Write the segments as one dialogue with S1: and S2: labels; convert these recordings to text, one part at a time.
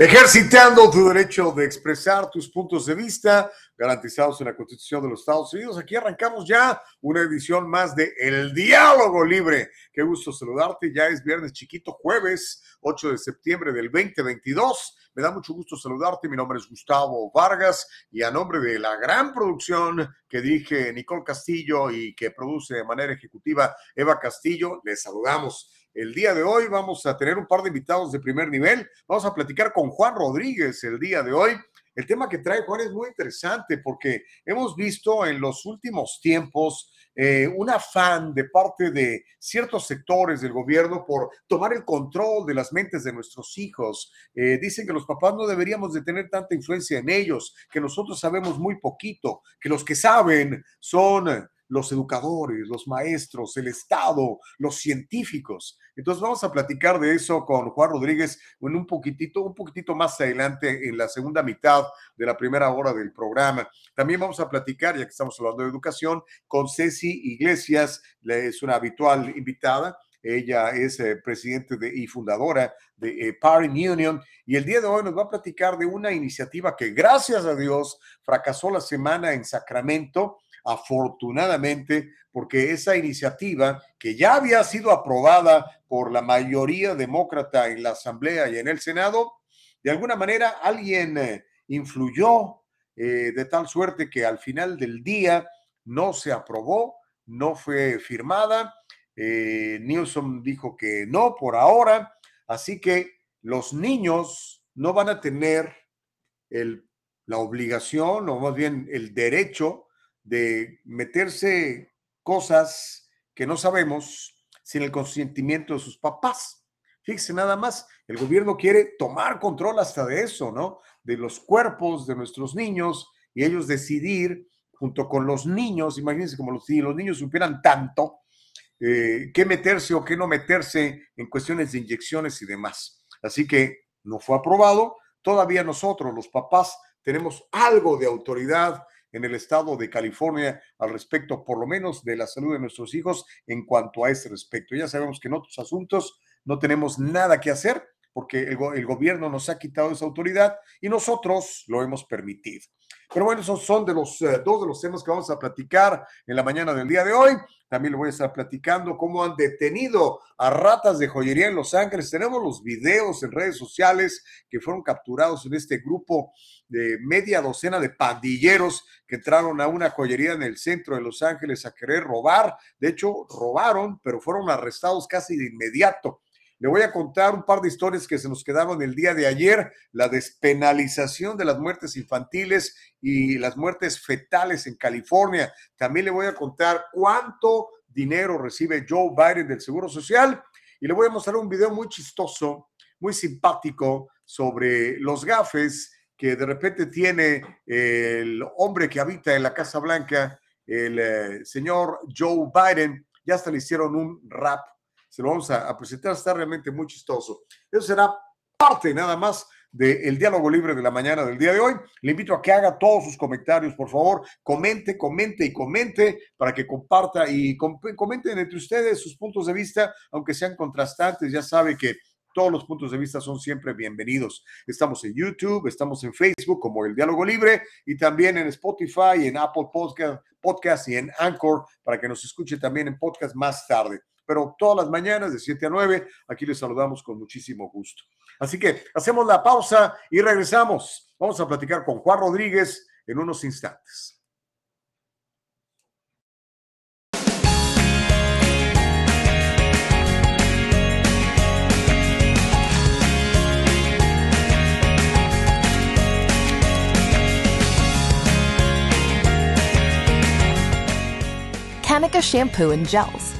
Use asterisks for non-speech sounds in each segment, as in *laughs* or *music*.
S1: Ejercitando tu derecho de expresar tus puntos de vista garantizados en la Constitución de los Estados Unidos. Aquí arrancamos ya una edición más de El Diálogo Libre. Qué gusto saludarte. Ya es viernes chiquito, jueves 8 de septiembre del 2022. Me da mucho gusto saludarte. Mi nombre es Gustavo Vargas y a nombre de la gran producción que dirige Nicole Castillo y que produce de manera ejecutiva Eva Castillo, les saludamos. El día de hoy vamos a tener un par de invitados de primer nivel. Vamos a platicar con Juan Rodríguez el día de hoy. El tema que trae Juan es muy interesante porque hemos visto en los últimos tiempos eh, un afán de parte de ciertos sectores del gobierno por tomar el control de las mentes de nuestros hijos. Eh, dicen que los papás no deberíamos de tener tanta influencia en ellos, que nosotros sabemos muy poquito, que los que saben son los educadores, los maestros, el Estado, los científicos. Entonces vamos a platicar de eso con Juan Rodríguez en un poquitito, un poquitito más adelante en la segunda mitad de la primera hora del programa. También vamos a platicar, ya que estamos hablando de educación, con Ceci Iglesias, es una habitual invitada. Ella es eh, presidente de, y fundadora de eh, Union y el día de hoy nos va a platicar de una iniciativa que gracias a Dios fracasó la semana en Sacramento afortunadamente, porque esa iniciativa que ya había sido aprobada por la mayoría demócrata en la Asamblea y en el Senado, de alguna manera alguien eh, influyó eh, de tal suerte que al final del día no se aprobó, no fue firmada. Eh, dijo que no por ahora, así que los niños no van a tener el, la obligación o más bien el derecho de meterse cosas que no sabemos sin el consentimiento de sus papás. Fíjese nada más, el gobierno quiere tomar control hasta de eso, ¿no? De los cuerpos de nuestros niños y ellos decidir junto con los niños, imagínense como los, si los niños supieran tanto, eh, qué meterse o qué no meterse en cuestiones de inyecciones y demás. Así que no fue aprobado. Todavía nosotros, los papás, tenemos algo de autoridad en el estado de California al respecto, por lo menos de la salud de nuestros hijos en cuanto a ese respecto. Ya sabemos que en otros asuntos no tenemos nada que hacer porque el, gobierno nos ha quitado esa autoridad y nosotros lo hemos permitido. Pero bueno, esos son de los eh, dos de los temas que vamos a platicar en la mañana del día de hoy. También le voy a estar platicando cómo han detenido a ratas de joyería en Los Ángeles. Tenemos los videos en redes sociales que fueron capturados en este grupo de media docena de pandilleros que entraron a una joyería en el centro de Los Ángeles a querer robar. De hecho, robaron, pero fueron arrestados casi de inmediato. Le voy a contar un par de historias que se nos quedaron el día de ayer, la despenalización de las muertes infantiles y las muertes fetales en California. También le voy a contar cuánto dinero recibe Joe Biden del Seguro Social y le voy a mostrar un video muy chistoso, muy simpático sobre los gafes que de repente tiene el hombre que habita en la Casa Blanca, el eh, señor Joe Biden. Ya hasta le hicieron un rap se lo vamos a, presentar, está realmente muy chistoso. Eso será parte nada más del diálogo libre de la mañana del día de hoy. Le invito a que haga todos sus comentarios, por favor. Comente, comente y comente para que comparta y comenten entre ustedes sus puntos de vista, aunque sean contrastantes. Ya sabe que todos los puntos de vista son siempre bienvenidos. Estamos en YouTube, estamos en Facebook como El Diálogo Libre y también en Spotify, en Apple Podcast, Podcast y en Anchor para que nos escuche también en podcast más tarde pero todas las mañanas de 7 a 9, aquí les saludamos con muchísimo gusto. Así que hacemos la pausa y regresamos. Vamos a platicar con Juan Rodríguez en unos instantes.
S2: Kanika shampoo and gels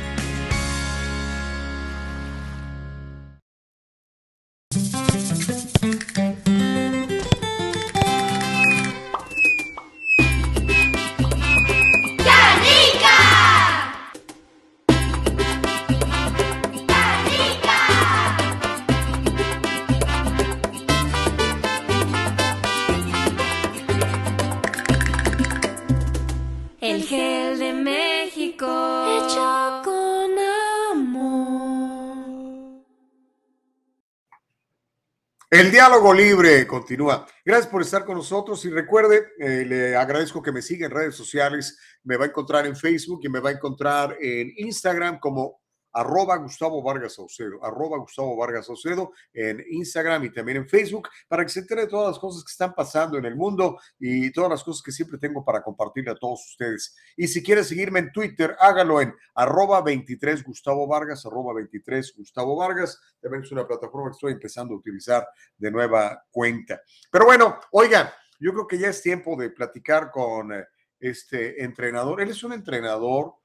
S1: El diálogo libre continúa. Gracias por estar con nosotros y recuerde, eh, le agradezco que me siga en redes sociales. Me va a encontrar en Facebook y me va a encontrar en Instagram como arroba Gustavo Vargas Saucedo, arroba Gustavo Vargas Saucedo en Instagram y también en Facebook para que se entere de todas las cosas que están pasando en el mundo y todas las cosas que siempre tengo para compartirle a todos ustedes. Y si quiere seguirme en Twitter, hágalo en arroba 23 Gustavo Vargas, arroba 23 Gustavo Vargas. También es una plataforma que estoy empezando a utilizar de nueva cuenta. Pero bueno, oiga, yo creo que ya es tiempo de platicar con eh, este entrenador. Él es un entrenador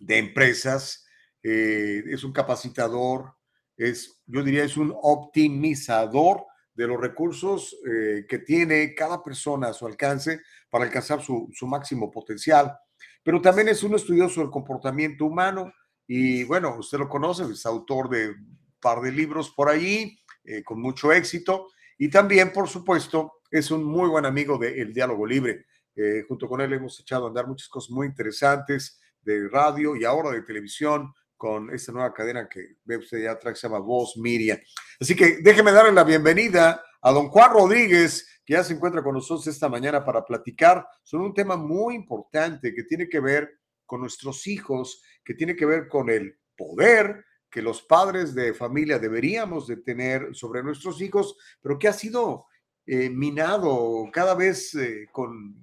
S1: de empresas, eh, es un capacitador, es, yo diría, es un optimizador de los recursos eh, que tiene cada persona a su alcance para alcanzar su, máximo potencial. Pero también es un estudioso del comportamiento humano y bueno, usted lo conoce, es autor de un par de libros por allí, eh, con mucho éxito. Y también, por supuesto, es un muy buen amigo del Diálogo Libre. junto con él hemos echado a andar muchas cosas muy interesantes de radio y ahora de televisión con esta nueva cadena que ve usted ya atrás, se llama Voz Miria. Así que déjeme darle la bienvenida a don Juan Rodríguez, que ya se encuentra con nosotros esta mañana para platicar sobre un tema muy importante que tiene que ver con nuestros hijos, que tiene que ver con el poder que los padres de familia deberíamos de tener sobre nuestros hijos, pero que ha sido eh, minado cada vez eh, con,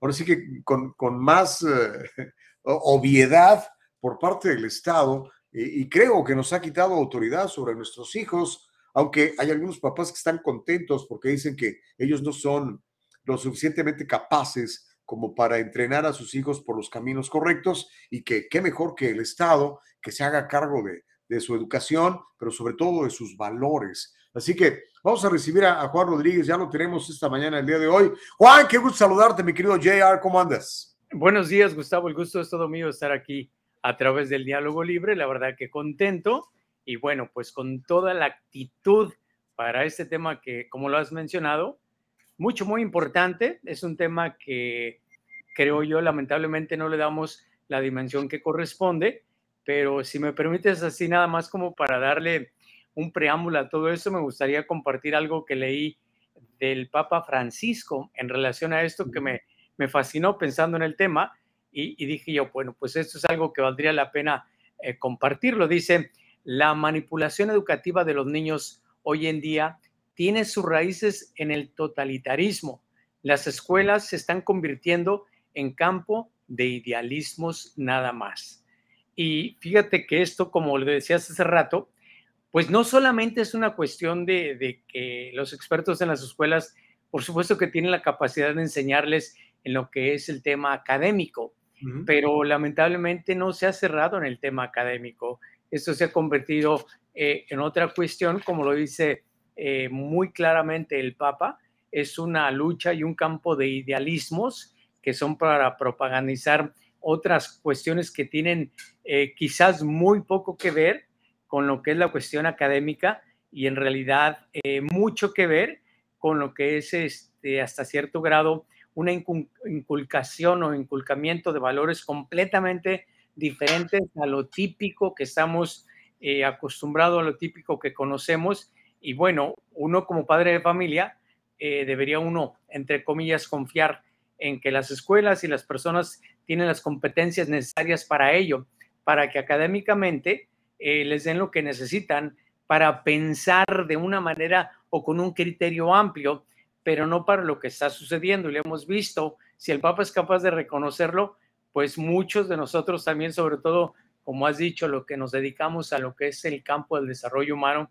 S1: ahora sí que con, con más... Eh, obviedad por parte del Estado y, creo que nos ha quitado autoridad sobre nuestros hijos, aunque hay algunos papás que están contentos porque dicen que ellos no son lo suficientemente capaces como para entrenar a sus hijos por los caminos correctos y que qué mejor que el Estado que se haga cargo de, de su educación, pero sobre todo de sus valores. Así que vamos a recibir a, a, Juan Rodríguez, ya lo tenemos esta mañana, el día de hoy. Juan, qué gusto saludarte, mi querido JR, ¿cómo andas?
S3: Buenos días, Gustavo. El gusto es todo mío estar aquí a través del diálogo libre. La verdad que contento y bueno, pues con toda la actitud para este tema que, como lo has mencionado, mucho, muy importante. Es un tema que creo yo, lamentablemente, no le damos la dimensión que corresponde, pero si me permites así nada más como para darle un preámbulo a todo eso, me gustaría compartir algo que leí del Papa Francisco en relación a esto que me me fascinó pensando en el tema y, dije yo, bueno, pues esto es algo que valdría la pena eh, compartirlo. Dice, la manipulación educativa de los niños hoy en día tiene sus raíces en el totalitarismo. Las escuelas se están convirtiendo en campo de idealismos nada más. Y fíjate que esto, como lo decías hace rato, pues no solamente es una cuestión de, de, que los expertos en las escuelas, por supuesto que tienen la capacidad de enseñarles en lo que es el tema académico, pero lamentablemente no se ha cerrado en el tema académico. Esto se ha convertido eh, en otra cuestión, como lo dice eh, muy claramente el Papa, es una lucha y un campo de idealismos que son para propagandizar otras cuestiones que tienen eh, quizás muy poco que ver con lo que es la cuestión académica y en realidad mucho que ver con lo que es este, hasta cierto grado una inculcación o inculcamiento de valores completamente diferentes a lo típico que estamos eh, acostumbrados, a lo típico que conocemos. Y bueno, uno como padre de familia eh, debería uno, entre comillas, confiar en que las escuelas y las personas tienen las competencias necesarias para ello, para que académicamente eh, les den lo que necesitan para pensar de una manera o con un criterio amplio pero no para lo que está sucediendo. Y lo hemos visto, si el Papa es capaz de reconocerlo, pues muchos de nosotros también, sobre todo, como has dicho, lo que nos dedicamos a lo que es el campo del desarrollo humano,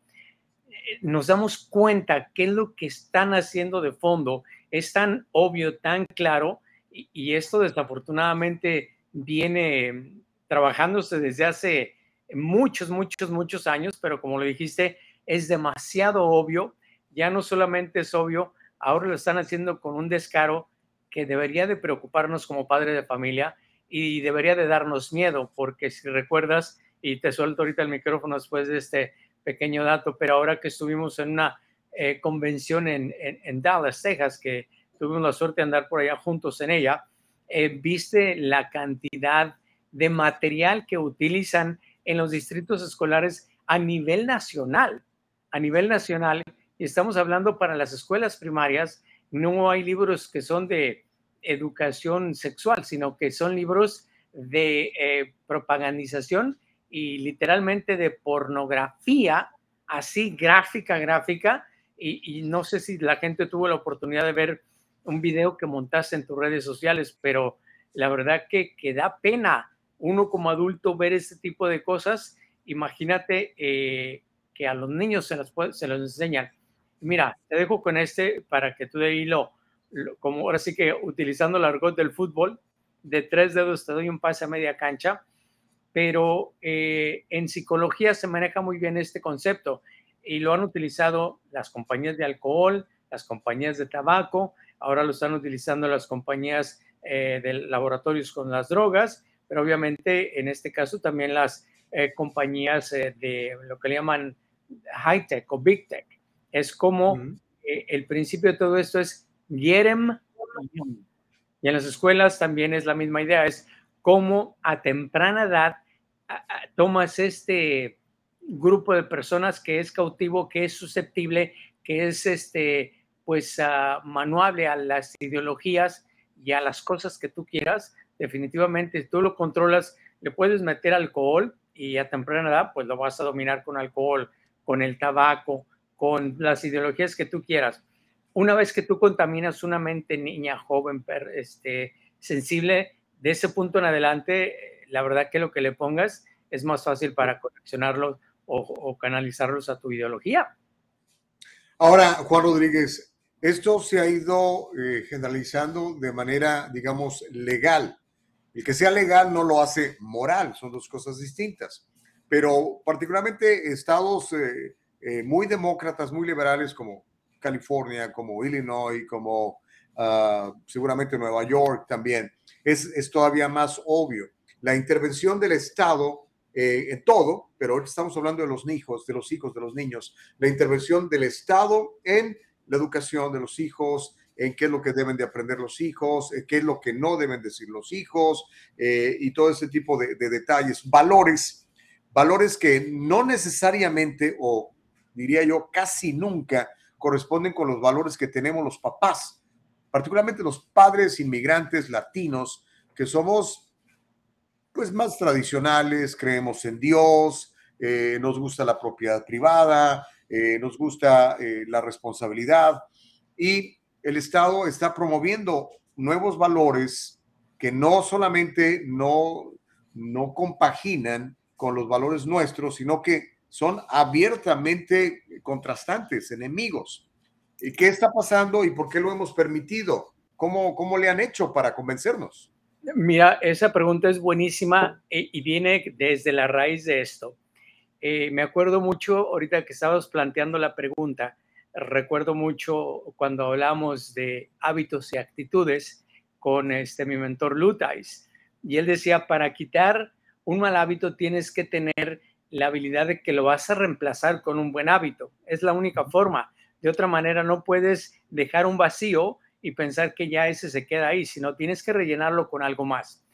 S3: eh, nos damos cuenta qué es lo que están haciendo de fondo. Es tan obvio, tan claro, y, y esto desafortunadamente viene trabajándose desde hace muchos, muchos, muchos años, pero como lo dijiste, es demasiado obvio. Ya no solamente es obvio, ahora lo están haciendo con un descaro que debería de preocuparnos como padre de familia y debería de darnos miedo, porque si recuerdas, y te suelto ahorita el micrófono después de este pequeño dato, pero ahora que estuvimos en una eh, convención en, Dallas, Texas, que tuvimos la suerte de andar por allá juntos en ella, eh, viste la cantidad de material que utilizan en los distritos escolares a nivel nacional. a nivel nacional y estamos hablando para las escuelas primarias, no hay libros que son de educación sexual, sino que son libros de eh, propagandización y literalmente de pornografía, así gráfica, gráfica, y, no sé si la gente tuvo la oportunidad de ver un video que montaste en tus redes sociales, pero la verdad que, que da pena uno como adulto ver este tipo de cosas. Imagínate eh, que a los niños se, las se los enseñan. Mira, te dejo con este para que tú de ahí lo, como ahora sí que utilizando el argot del fútbol, de tres dedos te doy un pase a media cancha, pero eh, en psicología se maneja muy bien este concepto y lo han utilizado las compañías de alcohol, las compañías de tabaco, ahora lo están utilizando las compañías eh, de laboratorios con las drogas, pero obviamente en este caso también las eh, compañías de lo que le llaman high tech o big tech. Es como el principio de todo esto es get em y en las escuelas también es la misma idea, es cómo a temprana edad tomas este grupo de personas que es cautivo, que es susceptible, que es este, pues uh, manuable a las ideologías y a las cosas que tú quieras, definitivamente tú lo controlas, le puedes meter alcohol y a temprana edad pues lo vas a dominar con alcohol, con el tabaco, con las ideologías que tú quieras una vez que tú contaminas una mente niña, joven, este, sensible, de ese punto en adelante, la verdad que lo que le pongas es más fácil para coleccionarlos o, canalizarlos a tu ideología.
S1: Ahora, Juan Rodríguez, esto se ha ido eh, generalizando de manera, digamos, legal. El que sea legal no lo hace moral, son dos cosas distintas. Pero particularmente estados eh, eh, muy demócratas, muy liberales como California, como Illinois, como ah, seguramente Nueva York también, es, es, todavía más obvio. La intervención del Estado eh, en todo, pero hoy estamos hablando de los hijos, de los hijos, de los niños, la intervención del Estado en la educación de los hijos, en qué es lo que deben de aprender los hijos, qué es lo que no deben decir los hijos eh, y todo ese tipo de, de, detalles, valores, valores que no necesariamente o diría yo casi nunca corresponden con los valores que tenemos los papás, particularmente los padres inmigrantes latinos, que somos pues más tradicionales, creemos en Dios, eh, nos gusta la propiedad privada, eh, nos gusta eh, la responsabilidad y el Estado está promoviendo nuevos valores que no solamente no, no compaginan con los valores nuestros, sino que son abiertamente contrastantes, enemigos. ¿Y qué está pasando y por qué lo hemos permitido? ¿Cómo, cómo le han hecho para convencernos?
S3: Mira, esa pregunta es buenísima y viene desde la raíz de esto. Eh, me acuerdo mucho, ahorita que estabas planteando la pregunta, recuerdo mucho cuando hablamos de hábitos y actitudes con este, mi mentor Lutais, y él decía, para quitar un mal hábito tienes que tener la habilidad de que lo vas a reemplazar con un buen hábito. Es la única forma. De otra manera, no puedes dejar un vacío y pensar que ya ese se queda ahí, sino tienes que rellenarlo con algo más.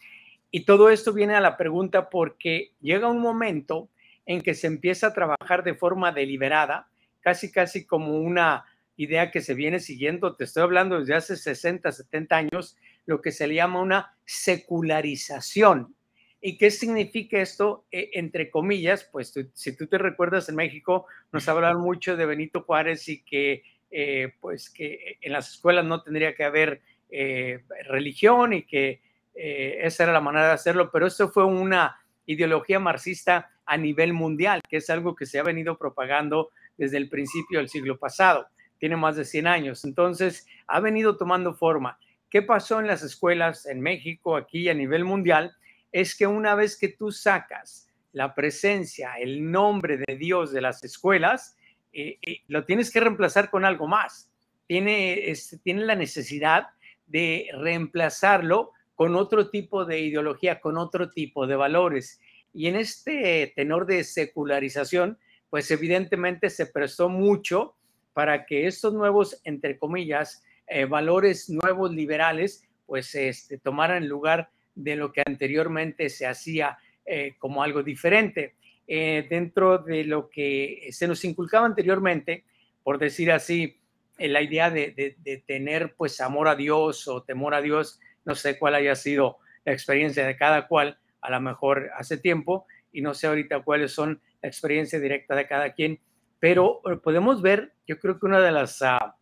S3: Y todo esto viene a la pregunta porque llega un momento en que se empieza a trabajar de forma deliberada, casi casi como una idea que se viene siguiendo, te estoy hablando desde hace 60, 70 años, lo que se le llama una secularización ¿Y qué significa esto? E, entre comillas, pues si tú te recuerdas en México, nos hablaron mucho de Benito Juárez y que eh, pues que en las escuelas no tendría que haber eh, religión y que eh, esa era la manera de hacerlo, pero esto fue una ideología marxista a nivel mundial, que es algo que se ha venido propagando desde el principio del siglo pasado, tiene más de 100 años, entonces ha venido tomando forma. ¿Qué pasó en las escuelas en México, aquí a nivel mundial? Es que una vez que tú sacas la presencia, el nombre de Dios de las escuelas, eh, eh, lo tienes que reemplazar con algo más. Tiene, este, tiene la necesidad de reemplazarlo con otro tipo de ideología, con otro tipo de valores. Y en este tenor de secularización, pues evidentemente se prestó mucho para que estos nuevos, entre comillas, eh, valores nuevos liberales, pues este, tomaran lugar de lo que anteriormente se hacía eh, como algo diferente. eh, dentro de lo que se nos inculcaba anteriormente, por decir así, la idea de, de, tener pues amor a Dios o temor a Dios, no sé cuál haya sido la experiencia de cada cual, a lo mejor hace tiempo, y no sé ahorita cuáles son la experiencia directa de cada quien, pero eh, podemos ver, yo creo que una de las, uh,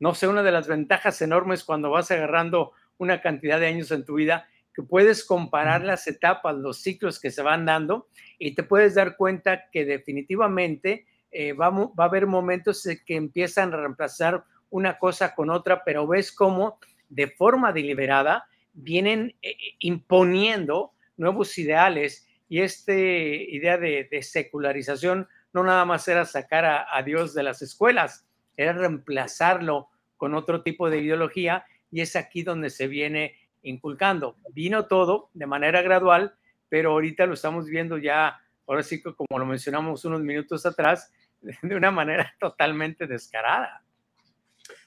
S3: no sé, una de las ventajas enormes cuando vas agarrando una cantidad de años en tu vida, que puedes comparar las etapas, los ciclos que se van dando y te puedes dar cuenta que definitivamente eh, va, va, a haber momentos que empiezan a reemplazar una cosa con otra, pero ves cómo de forma deliberada vienen eh, imponiendo nuevos ideales y esta idea de, secularización no nada más era sacar a, Dios de las escuelas, era reemplazarlo con otro tipo de ideología y es aquí donde se viene inculcando. Vino todo de manera gradual, pero ahorita lo estamos viendo ya, ahora sí que como lo mencionamos unos minutos atrás, *laughs* de una manera *laughs* totalmente descarada.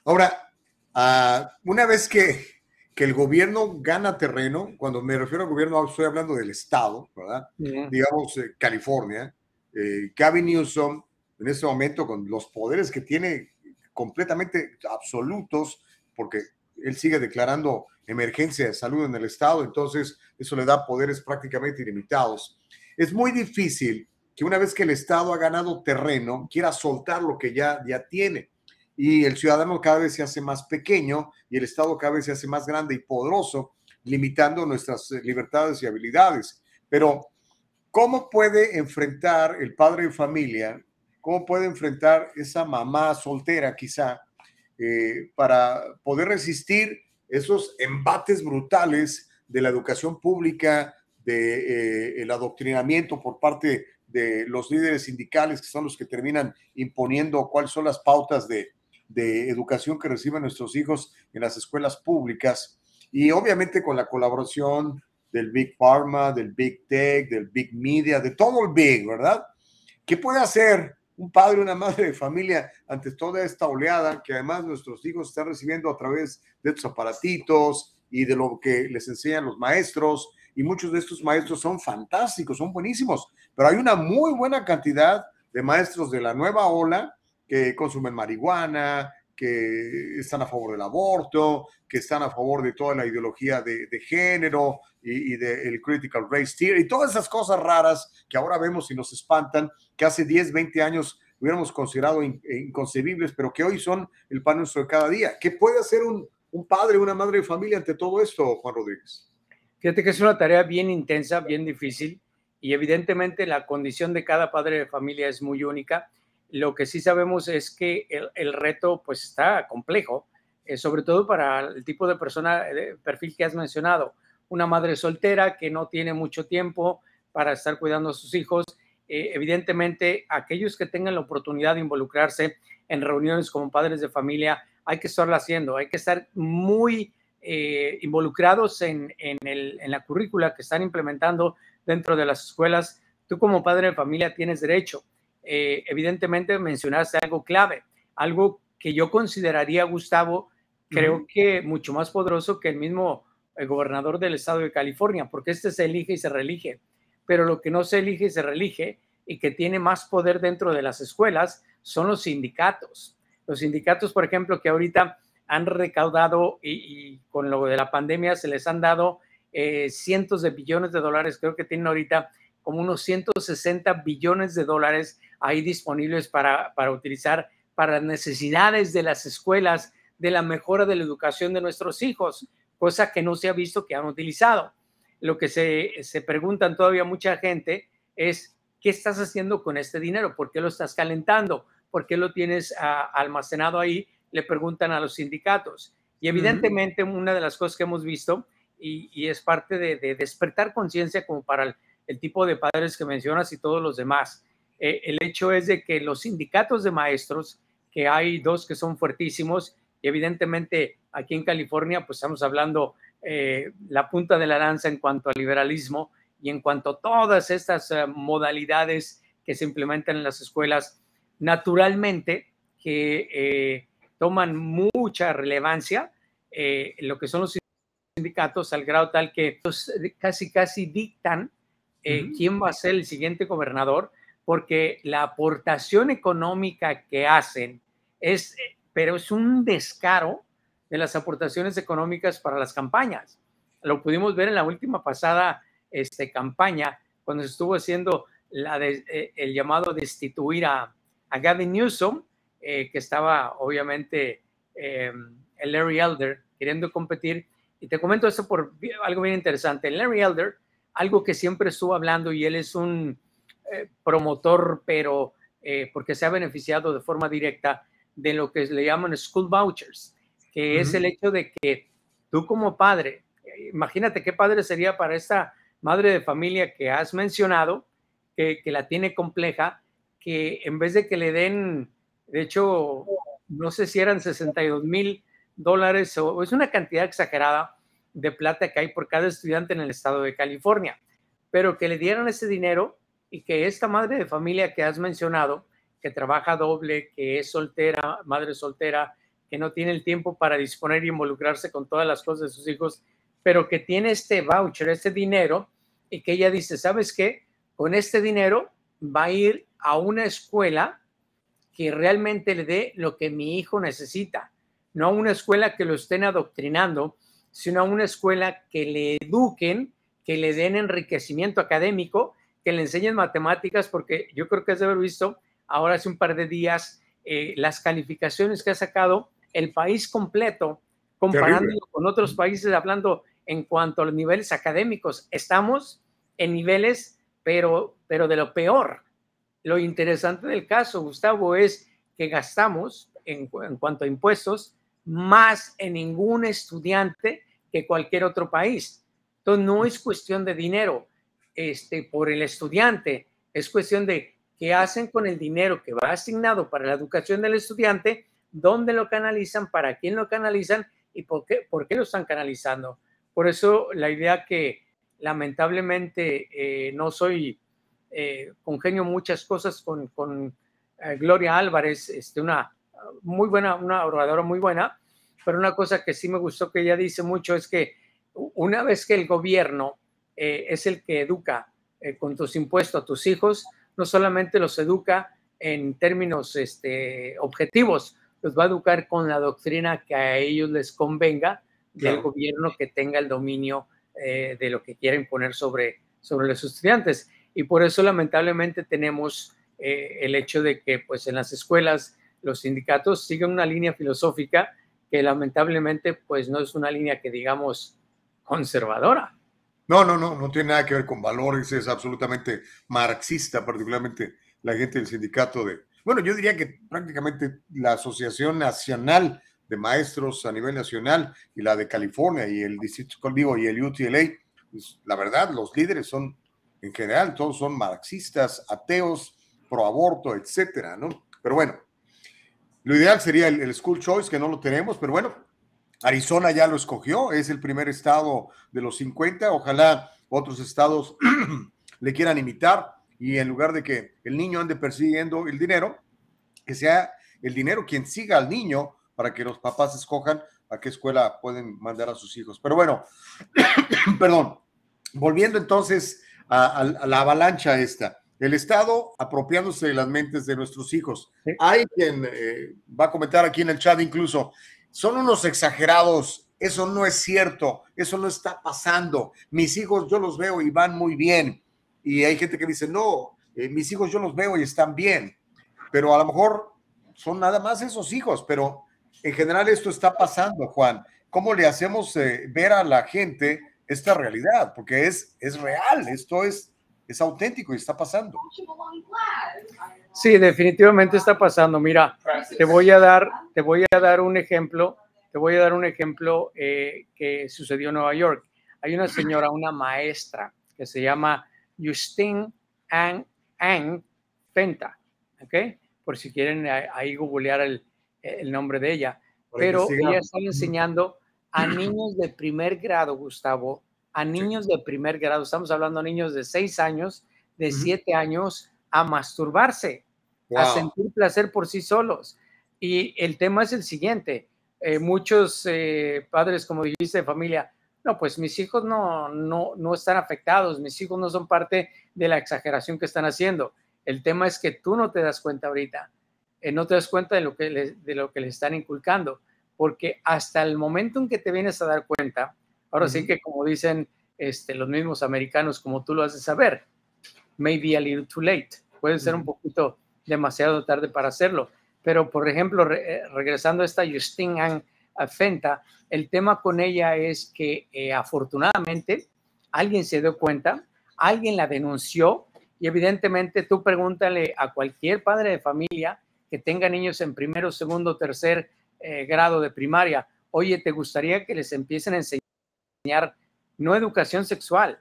S1: Ahora, ah, una vez que que el gobierno gana terreno, cuando me refiero al gobierno estoy hablando del Estado, ¿verdad? Digamos eh, California, eh, Gavin Newsom en este momento con los poderes que tiene completamente absolutos, porque él sigue declarando emergencia de salud en el Estado, entonces eso le da poderes prácticamente ilimitados. Es muy difícil que una vez que el Estado ha ganado terreno, quiera soltar lo que ya, ya tiene y el ciudadano cada vez se hace más pequeño y el Estado cada vez se hace más grande y poderoso, limitando nuestras eh, libertades y habilidades. Pero, ¿cómo puede enfrentar el padre de familia? ¿Cómo puede enfrentar esa mamá soltera quizá eh, para poder resistir esos embates brutales de la educación pública, del de, eh, adoctrinamiento por parte de los líderes sindicales, que son los que terminan imponiendo cuáles son las pautas de, de educación que reciben nuestros hijos en las escuelas públicas y obviamente con la colaboración del Big Pharma, del Big Tech, del Big Media, de todo el Big, ¿verdad? ¿Qué puede hacer un padre una madre de familia ante toda esta oleada que además nuestros hijos están recibiendo a través de estos aparatitos y de lo que les enseñan los maestros? Y muchos de estos maestros son fantásticos, son buenísimos, pero hay una muy buena cantidad de maestros de la nueva ola que consumen marihuana, que están a favor del aborto, que están a favor de toda la ideología de, género y, del critical race theory y todas esas cosas raras que ahora vemos y nos espantan, que hace 10, 20 años hubiéramos considerado inconcebibles, pero que hoy son el pan nuestro de cada día. ¿Qué puede hacer un, un padre, una madre de familia ante todo esto, Juan Rodríguez?
S3: Fíjate que es una tarea bien intensa, bien difícil, y evidentemente la condición de cada padre de familia es muy única lo que sí sabemos es que el, reto pues está complejo, eh, sobre todo para el tipo de persona, de eh, perfil que has mencionado. Una madre soltera que no tiene mucho tiempo para estar cuidando a sus hijos. Eh, evidentemente, aquellos que tengan la oportunidad de involucrarse en reuniones como padres de familia, hay que estarlo haciendo, hay que estar muy involucrados en, en, en la currícula que están implementando dentro de las escuelas. Tú como padre de familia tienes derecho eh, evidentemente mencionaste algo clave, algo que yo consideraría, Gustavo, creo que mucho más poderoso que el mismo el gobernador del estado de California, porque este se elige y se reelige, pero lo que no se elige y se reelige y que tiene más poder dentro de las escuelas son los sindicatos. Los sindicatos, por ejemplo, que ahorita han recaudado y, con lo de la pandemia se les han dado eh, cientos de billones de dólares, creo que tienen ahorita como unos 160 billones de dólares ahí disponibles para, para utilizar para las necesidades de las escuelas, de la mejora de la educación de nuestros hijos, cosa que no se ha visto que han utilizado. Lo que se, se preguntan todavía mucha gente es, ¿qué estás haciendo con este dinero? ¿Por qué lo estás calentando? ¿Por qué lo tienes ah, almacenado ahí? Le preguntan a los sindicatos. Y evidentemente una de las cosas que hemos visto, y, es parte de, de despertar conciencia como para el, el tipo de padres que mencionas y todos los demás. Eh, el hecho es de que los sindicatos de maestros, que hay dos que son fuertísimos, y evidentemente aquí en California, pues estamos hablando eh, la punta de la lanza en cuanto al liberalismo y en cuanto a todas estas eh, modalidades que se implementan en las escuelas, naturalmente que toman mucha relevancia lo que son los sindicatos al grado tal que casi casi dictan eh, quién va a ser el siguiente gobernador, porque la aportación económica que hacen es, pero es un descaro de las aportaciones económicas para las campañas. Lo pudimos ver en la última pasada este, campaña, cuando se estuvo haciendo la de, eh, el llamado destituir a, a Gavin Newsom, eh, que estaba obviamente el Larry Elder queriendo competir. Y te comento esto por algo bien interesante. Larry Elder, algo que siempre estuvo hablando y él es un eh, promotor, pero porque se ha beneficiado de forma directa de lo que le llaman school vouchers, que es el hecho de que tú como padre, imagínate qué padre sería para esta madre de familia que has mencionado, que, que la tiene compleja, que en vez de que le den, de hecho, no sé si eran 62 mil dólares o es una cantidad exagerada de plata que hay por cada estudiante en el estado de California, pero que le dieran ese dinero y que esta madre de familia que has mencionado, que trabaja doble, que es soltera, madre soltera, que no tiene el tiempo para disponer y involucrarse con todas las cosas de sus hijos, pero que tiene este voucher, este dinero, y que ella dice, ¿sabes qué? Con este dinero va a ir a una escuela que realmente le dé lo que mi hijo necesita, no a una escuela que lo estén adoctrinando, sino a una escuela que le eduquen, que le den enriquecimiento académico, que le enseñen matemáticas, porque yo creo que has de haber visto ahora hace un par de días eh, las calificaciones que ha sacado el país completo, comparándolo con otros países, hablando en cuanto a los niveles académicos. Estamos en niveles, pero, pero de lo peor. Lo interesante del caso, Gustavo, es que gastamos en, cuanto a impuestos más en ningún estudiante que cualquier otro país. Entonces, no es cuestión de dinero este, por el estudiante, es cuestión de qué hacen con el dinero que va asignado para la educación del estudiante, dónde lo canalizan, para quién lo canalizan y por qué, por qué lo están canalizando. Por eso la idea que lamentablemente eh, no soy eh, congenio muchas cosas con, eh, Gloria Álvarez, este, una muy buena, una oradora muy buena, pero una cosa que sí me gustó que ella dice mucho es que una vez que el gobierno eh, es el que educa con tus impuestos a tus hijos, no solamente los educa en términos este, objetivos, los va a educar con la doctrina que a ellos les convenga del gobierno que tenga el dominio de lo que quieren poner sobre, sobre los estudiantes. Y por eso lamentablemente tenemos eh, el hecho de que pues en las escuelas los sindicatos siguen una línea filosófica que lamentablemente pues no es una línea que digamos conservadora.
S1: No, no, no, no tiene nada que ver con valores, es absolutamente marxista, particularmente la gente del sindicato de, bueno, yo diría que prácticamente la Asociación Nacional de Maestros a nivel nacional y la de California y el Distrito Convivo y el UTLA, pues, la verdad, los líderes son en general todos son marxistas, ateos, pro aborto, etcétera, ¿no? Pero bueno, lo ideal sería el, school choice, que no lo tenemos, pero bueno, Arizona ya lo escogió, es el primer estado de los 50, ojalá otros estados *clears throat* le quieran imitar y en lugar de que el niño ande persiguiendo el dinero, que sea el dinero quien siga al niño para que los papás escojan a qué escuela pueden mandar a sus hijos. Pero bueno, *clears throat* perdón, volviendo entonces a, la avalancha esta. El Estado apropiándose de las mentes de nuestros hijos. Hay quien eh, va a comentar aquí en el chat incluso, son unos exagerados, eso no es cierto, eso no está pasando. Mis hijos yo los veo y van muy bien. Y hay gente que dice, no, eh, mis hijos yo los veo y están bien. Pero a lo mejor son nada más esos hijos, pero en general esto está pasando, Juan. ¿Cómo le hacemos eh, ver a la gente esta realidad, porque es, es real, esto es, es auténtico y está pasando.
S3: Sí, definitivamente está pasando. Mira, te voy a dar, te voy a dar un ejemplo, te voy a dar un ejemplo eh, que sucedió en Nueva York. Hay una señora, una maestra que se llama Justine Ann, Ann Fenta, ¿ok? Por si quieren ahí googlear el, el nombre de ella. Pero ella está enseñando a niños de primer grado, Gustavo, a niños de primer grado, estamos hablando de niños de 6 años, de 7 años, a masturbarse, a sentir placer por sí solos. Y el tema es el siguiente, eh, muchos eh, padres, como dijiste, de familia, no, pues mis hijos no, no, no están afectados, mis hijos no son parte de la exageración que están haciendo. El tema es que tú no te das cuenta ahorita, eh, no te das cuenta de lo, que le, de lo que le están inculcando, porque hasta el momento en que te vienes a dar cuenta, ahora sí que como dicen este, los mismos americanos, como tú lo haces saber, maybe a little too late, puede ser un poquito demasiado tarde para hacerlo. Pero, por ejemplo, eh, regresando a esta Justine Ann Fenta, el tema con ella es que eh, afortunadamente alguien se dio cuenta, alguien la denunció y evidentemente tú pregúntale a cualquier padre de familia que tenga niños en primero, segundo, tercer eh, grado de primaria, oye, ¿te gustaría que les empiecen a enseñar no educación sexual,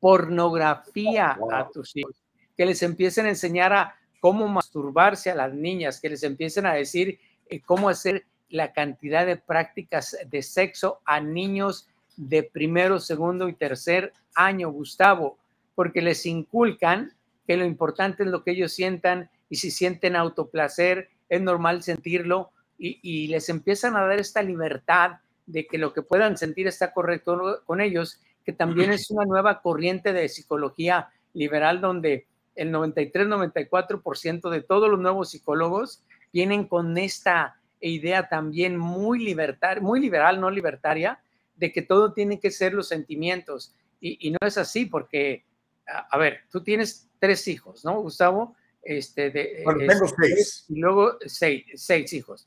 S3: pornografía a tus hijos? Que les empiecen a enseñar a cómo masturbarse a las niñas, que les empiecen a decir eh, cómo hacer la cantidad de prácticas de sexo a niños de primero, segundo y tercer año, Gustavo, porque les inculcan que lo importante es lo que ellos sientan y si sienten autoplacer, es normal sentirlo y, les empiezan a dar esta libertad de que lo que puedan sentir está correcto con ellos, que también es una nueva corriente de psicología liberal donde el 93-94% de todos los nuevos psicólogos vienen con esta idea también muy libertaria, muy liberal, no libertaria, de que todo tiene que ser los sentimientos. Y, no es así, porque, a, ver, tú tienes tres hijos, ¿no, Gustavo? Este, de,
S1: bueno, tengo seis.
S3: Y luego seis, seis hijos.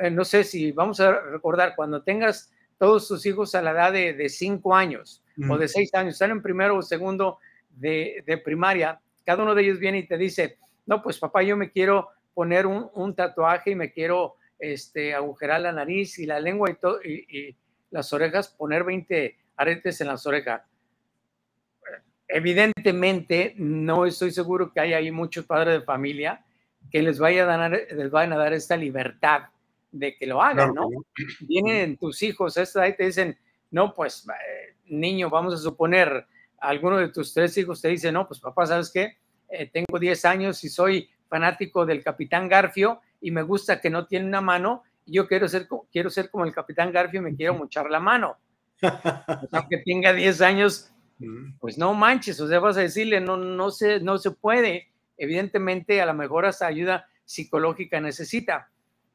S3: Eh, no sé si vamos a recordar, cuando tengas todos tus hijos a la edad de, cinco años o de seis años, están en primero o segundo de, de, primaria, cada uno de ellos viene y te dice, no, pues papá, yo me quiero poner un, un tatuaje y me quiero este, agujerar la nariz y la lengua y, todo, y, las orejas, poner 20 aretes en las orejas. Evidentemente, no estoy seguro que haya ahí muchos padres de familia que les, vaya a dar, les vayan a dar esta libertad de que lo hagan, ¿no? Vienen tus hijos a esta edad y te dicen, no, pues, eh, niño, vamos a suponer, alguno de tus tres hijos te dice, no, pues papá, ¿sabes qué? Eh, tengo 10 años y soy fanático del Capitán Garfio y me gusta que no tiene una mano, yo quiero ser, quiero ser como el capitán Garfio y me quiero mochar la mano. *laughs* aunque tenga 10 años, pues no manches, o sea, vas a decirle, no, no, se, no se puede. Evidentemente, a lo mejor hasta ayuda psicológica necesita.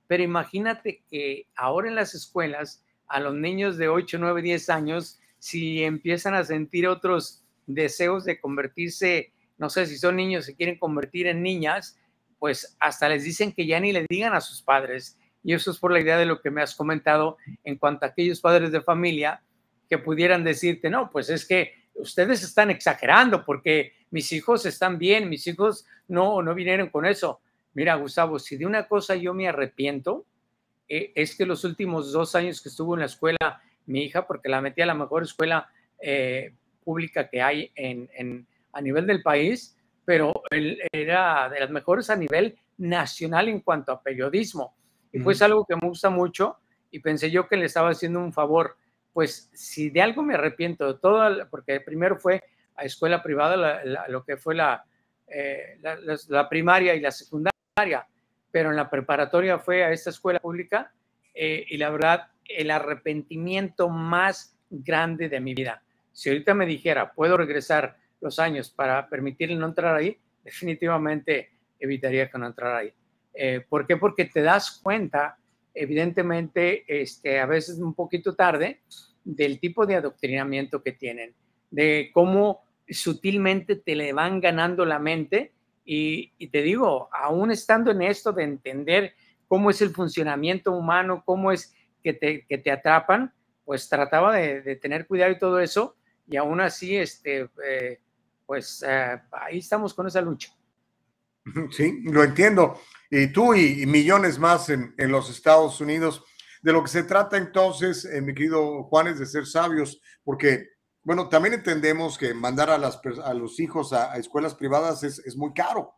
S3: Pero imagínate que ahora en las escuelas, a los niños de 8, 9, 10 años, si empiezan a sentir otros deseos de convertirse, no sé si son niños, se quieren convertir en niñas, pues hasta les dicen que ya ni le digan a sus padres. Y eso es por la idea de lo que me has comentado en cuanto a aquellos padres de familia que pudieran decirte, no, pues es que ustedes están exagerando porque mis hijos están bien, mis hijos no, no vinieron con eso. Mira, Gustavo, si de una cosa yo me arrepiento, eh, es que los últimos dos años que estuvo en la escuela, mi hija, porque la metí a la mejor escuela eh, pública que hay en, a nivel del país, pero él era de las mejores a nivel nacional en cuanto a periodismo. Y fue algo que me gusta mucho y pensé yo que le estaba haciendo un favor. Pues si de algo me arrepiento, de todo, porque primero fue a escuela privada, lo que fue eh, la, la, primaria y la secundaria, pero en la preparatoria fue a esta escuela pública eh, y la verdad, el arrepentimiento más grande de mi vida. Si ahorita me dijera, puedo regresar los años para permitirle no entrar ahí, definitivamente evitaría que no entrara ahí. Eh, ¿Por qué? Porque te das cuenta, evidentemente, este, a veces un poquito tarde, del tipo de adoctrinamiento que tienen, de cómo sutilmente te le van ganando la mente. Y, te digo, aún estando en esto de entender cómo es el funcionamiento humano, cómo es que te, que te atrapan, pues trataba de, tener cuidado y todo eso, y aún así, este, eh, pues eh, ahí estamos con esa lucha.
S1: Sí, lo entiendo. Y tú y, millones más en, en, los Estados Unidos. De lo que se trata entonces, eh, mi querido Juan, es de ser sabios, porque, bueno, también entendemos que mandar a, las, a los hijos a, escuelas privadas es, es, muy caro.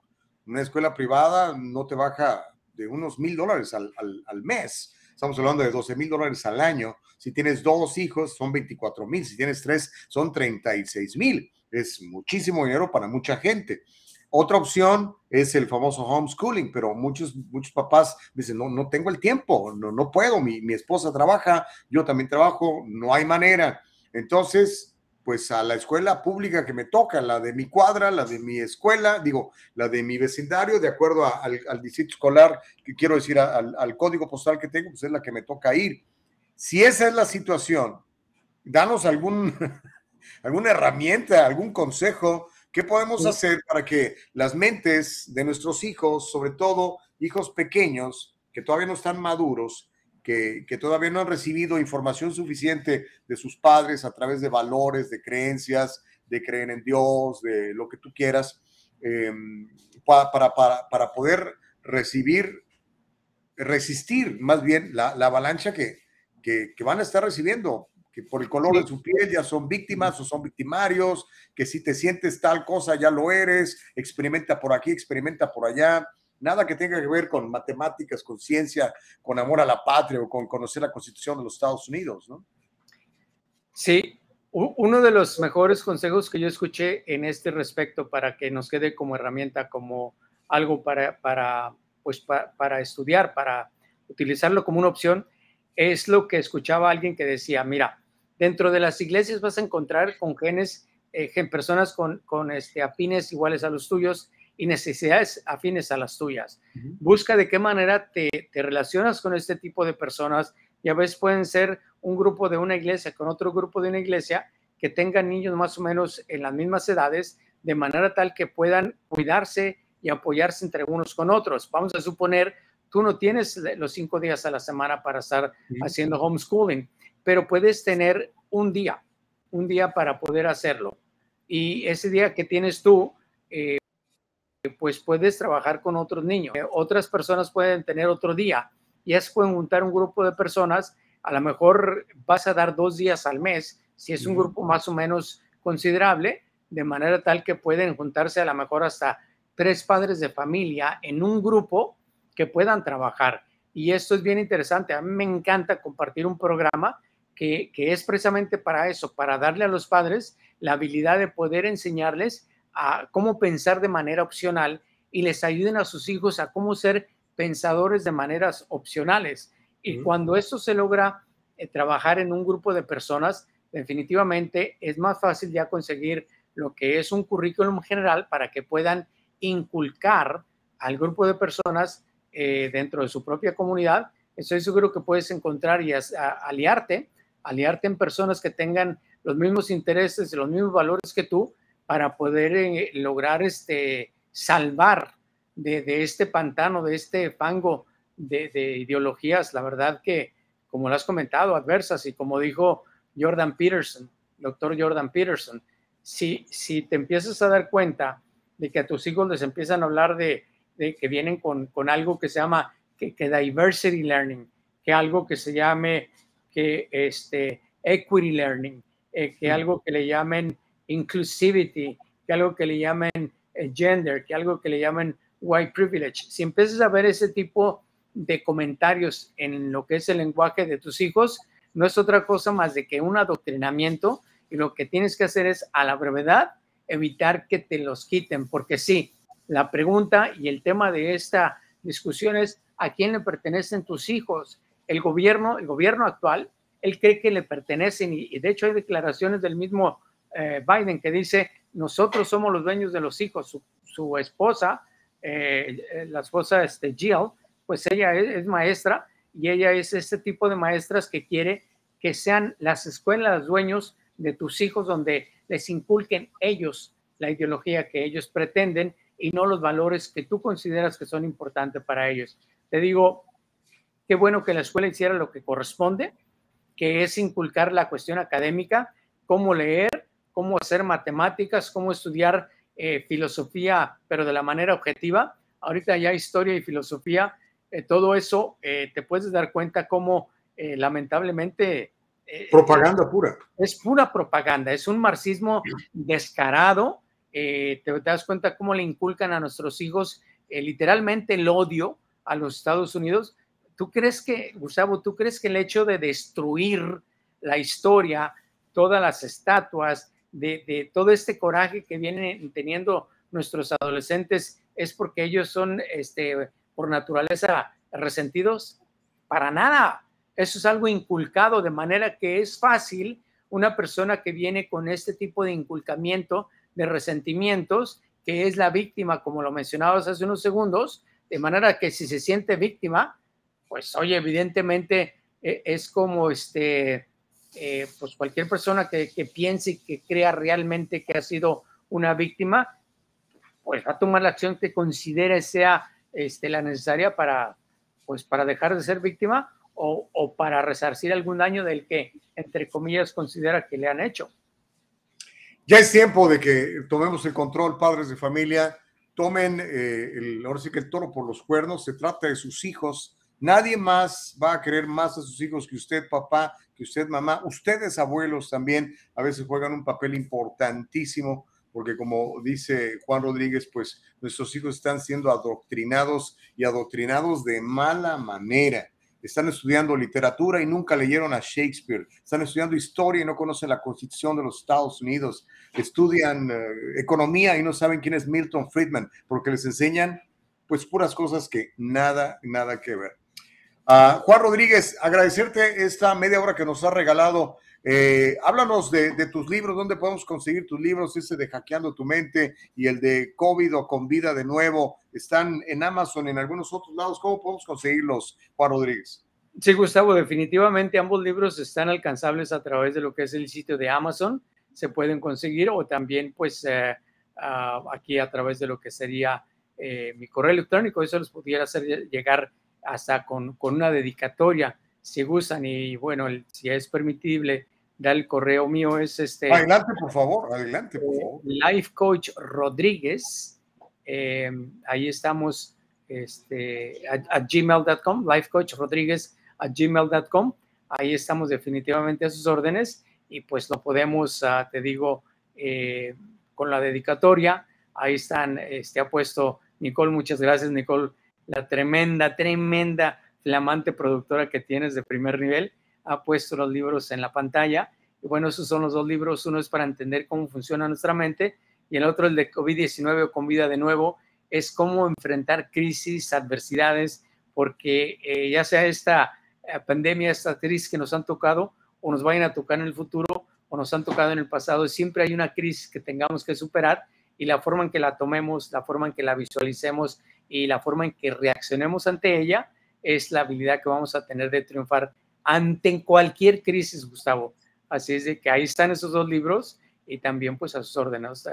S1: Una escuela privada no te baja de unos mil dólares al, al, al mes. Estamos hablando de 12 mil dólares al año. Si tienes dos hijos, son 24 mil. Si tienes tres, son 36 mil es muchísimo dinero para mucha gente. Otra opción es el famoso homeschooling, pero muchos, muchos papás dicen, no, no tengo el tiempo, no, no puedo, mi, mi esposa trabaja, yo también trabajo, no hay manera. Entonces, pues a la escuela pública que me toca, la de mi cuadra, la de mi escuela, digo, la de mi vecindario, de acuerdo al, distrito escolar, que quiero decir, al, al, código postal que tengo, pues es la que me toca ir. Si esa es la situación, danos algún, *laughs* alguna herramienta, algún consejo, ¿qué podemos hacer para que las mentes de nuestros hijos, sobre todo hijos pequeños, que todavía no están maduros, que, todavía no han recibido información suficiente de sus padres a través de valores, de creencias, de creer en Dios, de lo que tú quieras, em, para, para, poder recibir, resistir más bien la, avalancha que, que, van a estar recibiendo, que por el color de su piel ya son víctimas o son victimarios, que si te sientes tal cosa ya lo eres, experimenta por aquí, experimenta por allá nada que tenga que ver con matemáticas, con ciencia, con amor a la patria o con conocer la constitución de los Estados Unidos, ¿no?
S3: Sí, uno de los mejores consejos que yo escuché en este respecto para que nos quede como herramienta, como algo para, para, pues, para, estudiar, para utilizarlo como una opción, es lo que escuchaba alguien que decía, mira, dentro de las iglesias vas a encontrar con genes, eh, personas con, con este, afines iguales a los tuyos, y necesidades afines a las tuyas. Busca de qué manera te, relacionas con este tipo de personas y a veces pueden ser un grupo de una iglesia con otro grupo de una iglesia que tengan niños más o menos en las mismas edades, de manera tal que puedan cuidarse y apoyarse entre unos con otros. Vamos a suponer, tú no tienes los cinco días a la semana para estar haciendo homeschooling, pero puedes tener un día, un día para poder hacerlo. Y ese día que tienes tú, eh, pues puedes trabajar con otros niños. Eh, otras personas pueden tener otro día y es pueden juntar un grupo de personas. A lo mejor vas a dar dos días al mes, si es un grupo más o menos considerable, de manera tal que pueden juntarse a lo mejor hasta tres padres de familia en un grupo que puedan trabajar. Y esto es bien interesante. A mí me encanta compartir un programa que, que es precisamente para eso, para darle a los padres la habilidad de poder enseñarles a cómo pensar de manera opcional y les ayuden a sus hijos a cómo ser pensadores de maneras opcionales. Y cuando esto se logra eh, trabajar en un grupo de personas, definitivamente es más fácil ya conseguir lo que es un currículum general para que puedan inculcar al grupo de personas eh, dentro de su propia comunidad. Estoy seguro que puedes encontrar y aliarte, aliarte en personas que tengan los mismos intereses, los mismos valores que tú, para poder eh, lograr este, salvar de, este pantano, de este fango de, ideologías, la verdad que, como lo has comentado, adversas y como dijo Jordan Peterson, doctor Jordan Peterson, si, si te empiezas a dar cuenta de que a tus hijos les empiezan a hablar de, que vienen con, algo que se llama que, diversity learning, que algo que se llame que este, equity learning, eh, que algo que le llamen inclusivity, que algo que le llamen eh, gender, que algo que le llamen white privilege. Si empiezas a ver ese tipo de comentarios en lo que es el lenguaje de tus hijos, no es otra cosa más de que un adoctrinamiento y lo que tienes que hacer es a la brevedad evitar que te los quiten, porque sí, la pregunta y el tema de esta discusión es a quién le pertenecen tus hijos. El gobierno, el gobierno actual, él cree que le pertenecen y, y de hecho hay declaraciones del mismo eh, Biden que dice, nosotros somos los dueños de los hijos. Su, esposa, eh, la esposa este, Jill, pues ella es, maestra y ella es este tipo de maestras que quiere que sean las escuelas dueños de tus hijos donde les inculquen ellos la ideología que ellos pretenden y no los valores que tú consideras que son importantes para ellos. Te digo, qué bueno que la escuela hiciera lo que corresponde, que es inculcar la cuestión académica, cómo leer, cómo hacer matemáticas, cómo estudiar eh, filosofía, pero de la manera objetiva. Ahorita ya historia y filosofía, eh, todo eso eh, te puedes dar cuenta cómo lamentablemente...
S1: propaganda pura.
S3: Es pura propaganda, es un marxismo descarado. te, das cuenta cómo le inculcan a nuestros hijos literalmente el odio a los Estados Unidos. ¿Tú crees que, Gustavo, tú crees que el hecho de destruir la historia, todas las estatuas, de, todo este coraje que vienen teniendo nuestros adolescentes es porque ellos son este, por naturaleza resentidos? Para nada. Eso es algo inculcado de manera que es fácil una persona que viene con este tipo de inculcamiento de resentimientos, que es la víctima, como lo mencionabas hace unos segundos, de manera que si se siente víctima, pues oye, evidentemente eh, es como este, eh, pues cualquier persona que, piense y que crea realmente que ha sido una víctima, pues va a tomar la acción que considere sea este, la necesaria para, pues para dejar de ser víctima o, o para resarcir algún daño del que, entre comillas, considera que le han hecho.
S1: Ya es tiempo de que tomemos el control, padres de familia, tomen eh, el, ahora sí que el toro por los cuernos, se trata de sus hijos. Nadie más va a querer más a sus hijos que usted, papá, que usted, mamá. Ustedes, abuelos, también a veces juegan un papel importantísimo porque como dice Juan Rodríguez, pues nuestros hijos están siendo adoctrinados y adoctrinados de mala manera. Están estudiando literatura y nunca leyeron a Shakespeare. Están estudiando historia y no conocen la constitución de los Estados Unidos. Estudian uh, economía y no saben quién es Milton Friedman, porque les enseñan pues puras cosas que nada, nada que ver. Juan Rodríguez, agradecerte esta media hora que nos ha regalado eh, háblanos de, tus libros, dónde podemos conseguir tus libros, ese de Hackeando tu mente y el de COVID o con vida de nuevo. Están en Amazon, en algunos otros lados. ¿Cómo podemos conseguirlos, Juan Rodríguez?
S3: Sí, Gustavo, definitivamente ambos libros están alcanzables a través de lo que es el sitio de Amazon. Se pueden conseguir o también, pues, eh, uh, aquí a través de lo que sería eh, mi correo electrónico. Eso los pudiera hacer llegar hasta con, con una dedicatoria si gustan y bueno, el, si es permitible da el correo mío, es este.
S1: Adelante, por favor, adelante, por favor.
S3: Life Coach Rodríguez. Eh, ahí estamos este, a, a gmail.com, Life Coach Rodríguez a gmail.com. Ahí estamos definitivamente a sus órdenes y pues lo podemos, uh, te digo, eh, con la dedicatoria. Ahí están, este ha puesto Nicole, muchas gracias, Nicole, la tremenda, tremenda, flamante productora que tienes de primer nivel ha puesto los libros en la pantalla. Y bueno, esos son los dos libros. Uno es para entender cómo funciona nuestra mente y el otro, el de COVID-19 o con vida de nuevo, es cómo enfrentar crisis, adversidades, porque eh, ya sea esta eh, pandemia, esta crisis que nos han tocado o nos vayan a tocar en el futuro o nos han tocado en el pasado, siempre hay una crisis que tengamos que superar y la forma en que la tomemos, la forma en que la visualicemos y la forma en que reaccionemos ante ella es la habilidad que vamos a tener de triunfar ante cualquier crisis, Gustavo. Así es de que ahí están esos dos libros y también pues a sus órdenes,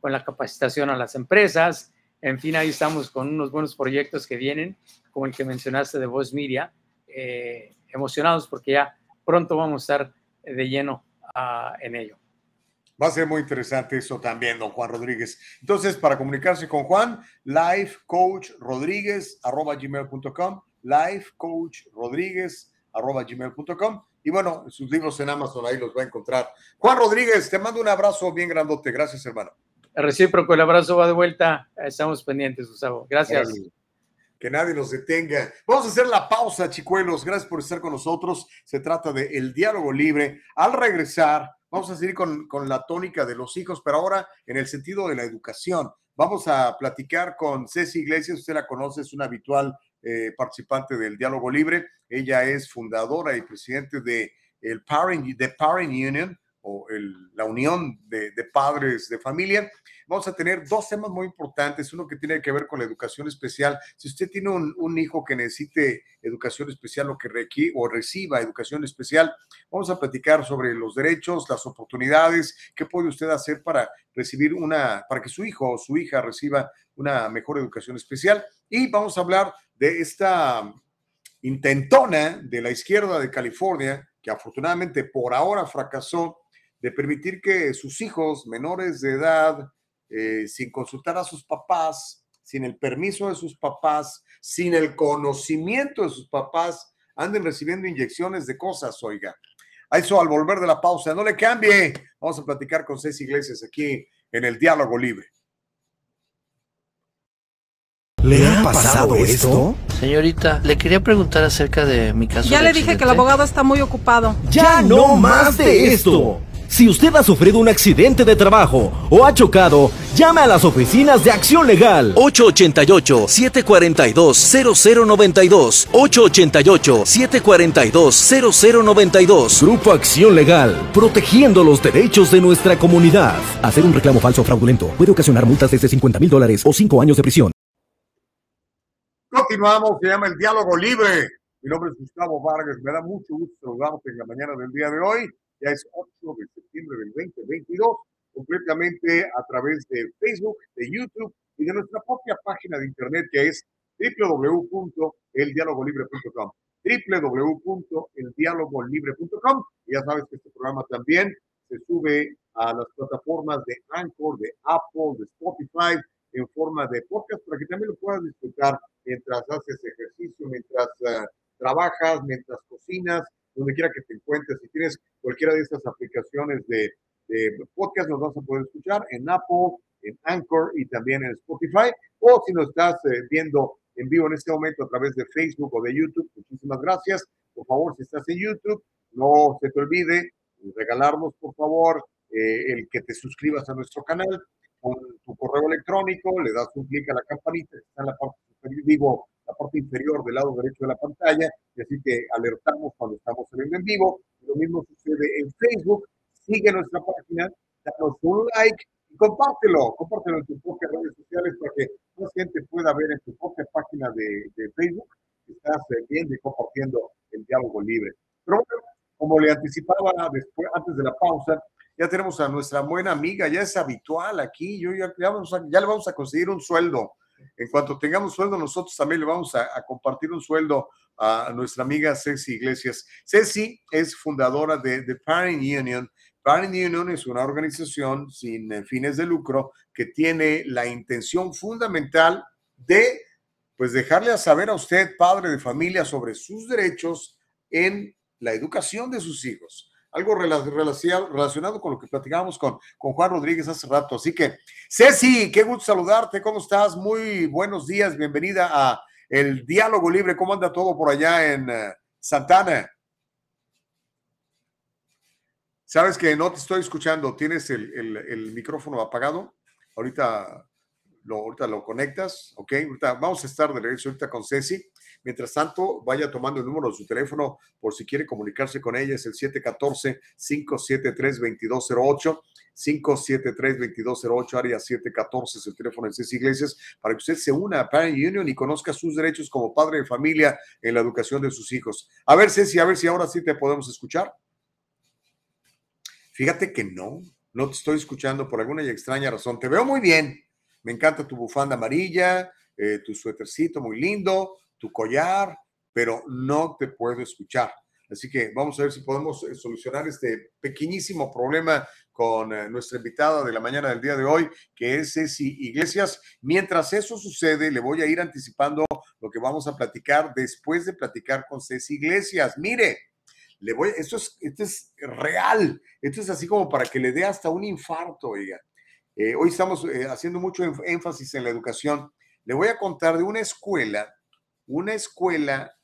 S3: con la capacitación a las empresas. En fin, ahí estamos con unos buenos proyectos que vienen, como el que mencionaste de Voz Media, eh, emocionados porque ya pronto vamos a estar de lleno uh, en ello.
S1: Va a ser muy interesante eso también, don Juan Rodríguez. Entonces, para comunicarse con Juan, lifecoachrodríguez.com, lifecoachrodríguez arroba gmail.com. Y bueno, sus libros en Amazon ahí los va a encontrar. Juan Rodríguez, te mando un abrazo bien grandote. Gracias, hermano.
S3: Recíproco, el abrazo va de vuelta. Estamos pendientes, Gustavo. Gracias.
S1: Que nadie nos detenga. Vamos a hacer la pausa, chicuelos. Gracias por estar con nosotros. Se trata de El Diálogo Libre. Al regresar, vamos a seguir con, con la tónica de los hijos, pero ahora en el sentido de la educación. Vamos a platicar con Ceci Iglesias, usted la conoce, es una habitual eh, participante del Diálogo Libre. Ella es fundadora y presidente de el Parent, The Parent Union o la Unión de, de, Padres de Familia. Vamos a tener dos temas muy importantes. Uno que tiene que ver con la educación especial. Si usted tiene un, un hijo que necesite educación especial o que requiere o reciba educación especial, vamos a platicar sobre los derechos, las oportunidades, qué puede usted hacer para recibir una, para que su hijo o su hija reciba una mejor educación especial. Y vamos a hablar de esta intentona de la izquierda de California, que afortunadamente por ahora fracasó, de permitir que sus hijos menores de edad, eh, sin consultar a sus papás, sin el permiso de sus papás, sin el conocimiento de sus papás, anden recibiendo inyecciones de cosas, oiga. A eso al volver de la pausa, no le cambie. Vamos a platicar con Ceci Iglesias aquí en el Diálogo Libre.
S4: ¿Le ha pasado esto?
S5: Señorita, le quería preguntar acerca de mi caso.
S6: Ya le dije
S5: accidente.
S6: que el abogado está muy ocupado.
S4: ¡Ya no más de esto! Si usted ha sufrido un accidente de trabajo o ha chocado, Llame a las oficinas de Acción Legal.
S6: 888-742-0092. 888-742-0092.
S4: Grupo Acción Legal, protegiendo los derechos de nuestra comunidad. Hacer un reclamo falso o fraudulento puede ocasionar multas desde 50 mil dólares o 5 años de prisión.
S1: Continuamos, se llama el diálogo libre. Mi nombre es Gustavo Vargas, me da mucho gusto saludarte en la mañana del día de hoy. Ya es 8 de septiembre del 2022, completamente a través de Facebook, de YouTube y de nuestra propia página de internet que es www.eldialogolibre.com www.eldialogolibre.com ya sabes que este programa también se sube a las plataformas de Anchor, de Apple, de Spotify, en forma de podcast para que también lo puedas disfrutar mientras haces ejercicio, mientras uh, trabajas, mientras cocinas, donde quiera que te encuentres. Si tienes cualquiera de estas aplicaciones de, de podcast, nos vas a poder escuchar en Apple, en Anchor y también en Spotify. O si nos estás eh, viendo en vivo en este momento a través de Facebook o de YouTube, muchísimas gracias. Por favor, si estás en YouTube, no se te olvide regalarnos, por favor, eh, el que te suscribas a nuestro canal con tu correo electrónico, le das un clic a la campanita, está en la parte superior, digo, la parte inferior del lado derecho de la pantalla, y así que alertamos cuando estamos saliendo en vivo. Lo mismo sucede en Facebook. Sigue nuestra página, danos un like y compártelo, compártelo en tus propias redes sociales para que más gente pueda ver en tu propia página de, de Facebook estás viendo y compartiendo el diálogo libre. Pero bueno, como le anticipaba después, antes de la pausa, ya tenemos a nuestra buena amiga, ya es habitual aquí, yo ya, ya, vamos a, ya le vamos a conseguir un sueldo. En cuanto tengamos sueldo, nosotros también le vamos a, compartir un sueldo a nuestra amiga Ceci Iglesias. Ceci es fundadora de The Parent Union. Parent Union es una organización sin fines de lucro que tiene la intención fundamental de pues dejarle a saber a usted, padre de familia, sobre sus derechos en la educación de sus hijos algo relacionado con lo que platicábamos con, con Juan Rodríguez hace rato. Así que, Ceci, qué gusto saludarte, ¿cómo estás? Muy buenos días, bienvenida a El Diálogo Libre. ¿Cómo anda todo por allá en uh, Santana? Sabes que no te estoy escuchando, ¿tienes el, el, el micrófono apagado? Ahorita lo, ahorita lo conectas, ¿ok? Ahorita vamos a estar de regreso ahorita con Ceci. Mientras tanto, vaya tomando el número de su teléfono por si quiere comunicarse con ella. Es el 714-573-2208. 573-2208, área 714 es el teléfono de Ceci Iglesias, para que usted se una a Parent Union y conozca sus derechos como padre de familia en la educación de sus hijos. A ver, Ceci, a ver si ahora sí te podemos escuchar. Fíjate que no, no te estoy escuchando por alguna extraña razón. Te veo muy bien. Me encanta tu bufanda amarilla, eh, tu suétercito muy lindo, tu collar, pero no te puedo escuchar. Así que vamos a ver si podemos eh, solucionar este pequeñísimo problema con eh, nuestra invitada de la mañana del día de hoy, que es Ceci Iglesias. Mientras eso sucede, le voy a ir anticipando lo que vamos a platicar después de platicar con Ceci Iglesias. Mire, le voy, esto es, esto es real, esto es así como para que le dé hasta un infarto, oiga. Eh, hoy estamos eh, haciendo mucho énfasis en la educación. Le voy a contar de una escuela una escuela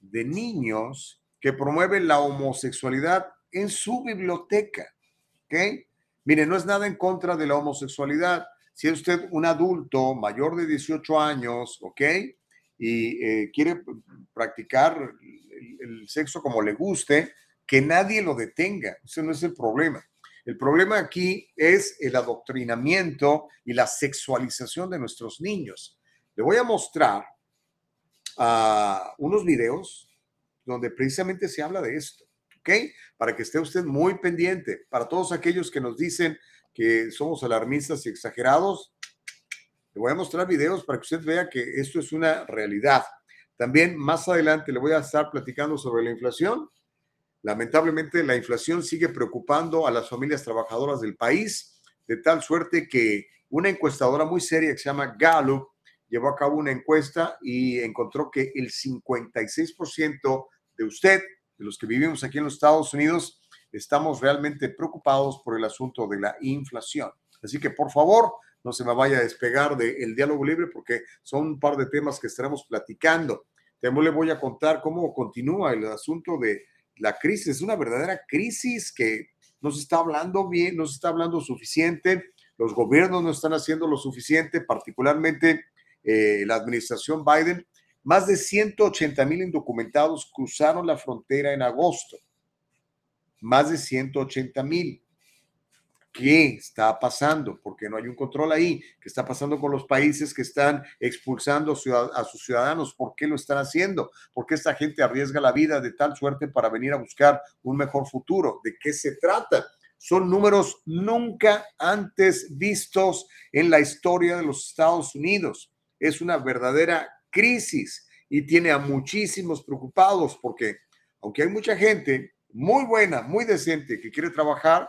S1: de niños que promueve la homosexualidad en su biblioteca. ¿Ok? Mire, no es nada en contra de la homosexualidad. Si es usted un adulto mayor de 18 años, ¿ok? Y eh, quiere practicar el, el, sexo como le guste, que nadie lo detenga. Ese no es el problema. El problema aquí es el adoctrinamiento y la sexualización de nuestros niños. Le voy a mostrar uh, unos videos donde precisamente se habla de esto, ¿ok? Para que esté usted muy pendiente. Para todos aquellos que nos dicen que somos alarmistas y exagerados, le voy a mostrar videos para que usted vea que esto es una realidad. También más adelante le voy a estar platicando sobre la inflación. Lamentablemente la inflación sigue preocupando a las familias trabajadoras del país, de tal suerte que una encuestadora muy seria que se llama Gallup llevó a cabo una encuesta y encontró que el 56% de usted, de los que vivimos aquí en los Estados Unidos, estamos realmente preocupados por el asunto de la inflación. Así que por favor, no se me vaya a despegar del diálogo libre porque son un par de temas que estaremos platicando. También le voy a contar cómo continúa el asunto de la crisis. Es una verdadera crisis que no se está hablando bien, no se está hablando suficiente los gobiernos no están haciendo lo suficiente, particularmente eh, la administración Biden. Más de 180 mil indocumentados cruzaron la frontera en agosto. Más de 180 mil. ¿Qué está pasando? Porque no hay un control ahí. ¿Qué está pasando con los países que están expulsando a sus ciudadanos? ¿Por qué lo están haciendo? ¿Por qué esta gente arriesga la vida de tal suerte para venir a buscar un mejor futuro? ¿De qué se trata? Son números nunca antes vistos en la historia de los Estados Unidos. Es una verdadera crisis y tiene a muchísimos preocupados porque aunque hay mucha gente muy buena, muy decente que quiere trabajar,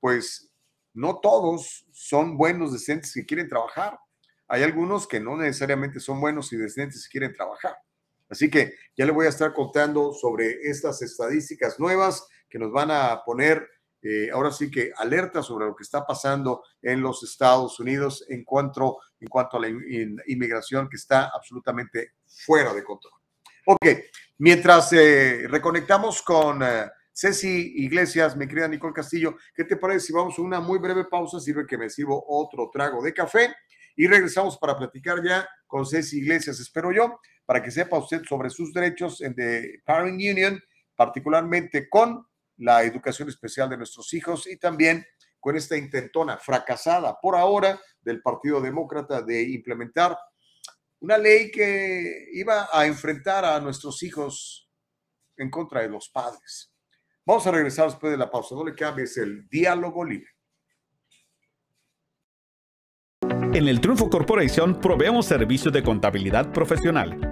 S1: pues no todos son buenos, decentes que quieren trabajar. Hay algunos que no necesariamente son buenos y decentes que quieren trabajar. Así que ya le voy a estar contando sobre estas estadísticas nuevas que nos van a poner eh, ahora sí que alerta sobre lo que está pasando en los Estados Unidos en cuanto, en cuanto a la inmigración que está absolutamente fuera de control. Ok, mientras eh, reconectamos con eh, Ceci Iglesias, mi querida Nicole Castillo, ¿qué te parece si vamos a una muy breve pausa? Sirve que me sirvo otro trago de café y regresamos para platicar ya con Ceci Iglesias, espero yo, para que sepa usted sobre sus derechos en The Parent Union, particularmente con la educación especial de nuestros hijos y también con esta intentona fracasada por ahora del Partido Demócrata de implementar una ley que iba a enfrentar a nuestros hijos en contra de los padres. Vamos a regresar después de la pausa. No le cambies el diálogo libre.
S7: En el Triunfo Corporation proveemos servicios de contabilidad profesional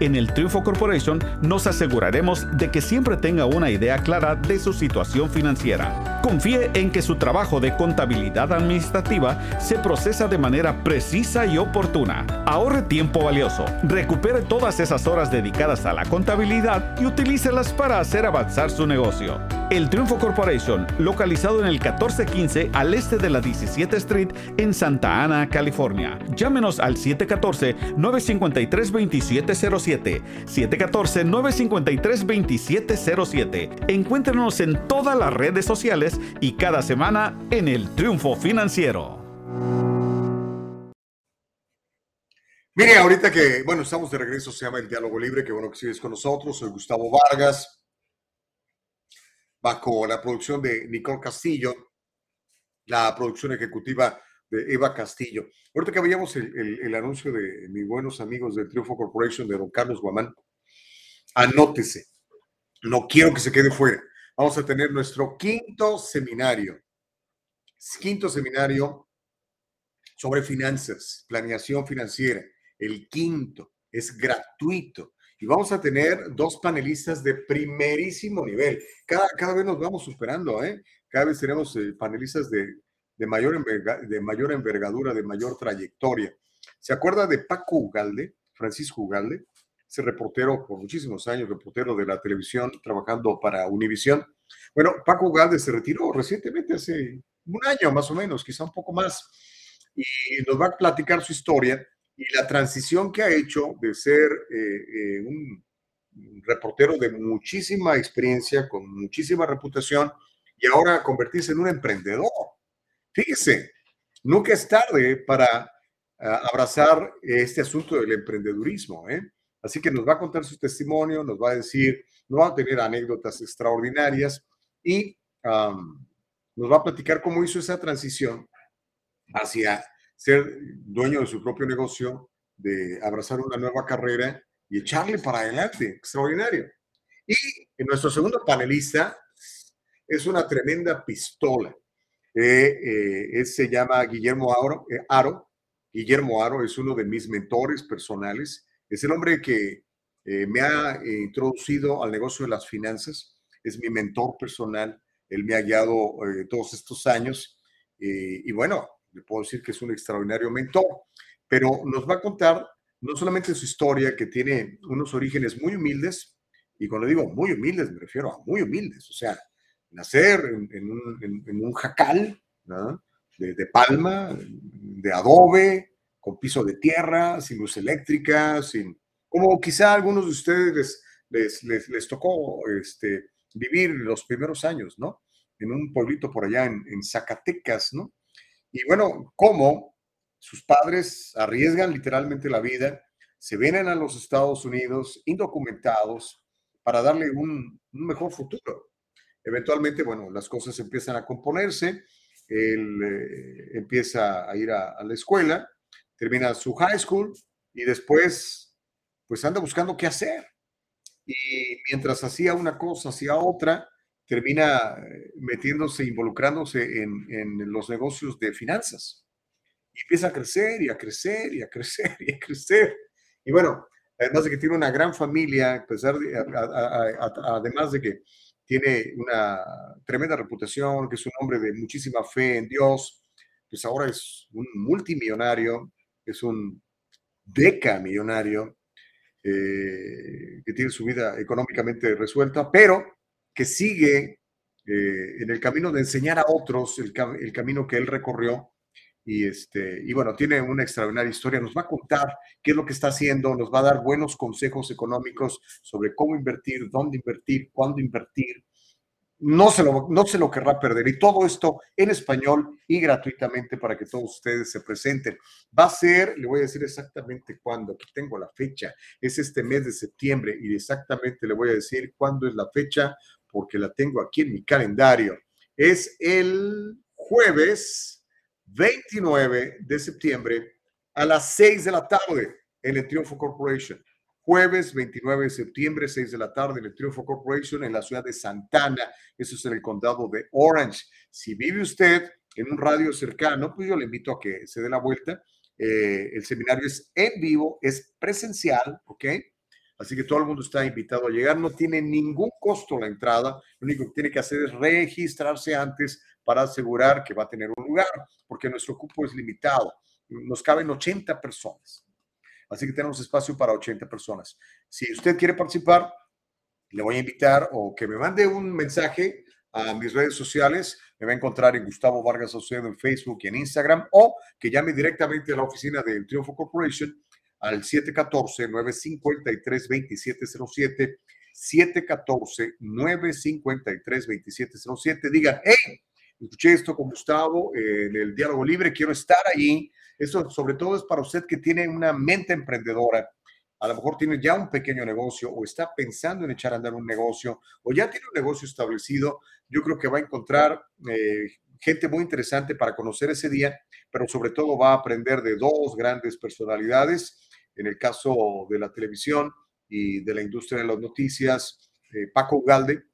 S7: En el Triunfo Corporation nos aseguraremos de que siempre tenga una idea clara de su situación financiera. Confíe en que su trabajo de contabilidad administrativa se procesa de manera precisa y oportuna. Ahorre tiempo valioso, recupere todas esas horas dedicadas a la contabilidad y utilícelas para hacer avanzar su negocio. El Triunfo Corporation, localizado en el 1415 al este de la 17 Street en Santa Ana, California. Llámenos al 714-953-2707. 714-953-2707. Encuéntrenos en todas las redes sociales y cada semana en el Triunfo Financiero.
S1: Mire, ahorita que, bueno, estamos de regreso, se llama El Diálogo Libre, que bueno que sigues con nosotros. Soy Gustavo Vargas bajo la producción de Nicole Castillo, la producción ejecutiva de Eva Castillo. Ahorita que veíamos el, anuncio de mis buenos amigos del Triunfo Corporation de don Carlos Guamán, anótese, no quiero que se quede fuera. Vamos a tener nuestro quinto seminario, quinto seminario sobre finanzas, planeación financiera, el quinto, es gratuito y vamos a tener dos panelistas de primerísimo nivel. Cada, cada vez nos vamos superando, ¿eh? Cada vez tenemos eh, panelistas de, de, mayor de mayor envergadura, de mayor trayectoria. ¿Se acuerda de Paco Ugalde, Francisco Ugalde? Ese reportero por muchísimos años, reportero de la televisión, trabajando para Univisión. Bueno, Paco Ugalde se retiró recientemente, hace un año más o menos, quizá un poco más, y nos va a platicar su historia y la transición que ha hecho de ser eh, eh, un reportero de muchísima experiencia, con muchísima reputación, y ahora convertirse en un emprendedor. Fíjese, nunca es tarde para ah, abrazar este asunto del emprendedurismo. ¿eh? Así que nos va a contar su testimonio, nos va a decir, nos va a tener anécdotas extraordinarias y nos va a platicar cómo hizo esa transición hacia ser dueño de su propio negocio, de abrazar una nueva carrera y echarle para adelante. Extraordinario. Y nuestro segundo panelista es una tremenda pistola. Eh, eh se llama Guillermo Aro, eh, Aro. Guillermo Aro es uno de mis mentores personales. Es el hombre que eh, me ha introducido al negocio de las finanzas. Es mi mentor personal. Él me ha guiado todos estos años. y bueno, le puedo decir que es un extraordinario mentor, pero nos va a contar no solamente su historia, que tiene unos orígenes muy humildes, y cuando digo muy humildes me refiero a muy humildes, o sea, nacer en, un, jacal de, palma, de adobe, con piso de tierra, sin luz eléctrica, sin, como quizá algunos de ustedes les, les, tocó este, vivir los primeros años, ¿no? En un pueblito por allá en, en Zacatecas, ¿no? Y bueno, cómo sus padres arriesgan literalmente la vida, se vienen a los Estados Unidos indocumentados para darle un, mejor futuro. Eventualmente, bueno, las cosas empiezan a componerse, él eh, empieza a ir a, la escuela, termina su high school y después, pues anda buscando qué hacer. Y mientras hacía una cosa, hacía otra, termina eh, metiéndose, involucrándose en, en los negocios de finanzas. Y empieza a crecer y a crecer y a crecer y a crecer. Y bueno, además de que tiene una gran familia, a pesar además de que tiene una tremenda reputación, que es un hombre de muchísima fe en Dios, pues ahora es un multimillonario, es un decamillonario, eh, que tiene su vida económicamente resuelta, pero que sigue eh, en el camino de enseñar a otros el, el camino que él recorrió y, este, y bueno, tiene una extraordinaria historia. Nos va a contar qué es lo que está haciendo, nos va a dar buenos consejos económicos sobre cómo invertir, dónde invertir, cuándo invertir. No se, lo, no se lo querrá perder. Y todo esto en español y gratuitamente para que todos ustedes se presenten. Va a ser, le voy a decir exactamente cuándo, aquí tengo la fecha, es este mes de septiembre y exactamente le voy a decir cuándo es la fecha porque la tengo aquí en mi calendario. Es el jueves 29 de septiembre a las 6 de la tarde en el Triunfo Corporation. Jueves 29 de septiembre, 6 de la tarde en el Triunfo Corporation en la ciudad de Santana. Eso es en el condado de Orange. Si vive usted en un radio cercano, pues yo le invito a que se dé la vuelta. Eh, el seminario es en vivo, es presencial, ¿ok? Así que todo el mundo está invitado a llegar. No tiene ningún costo la entrada. Lo único que tiene que hacer es registrarse antes para asegurar que va a tener un lugar, porque nuestro cupo es limitado. Nos caben 80 personas. Así que tenemos espacio para 80 personas. Si usted quiere participar, le voy a invitar o que me mande un mensaje a mis redes sociales. Me va a encontrar en Gustavo Vargas Ocedo en Facebook y en Instagram o que llame directamente a la oficina de Triunfo Corporation al 714-953-2707. 714-953-2707. Digan, hey, escuché esto con Gustavo eh, en el diálogo libre, quiero estar ahí. Esto sobre todo es para usted que tiene una mente emprendedora. A lo mejor tiene ya un pequeño negocio o está pensando en echar a andar un negocio o ya tiene un negocio establecido. Yo creo que va a encontrar eh, gente muy interesante para conocer ese día, pero sobre todo va a aprender de dos grandes personalidades. En el caso de la televisión y de la industria de las noticias, eh, Paco Ugalde,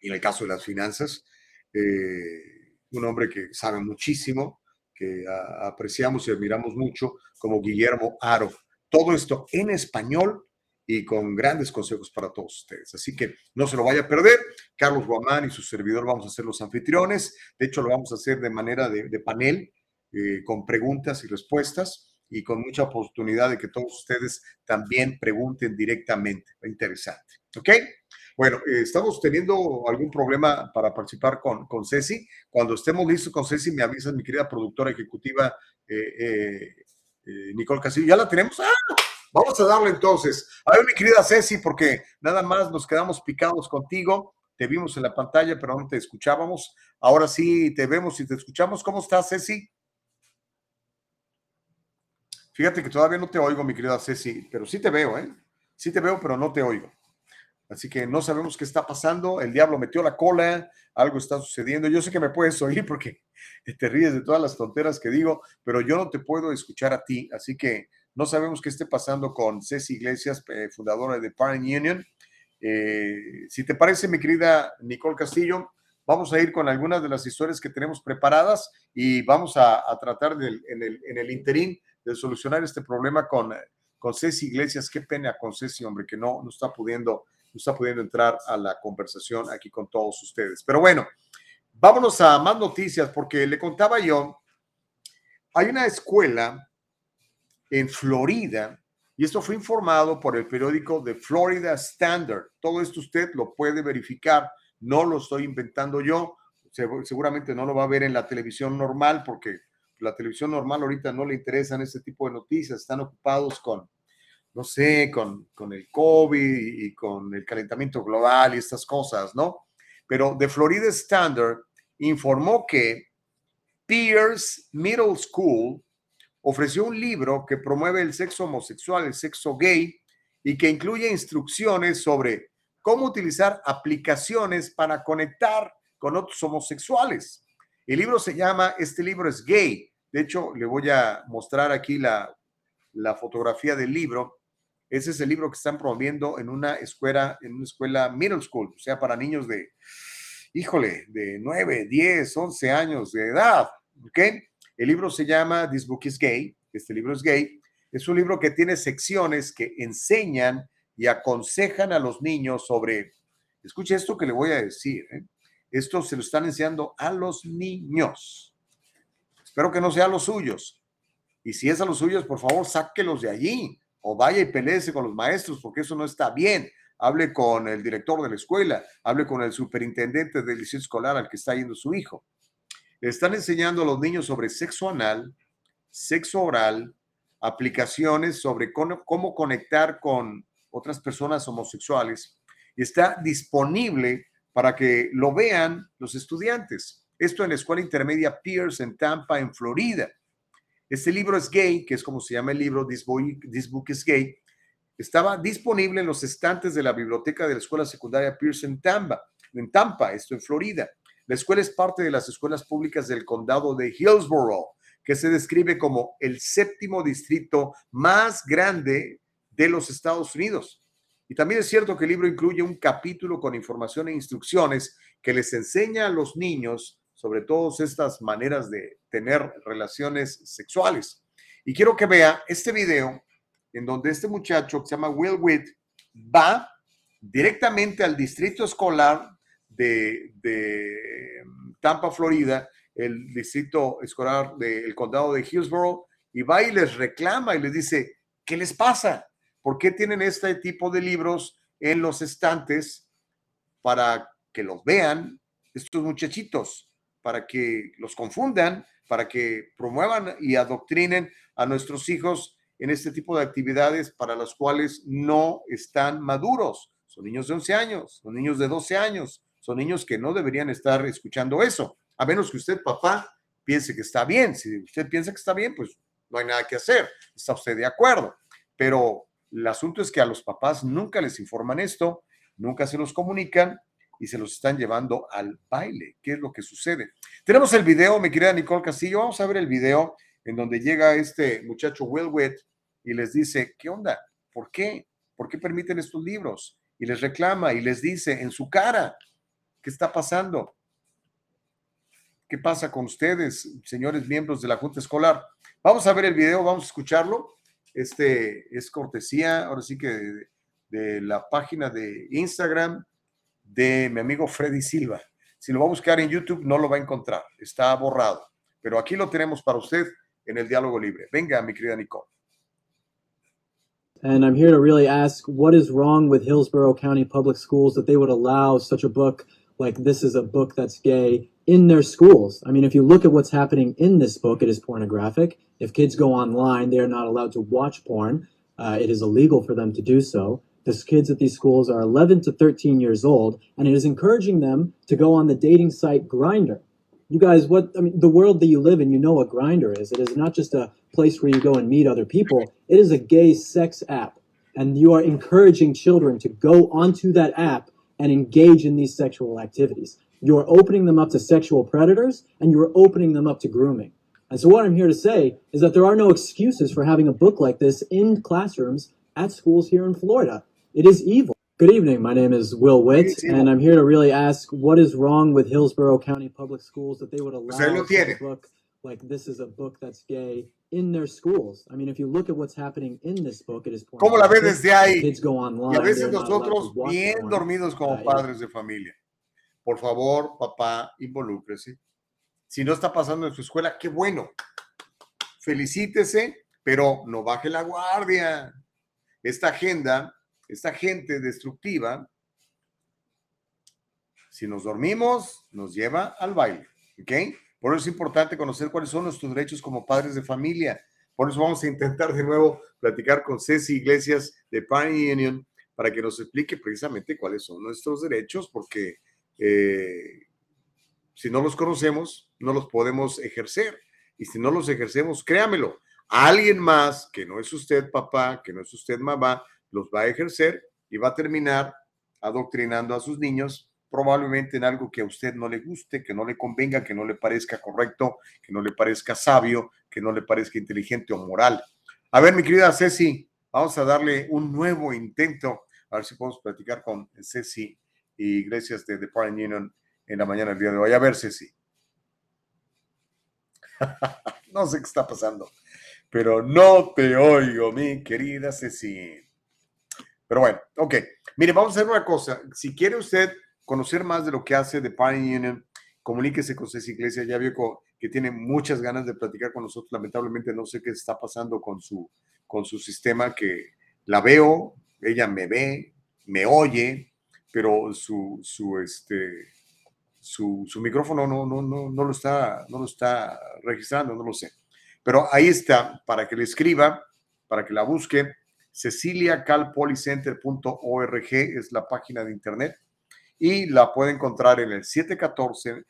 S1: y en el caso de las finanzas, eh, un hombre que sabe muchísimo, que apreciamos y admiramos mucho, como Guillermo Aro. Todo esto en español y con grandes consejos para todos ustedes. Así que no se lo vaya a perder. Carlos Guamán y su servidor vamos a ser los anfitriones. De hecho, lo vamos a hacer de manera de, panel, eh, con preguntas y respuestas y con mucha oportunidad de que todos ustedes también pregunten directamente. Interesante. ¿Ok? Bueno, eh, estamos teniendo algún problema para participar con, con Ceci. Cuando estemos listos con Ceci, me avisa mi querida productora ejecutiva eh, eh, Nicole Castillo. ¿Ya la tenemos? ¡Ah! Vamos a darle entonces. A ver, mi querida Ceci, porque nada más nos quedamos picados contigo. Te vimos en la pantalla, pero no te escuchábamos. Ahora sí te vemos y te escuchamos. ¿Cómo estás, Ceci? Fíjate que todavía no te oigo, mi querida Ceci, pero sí te veo, ¿eh? Sí te veo, pero no te oigo. Así que no sabemos qué está pasando. El diablo metió la cola, algo está sucediendo. Yo sé que me puedes oír porque *laughs* te ríes de todas las tonteras que digo, pero yo no te puedo escuchar a ti. Así que no sabemos qué esté pasando con Ceci Iglesias, eh, fundadora de Parent Union. Eh, si te parece, mi querida Nicole Castillo, vamos a ir con algunas de las historias que tenemos preparadas y vamos a, tratar en, el, en el interín de solucionar este problema con, con Ceci Iglesias. Qué pena con Ceci, hombre, que no, no está pudiendo está pudiendo entrar a la conversación aquí con todos ustedes. Pero bueno, vámonos a más noticias porque le contaba yo, hay una escuela en Florida y esto fue informado por el periódico The Florida Standard. Todo esto usted lo puede verificar. no lo estoy inventando yo, seguramente no lo va a ver en la televisión normal porque la televisión normal ahorita no le interesan este tipo de noticias, están ocupados con, no sé, con, con el COVID y con el calentamiento global y estas cosas, ¿no? Pero The Florida Standard informó que Pierce Middle School ofreció un libro que promueve el sexo homosexual, el sexo gay, y que incluye instrucciones sobre cómo utilizar aplicaciones para conectar con otros homosexuales. El libro se llama, este libro es gay. De hecho, le voy a mostrar aquí la, la fotografía del libro. Ese es el libro que están promoviendo en una escuela, en una escuela middle school, o sea, para niños de, híjole, de 9, 10, 11 años de edad. ¿Ok? El libro se llama This Book is Gay. Este libro es gay. Es un libro que tiene secciones que enseñan y aconsejan a los niños sobre, escuche esto que le voy a decir, ¿eh? esto se lo están enseñando a los niños. Espero que no sea a los suyos. Y si es a los suyos, por favor, sáquelos de allí o vaya y peleese con los maestros porque eso no está bien. Hable con el director de la escuela, hable con el superintendente del liceo escolar al que está yendo su hijo. Están enseñando a los niños sobre sexo anal, sexo oral, aplicaciones sobre cómo, conectar con otras personas homosexuales y está disponible para que lo vean los estudiantes. Esto en la Escuela Intermedia Pierce en Tampa, en Florida. Este libro es gay, que es como se llama el libro, This, Book is Gay. Estaba disponible en los estantes de la biblioteca de la Escuela Secundaria en Tampa, en Tampa, esto en Florida. La escuela es parte de las escuelas públicas del condado de Hillsborough, que se describe como el séptimo distrito más grande de los Estados Unidos. Y también es cierto que el libro incluye un capítulo con información e instrucciones que les enseña a los niños sobre todas estas maneras de tener relaciones sexuales. Y quiero que vea este video en donde este muchacho que se llama Will Witt va directamente al distrito escolar de, de Tampa, Florida, el distrito escolar del condado de Hillsborough, y va y les reclama y les dice, ¿qué les pasa? ¿Por qué tienen este tipo de libros en los estantes para que los vean estos muchachitos, para que los confundan, para que promuevan y adoctrinen a nuestros hijos en este tipo de actividades para las cuales no están maduros? Son niños de 11 años, son niños de 12 años, son niños que no deberían estar escuchando eso a menos que usted, papá, piense que está bien. Si usted piensa que está bien, pues no hay nada que hacer. Está usted de acuerdo. Pero el asunto es que a los papás nunca les informan esto, nunca se los comunican y se los están llevando al baile. ¿Qué es lo que sucede? Tenemos el video, mi querida Nicole Castillo. Vamos a ver el video en donde llega este muchacho Will Witt y les dice, ¿qué onda? ¿Por qué? ¿Por qué permiten estos libros? Y les reclama y les dice en su cara, ¿qué está pasando? ¿Qué pasa con ustedes, señores miembros de la Junta Escolar? Vamos a ver el video, vamos a escucharlo. Este es cortesía, ahora sí que de, la página de Instagram de mi amigo Freddy Silva. Si lo va a buscar en YouTube, no lo va a encontrar, está borrado. Pero aquí lo tenemos para usted en el diálogo libre. Venga, mi querida Nicole.
S8: And I'm here to really ask what is wrong with Hillsborough County Public Schools that they would allow such a book like this is a book that's gay in their schools. I mean, if you look at what's happening in this book, it is pornographic. If kids go online, they are not allowed to watch porn. Uh, it is illegal for them to do so. The kids at these schools are 11 to 13 years old, and it is encouraging them to go on the dating site Grinder. You guys, what I mean, the world that you live in, you know what Grinder is. It is not just a place where you go and meet other people. It is a gay sex app, and you are encouraging children to go onto that app and engage in these sexual activities. You're opening them up to sexual predators and you're opening them up to grooming. And so, what I'm here to say is that there are no excuses for having a book like this in classrooms at schools here in Florida. It is evil. Good evening. My name is Will Witt, and I'm here to really ask what is wrong with Hillsborough County Public Schools that they would allow a book like this is a book that's gay in their schools. I mean, if you look at what's happening in this book, it is
S1: ¿Cómo la ves desde ahí? Kids go online, y a veces nosotros bien dormidos como uh, padres de familia. Por favor, papá, involúcrese. Si no está pasando en su escuela, qué bueno. Felicítese, pero no baje la guardia. Esta agenda, esta gente destructiva, Si nos dormimos, nos lleva al baile. ¿Ok? Por eso es importante conocer cuáles son nuestros derechos como padres de familia. Por eso vamos a intentar de nuevo platicar con Ceci Iglesias de Parent Union para que nos explique precisamente cuáles son nuestros derechos, porque eh, si no los conocemos, no los podemos ejercer. Y si no los ejercemos, créamelo, alguien más que no es usted papá, que no es usted mamá, los va a ejercer y va a terminar adoctrinando a sus niños probablemente en algo que a usted no le guste, que no le convenga, que no le parezca correcto, que no le parezca sabio, que no le parezca inteligente o moral. A ver, mi querida Ceci, vamos a darle un nuevo intento, a ver si podemos platicar con Ceci y Iglesias de The Union en la mañana del día de hoy. A ver, Ceci. *laughs* no sé qué está pasando, pero no te oigo, mi querida Ceci. Pero bueno, ok. Mire, vamos a hacer una cosa. Si quiere usted conocer más de lo que hace The Parent Union, comuníquese con Ceci Iglesias. Ya vio que tiene muchas ganas de platicar con nosotros. Lamentablemente no sé qué está pasando con su, con su sistema, que la veo, ella me ve, me oye, pero su, su, este, su, su micrófono no, no, no, no, lo está, no lo está registrando, no lo sé. Pero ahí está, para que le escriba, para que la busque, ceciliacalpolicenter.org es la página de internet y la puede encontrar en el 714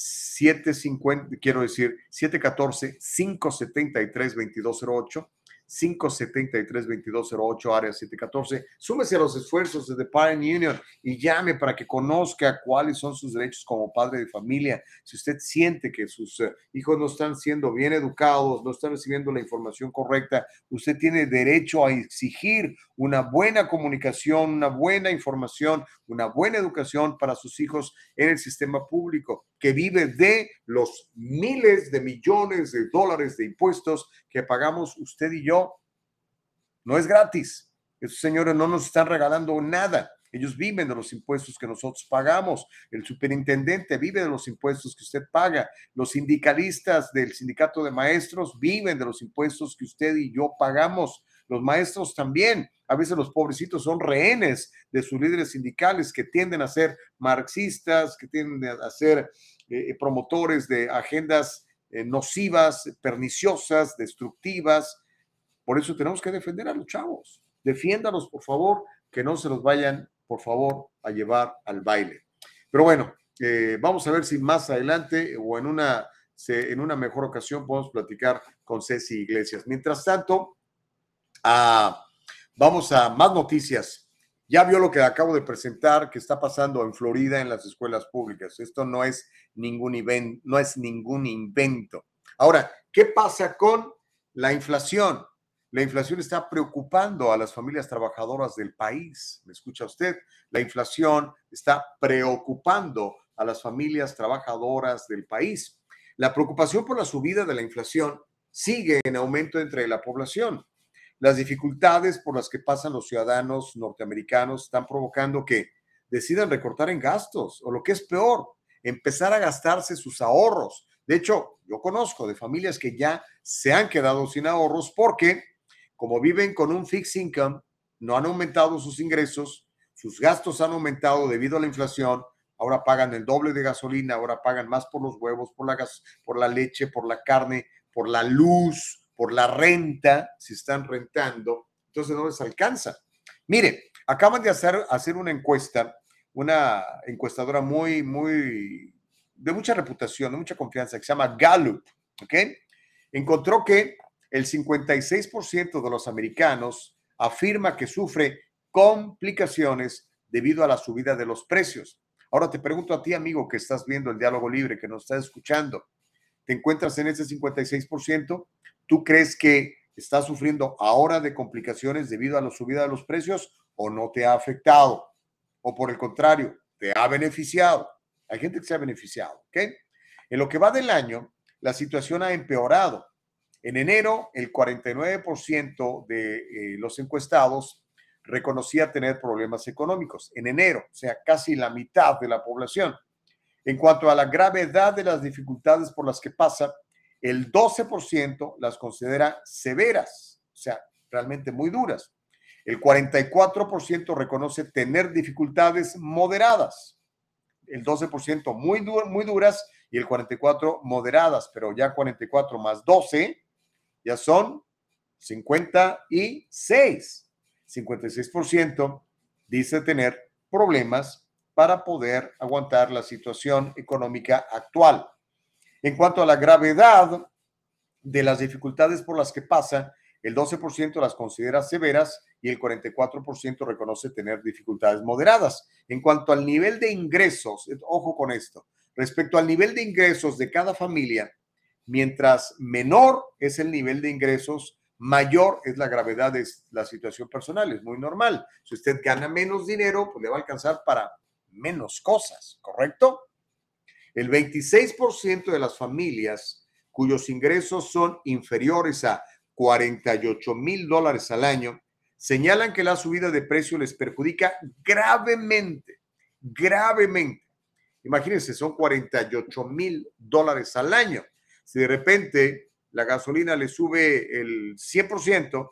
S1: 750, quiero decir, 714 573 2208 573-2208, área 714. Súmese a los esfuerzos de The Parent Union y llame para que conozca cuáles son sus derechos como padre de familia. Si usted siente que sus eh, hijos no están siendo bien educados, no están recibiendo la información correcta, usted tiene derecho a exigir una buena comunicación, una buena información, una buena educación para sus hijos en el sistema público que vive de los miles de millones de dólares de impuestos que pagamos usted y yo. No es gratis. Esos señores no nos están regalando nada. Ellos viven de los impuestos que nosotros pagamos. El superintendente vive de los impuestos que usted paga. Los sindicalistas del sindicato de maestros viven de los impuestos que usted y yo pagamos. Los maestros también. A veces los pobrecitos son rehenes de sus líderes sindicales que tienden a ser marxistas, que tienden a ser eh, promotores de agendas eh, nocivas, perniciosas, destructivas. Por eso tenemos que defender a los chavos. Defiéndalos, por favor, que no se los vayan, por favor, a llevar al baile. Pero bueno, eh, vamos a ver si más adelante o en una, en una mejor ocasión podemos platicar con Ceci Iglesias. Mientras tanto, ah, vamos a más noticias. Ya vio lo que acabo de presentar que está pasando en Florida en las escuelas públicas. Esto no es ningún, no es ningún invento. Ahora, ¿qué pasa con la inflación? La inflación está preocupando a las familias trabajadoras del país. ¿Me escucha usted? La inflación está preocupando a las familias trabajadoras del país. La preocupación por la subida de la inflación sigue en aumento entre la población. Las dificultades por las que pasan los ciudadanos norteamericanos están provocando que decidan recortar en gastos o lo que es peor, empezar a gastarse sus ahorros. De hecho, yo conozco de familias que ya se han quedado sin ahorros porque como viven con un fixed income, no han aumentado sus ingresos, sus gastos han aumentado debido a la inflación, ahora pagan el doble de gasolina, ahora pagan más por los huevos, por la, gas, por la leche, por la carne, por la luz, por la renta, si están rentando, entonces no les alcanza. Mire, acaban de hacer, hacer una encuesta, una encuestadora muy, muy, de mucha reputación, de mucha confianza, que se llama Gallup, ¿ok? Encontró que el 56% de los americanos afirma que sufre complicaciones debido a la subida de los precios. Ahora te pregunto a ti, amigo, que estás viendo el diálogo libre, que nos estás escuchando, ¿te encuentras en ese 56%? ¿Tú crees que estás sufriendo ahora de complicaciones debido a la subida de los precios o no te ha afectado? O por el contrario, te ha beneficiado. Hay gente que se ha beneficiado, ¿ok? En lo que va del año, la situación ha empeorado. En enero, el 49% de eh, los encuestados reconocía tener problemas económicos. En enero, o sea, casi la mitad de la población. En cuanto a la gravedad de las dificultades por las que pasa, el 12% las considera severas, o sea, realmente muy duras. El 44% reconoce tener dificultades moderadas. el 12% muy, muy duras y el 44% moderadas, pero ya 44 más 12 ya son 56. 56% dice tener problemas para poder aguantar la situación económica actual. En cuanto a la gravedad de las dificultades por las que pasa, el 12% las considera severas y el 44% reconoce tener dificultades moderadas. En cuanto al nivel de ingresos, ojo con esto, respecto al nivel de ingresos de cada familia, mientras menor es el nivel de ingresos, mayor es la gravedad de la situación personal. Es muy normal. Si usted gana menos dinero, pues le va a alcanzar para menos cosas, ¿correcto? El 26% de las familias cuyos ingresos son inferiores a 48 mil dólares al año señalan que la subida de precio les perjudica gravemente, gravemente. Imagínense, son 48 mil dólares al año. Si de repente la gasolina le sube el 100%,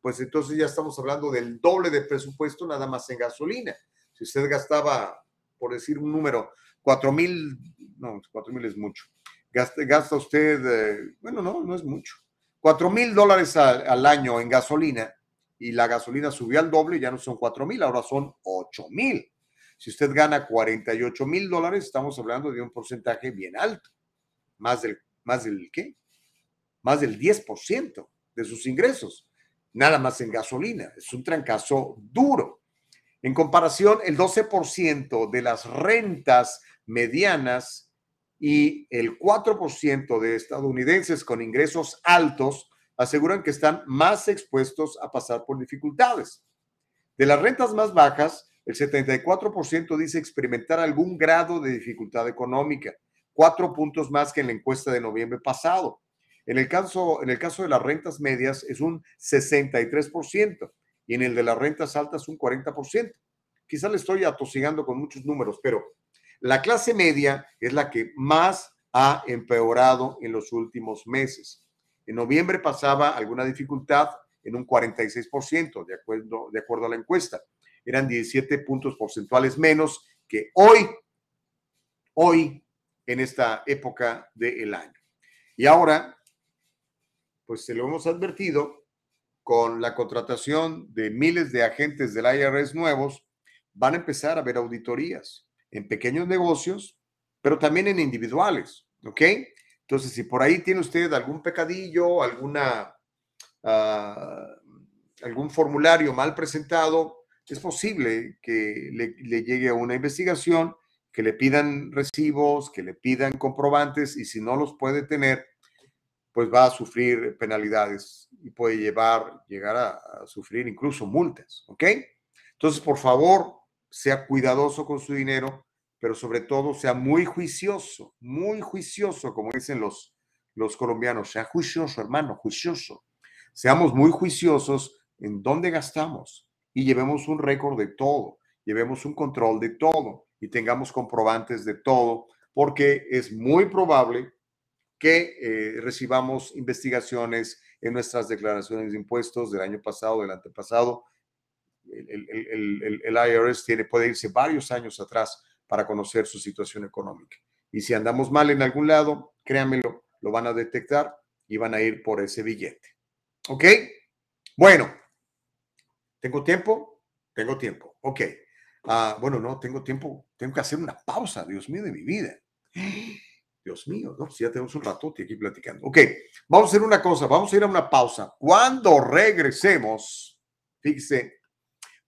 S1: pues entonces ya estamos hablando del doble de presupuesto nada más en gasolina. Si usted gastaba, por decir un número, 4 mil, no, 4 mil es mucho. Gasta, gasta usted, eh, bueno, no, no es mucho. 4 mil dólares al año en gasolina y la gasolina subió al doble, ya no son 4 mil, ahora son 8 mil. Si usted gana 48 mil dólares, estamos hablando de un porcentaje bien alto, más del, más del ¿qué? Más del 10% de sus ingresos, nada más en gasolina. Es un trancazo duro. En comparación, el 12% de las rentas medianas y el 4% de estadounidenses con ingresos altos aseguran que están más expuestos a pasar por dificultades. De las rentas más bajas, el 74% dice experimentar algún grado de dificultad económica, cuatro puntos más que en la encuesta de noviembre pasado. En el caso, en el caso de las rentas medias es un 63% y en el de las rentas altas un 40%. Quizá le estoy atosigando con muchos números, pero la clase media es la que más ha empeorado en los últimos meses. En noviembre pasaba alguna dificultad en un 46%, de acuerdo, de acuerdo a la encuesta. Eran 17 puntos porcentuales menos que hoy, hoy, en esta época del año. Y ahora, pues se lo hemos advertido, con la contratación de miles de agentes del IRS nuevos, van a empezar a haber auditorías en pequeños negocios, pero también en individuales, ¿ok? Entonces, si por ahí tiene usted algún pecadillo, alguna, ah, algún formulario mal presentado, es posible que le, le, llegue a una investigación, que le pidan recibos, que le pidan comprobantes y si no los puede tener, pues va a sufrir penalidades y puede llevar, llegar a, a sufrir incluso multas, ¿ok? Entonces, por favor, sea cuidadoso con su dinero, pero sobre todo sea muy juicioso, muy juicioso, como dicen los, los colombianos, sea juicioso, hermano, juicioso. Seamos muy juiciosos en dónde gastamos y llevemos un récord de todo, llevemos un control de todo y tengamos comprobantes de todo, porque es muy probable que eh, recibamos investigaciones en nuestras declaraciones de impuestos del año pasado, del antepasado. El, el, IRS tiene, puede irse varios años atrás para conocer su situación económica. Y si andamos mal en algún lado, créanmelo, lo van a detectar y van a ir por ese billete. ¿Ok? Bueno, ¿tengo tiempo? Tengo tiempo. Ok. Ah, bueno, no, tengo tiempo. Tengo que hacer una pausa, Dios mío, de mi vida. *gasps* Dios mío, ¿no? Si ya tenemos un ratote aquí platicando. Ok, vamos a hacer una cosa, vamos a ir a una pausa. Cuando regresemos, fíjese,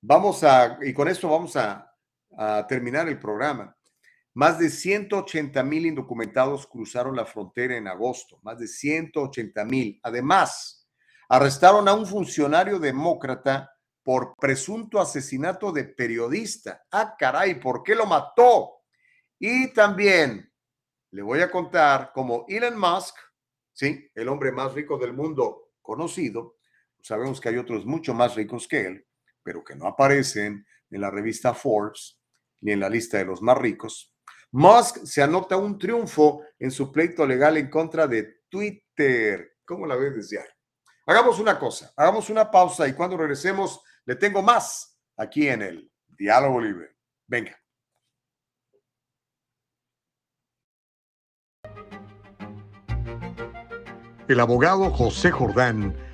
S1: vamos a, y con esto vamos a terminar el programa. Más de 180 mil indocumentados cruzaron la frontera en agosto, más de 180 mil. Además, arrestaron a un funcionario demócrata por presunto asesinato de periodista. Ah, caray, ¿por qué lo mató? Y también le voy a contar cómo Elon Musk, sí, el hombre más rico del mundo conocido, sabemos que hay otros mucho más ricos que él, pero que no aparecen en la revista Forbes, ni en la lista de los más ricos. Musk se anota un triunfo en su pleito legal en contra de Twitter. ¿Cómo la ves desde ahí? Hagamos una cosa, hagamos una pausa y cuando regresemos le tengo más aquí en el Diálogo Libre. Venga. El abogado José Jordán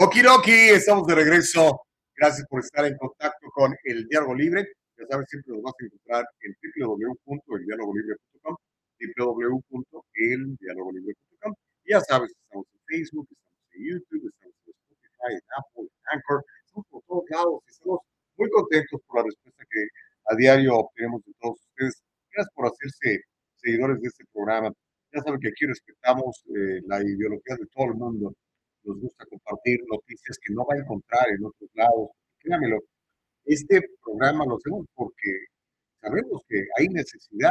S1: Okidoki, estamos de regreso. Gracias por estar en contacto con el Diálogo Libre. Ya sabes, siempre nos vas a encontrar en www.eldialogolibre.com, www.eldialogolibre.com. Ya sabes, estamos en Facebook, estamos en YouTube, estamos en Spotify, en Apple, en Anchor, estamos por todos lados estamos muy contentos por la respuesta que a diario obtenemos de todos ustedes. Gracias por hacerse seguidores de este programa. Ya saben que aquí respetamos eh, la ideología de todo el mundo nos gusta compartir noticias que no va a encontrar en otros lados. Créamelo, este programa lo hacemos porque sabemos que hay necesidad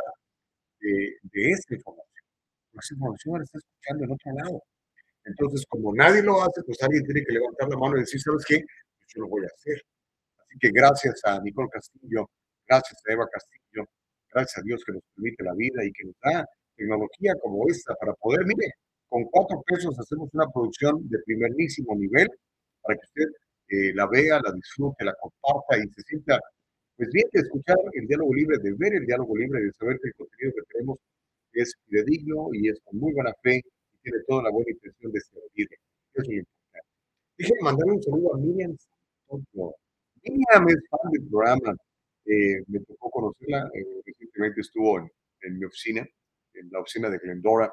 S1: de, de esta información. Porque esa información la está escuchando en otro lado. Entonces, como nadie lo hace, pues alguien tiene que levantar la mano y decir, ¿sabes qué? Pues yo lo voy a hacer. Así que gracias a Nicole Castillo, gracias a Eva Castillo, gracias a Dios que nos permite la vida y que nos da tecnología como esta para poder, mire, con cuatro pesos hacemos una producción de primerísimo nivel para que usted eh, la vea, la disfrute, la comparta y se sienta pues bien de escuchar el diálogo libre, de ver el diálogo libre, de saber que el contenido que tenemos es fidedigno y es con muy buena fe y tiene toda la buena intención de servir. Eso es lo importante. Déjenme mandarle un saludo a Miriam Santos. Miriam es fan del programa. Eh, me tocó conocerla, eh, recientemente estuvo en, en mi oficina, en la oficina de Glendora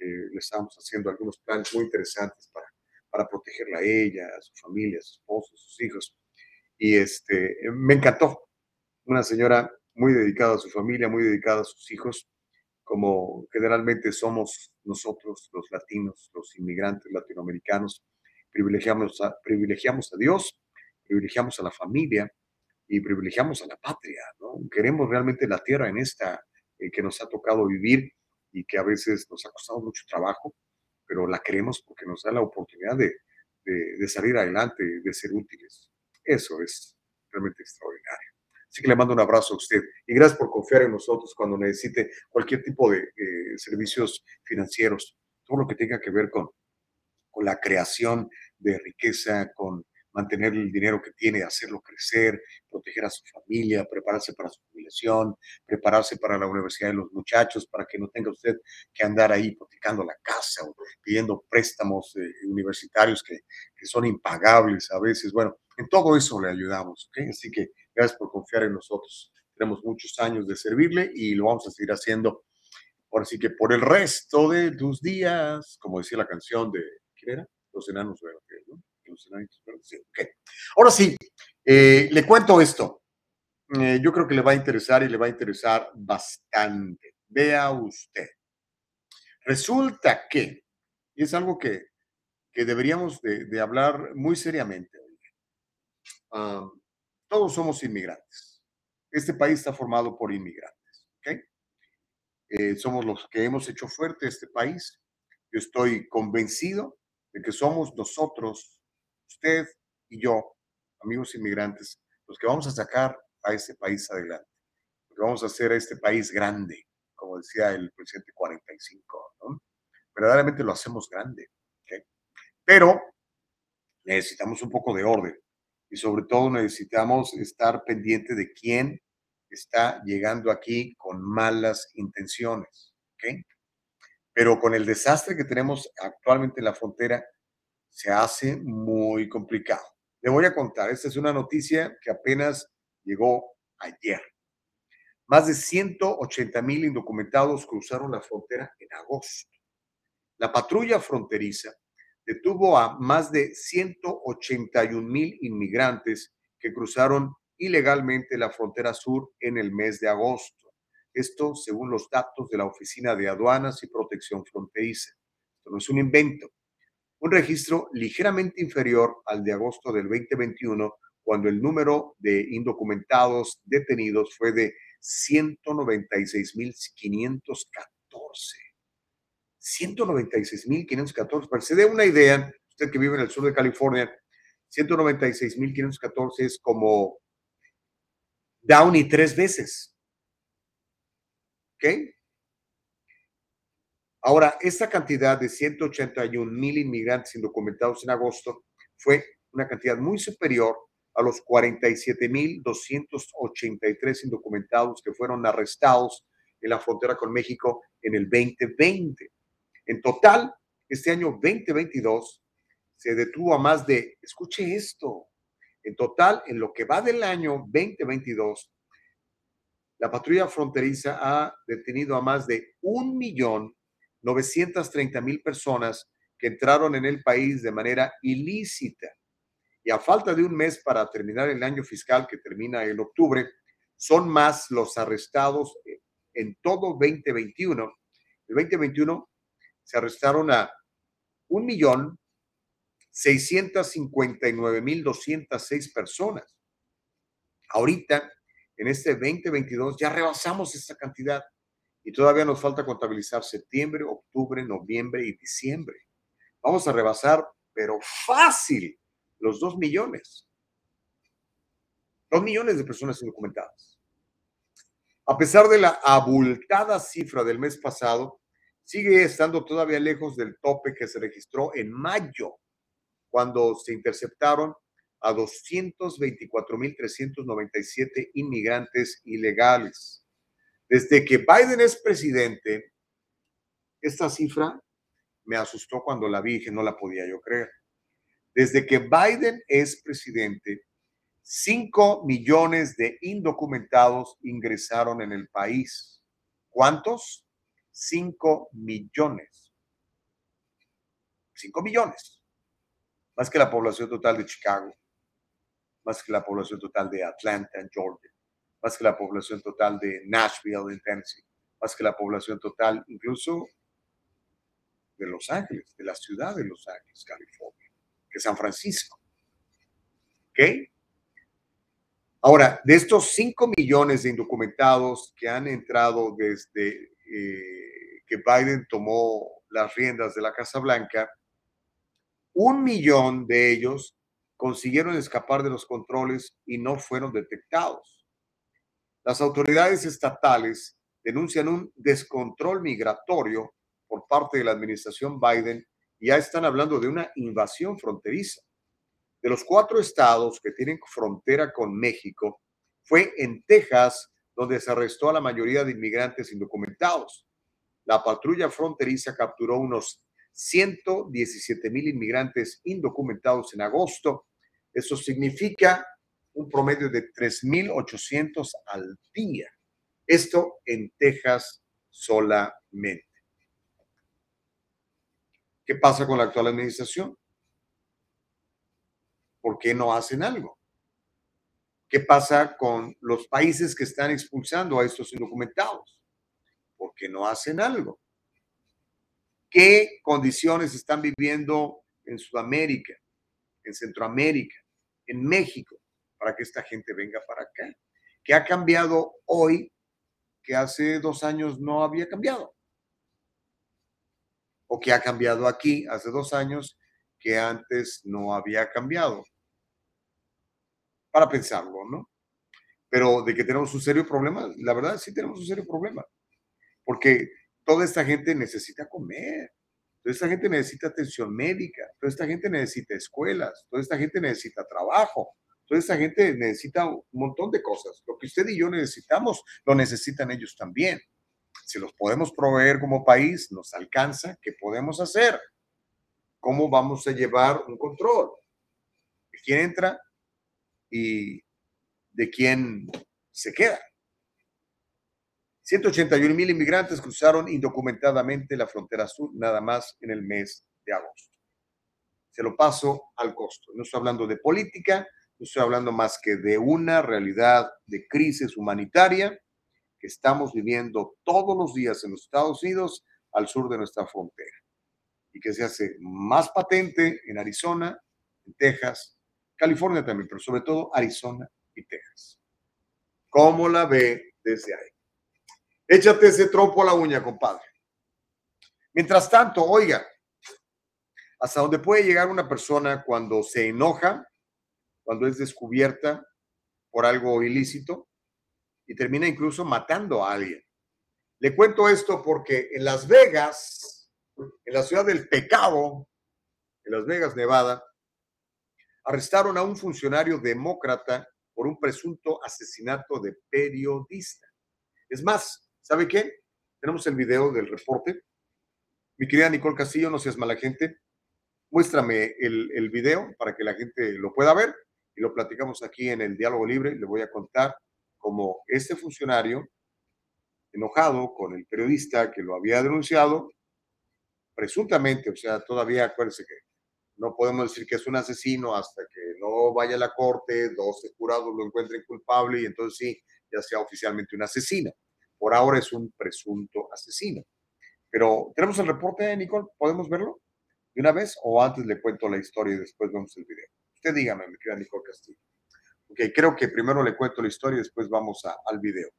S1: eh, le estamos haciendo algunos planes muy interesantes para, para protegerla a ella, a su familia, a su esposo, a sus hijos. Y este, me encantó. Una señora muy dedicada a su familia, muy dedicada a sus hijos, como generalmente somos nosotros, los latinos, los inmigrantes latinoamericanos. Privilegiamos a, privilegiamos a Dios, privilegiamos a la familia y privilegiamos a la patria. ¿no? Queremos realmente la tierra en esta eh, que nos ha tocado vivir y que a veces nos ha costado mucho trabajo, pero la queremos porque nos da la oportunidad de, de, de salir adelante, de ser útiles. Eso es realmente extraordinario. Así que le mando un abrazo a usted y gracias por confiar en nosotros cuando necesite cualquier tipo de eh, servicios financieros, todo lo que tenga que ver con, con la creación de riqueza, con mantener el dinero que tiene, hacerlo crecer, proteger a su familia, prepararse para su jubilación, prepararse para la universidad de los muchachos, para que no tenga usted que andar ahí hipotecando la casa o pidiendo préstamos eh, universitarios que, que, son impagables a veces. Bueno, en todo eso le ayudamos. ¿okay? Así que gracias por confiar en nosotros. Tenemos muchos años de servirle y lo vamos a seguir haciendo. Ahora sí que por el resto de tus días, como decía la canción de, ¿quién era? Los enanos verdes, ¿no? Okay. Ahora sí, eh, le cuento esto. Eh, yo creo que le va a interesar y le va a interesar bastante. Vea usted. Resulta que, y es algo que, que deberíamos de, hablar muy seriamente, um, todos somos inmigrantes. Este país está formado por inmigrantes. ¿okay? Eh, somos los que hemos hecho fuerte este país. Yo estoy convencido de que somos nosotros usted y yo, amigos inmigrantes, los que vamos a sacar a este país adelante, los que vamos a hacer a este país grande, como decía el presidente 45, ¿no? Verdaderamente lo hacemos grande. Pero necesitamos un poco de orden y sobre todo necesitamos estar pendiente de quién está llegando aquí con malas intenciones, ¿ok? Pero con el desastre que tenemos actualmente en la frontera, se hace muy complicado. Le voy a contar, esta es una noticia que apenas llegó ayer. Más de 180 mil indocumentados cruzaron la frontera en agosto. La patrulla fronteriza detuvo a más de 181 mil inmigrantes que cruzaron ilegalmente la frontera sur en el mes de agosto. Esto según los datos de la Oficina de Aduanas y Protección Fronteriza. Esto no es un invento. Un registro ligeramente inferior al de agosto del 2021, cuando el número de indocumentados detenidos fue de 196.514. 196.514. Para que se dé una idea, usted que vive en el sur de California, 196.514 es como Downey tres veces. ¿Ok? Ahora, esta cantidad de 181 mil inmigrantes indocumentados en agosto fue una cantidad muy superior a los 47.283 indocumentados que fueron arrestados en la frontera con México en el 2020. En total, este año 2022 se detuvo a más de, escuche esto, en total, en lo que va del año 2022, la patrulla fronteriza ha detenido a más de 1.930.000 personas que entraron en el país de manera ilícita. Y a falta de un mes para terminar el año fiscal que termina en octubre, son más los arrestados en todo 2021. El 2021 se arrestaron a 1.659.206 personas. Ahorita, en este 2022, ya rebasamos esta cantidad y todavía nos falta contabilizar septiembre, octubre, noviembre y diciembre. Vamos a rebasar, pero fácil, los 2 millones. 2 millones de personas indocumentadas. A pesar de la abultada cifra del mes pasado, sigue estando todavía lejos del tope que se registró en mayo, cuando se interceptaron a 224.397 inmigrantes ilegales. Desde que Biden es presidente, esta cifra me asustó cuando la vi que no la podía yo creer. Desde que Biden es presidente, 5 millones de indocumentados ingresaron en el país. ¿Cuántos? 5 millones. 5 millones. Más que la población total de Chicago, más que la población total de Atlanta, Georgia, más que la población total de Nashville, en Tennessee, más que la población total incluso de Los Ángeles, de la ciudad de Los Ángeles, California, que San Francisco. ¿Ok? Ahora, de estos 5 millones de indocumentados que han entrado desde eh, que Biden tomó las riendas de la Casa Blanca, un millón de ellos consiguieron escapar de los controles y no fueron detectados. Las autoridades estatales denuncian un descontrol migratorio por parte de la administración Biden y ya están hablando de una invasión fronteriza. De los cuatro estados que tienen frontera con México, fue en Texas donde se arrestó a la mayoría de inmigrantes indocumentados. La patrulla fronteriza capturó unos 117 mil inmigrantes indocumentados en agosto. Eso significa un promedio de 3.800 al día. Esto en Texas solamente. ¿Qué pasa con la actual administración? ¿Por qué no hacen algo? ¿Qué pasa con los países que están expulsando a estos indocumentados? ¿Por qué no hacen algo? ¿Qué condiciones están viviendo en Sudamérica, en Centroamérica, en México, para que esta gente venga para acá? ¿Qué ha cambiado hoy que hace dos años no había cambiado? ¿O qué ha cambiado aquí hace dos años que antes no había cambiado? para pensarlo, ¿no? Pero de que tenemos un serio problema, la verdad sí tenemos un serio problema, porque toda esta gente necesita comer, toda esta gente necesita atención médica, toda esta gente necesita escuelas, toda esta gente necesita trabajo, toda esta gente necesita un montón de cosas. Lo que usted y yo necesitamos, lo necesitan ellos también. Si los podemos proveer como país, nos alcanza, ¿qué podemos hacer? ¿Cómo vamos a llevar un control? ¿De quién entra y de quién se queda? 181 mil inmigrantes cruzaron indocumentadamente la frontera sur nada más en el mes de agosto. Se lo paso al costo. No estoy hablando de política, estoy hablando más que de una realidad de crisis humanitaria que estamos viviendo todos los días en los Estados Unidos al sur de nuestra frontera y que se hace más patente en Arizona, en Texas, California también, pero sobre todo Arizona y Texas. ¿Cómo la ve desde ahí? Échate ese trompo a la uña, compadre. Mientras tanto, oiga, hasta dónde puede llegar una persona cuando se enoja, cuando es descubierta por algo ilícito y termina incluso matando a alguien. Le cuento esto porque en Las Vegas, en la ciudad del pecado, en Las Vegas, Nevada, arrestaron a un funcionario demócrata por un presunto asesinato de periodista. Es más, ¿Sabe qué? Tenemos el video del reporte. Mi querida Nicole Castillo, no seas mala gente, muéstrame el, el video para que la gente lo pueda ver lo platicamos aquí en el diálogo libre. Le voy a contar cómo este funcionario, enojado con el periodista que lo había denunciado, presuntamente, o sea, todavía acuérdense que no podemos decir que es un asesino hasta que no vaya a la corte, 12 jurados lo encuentren culpable y entonces sí, ya sea oficialmente un asesino. Por ahora es un presunto asesino. Pero tenemos el reporte, Nicole, ¿podemos verlo de una vez o antes le cuento la historia y después vemos el video? Usted dígame, mi querida Nicole Castillo. Ok, creo que primero le cuento la historia y después vamos al video.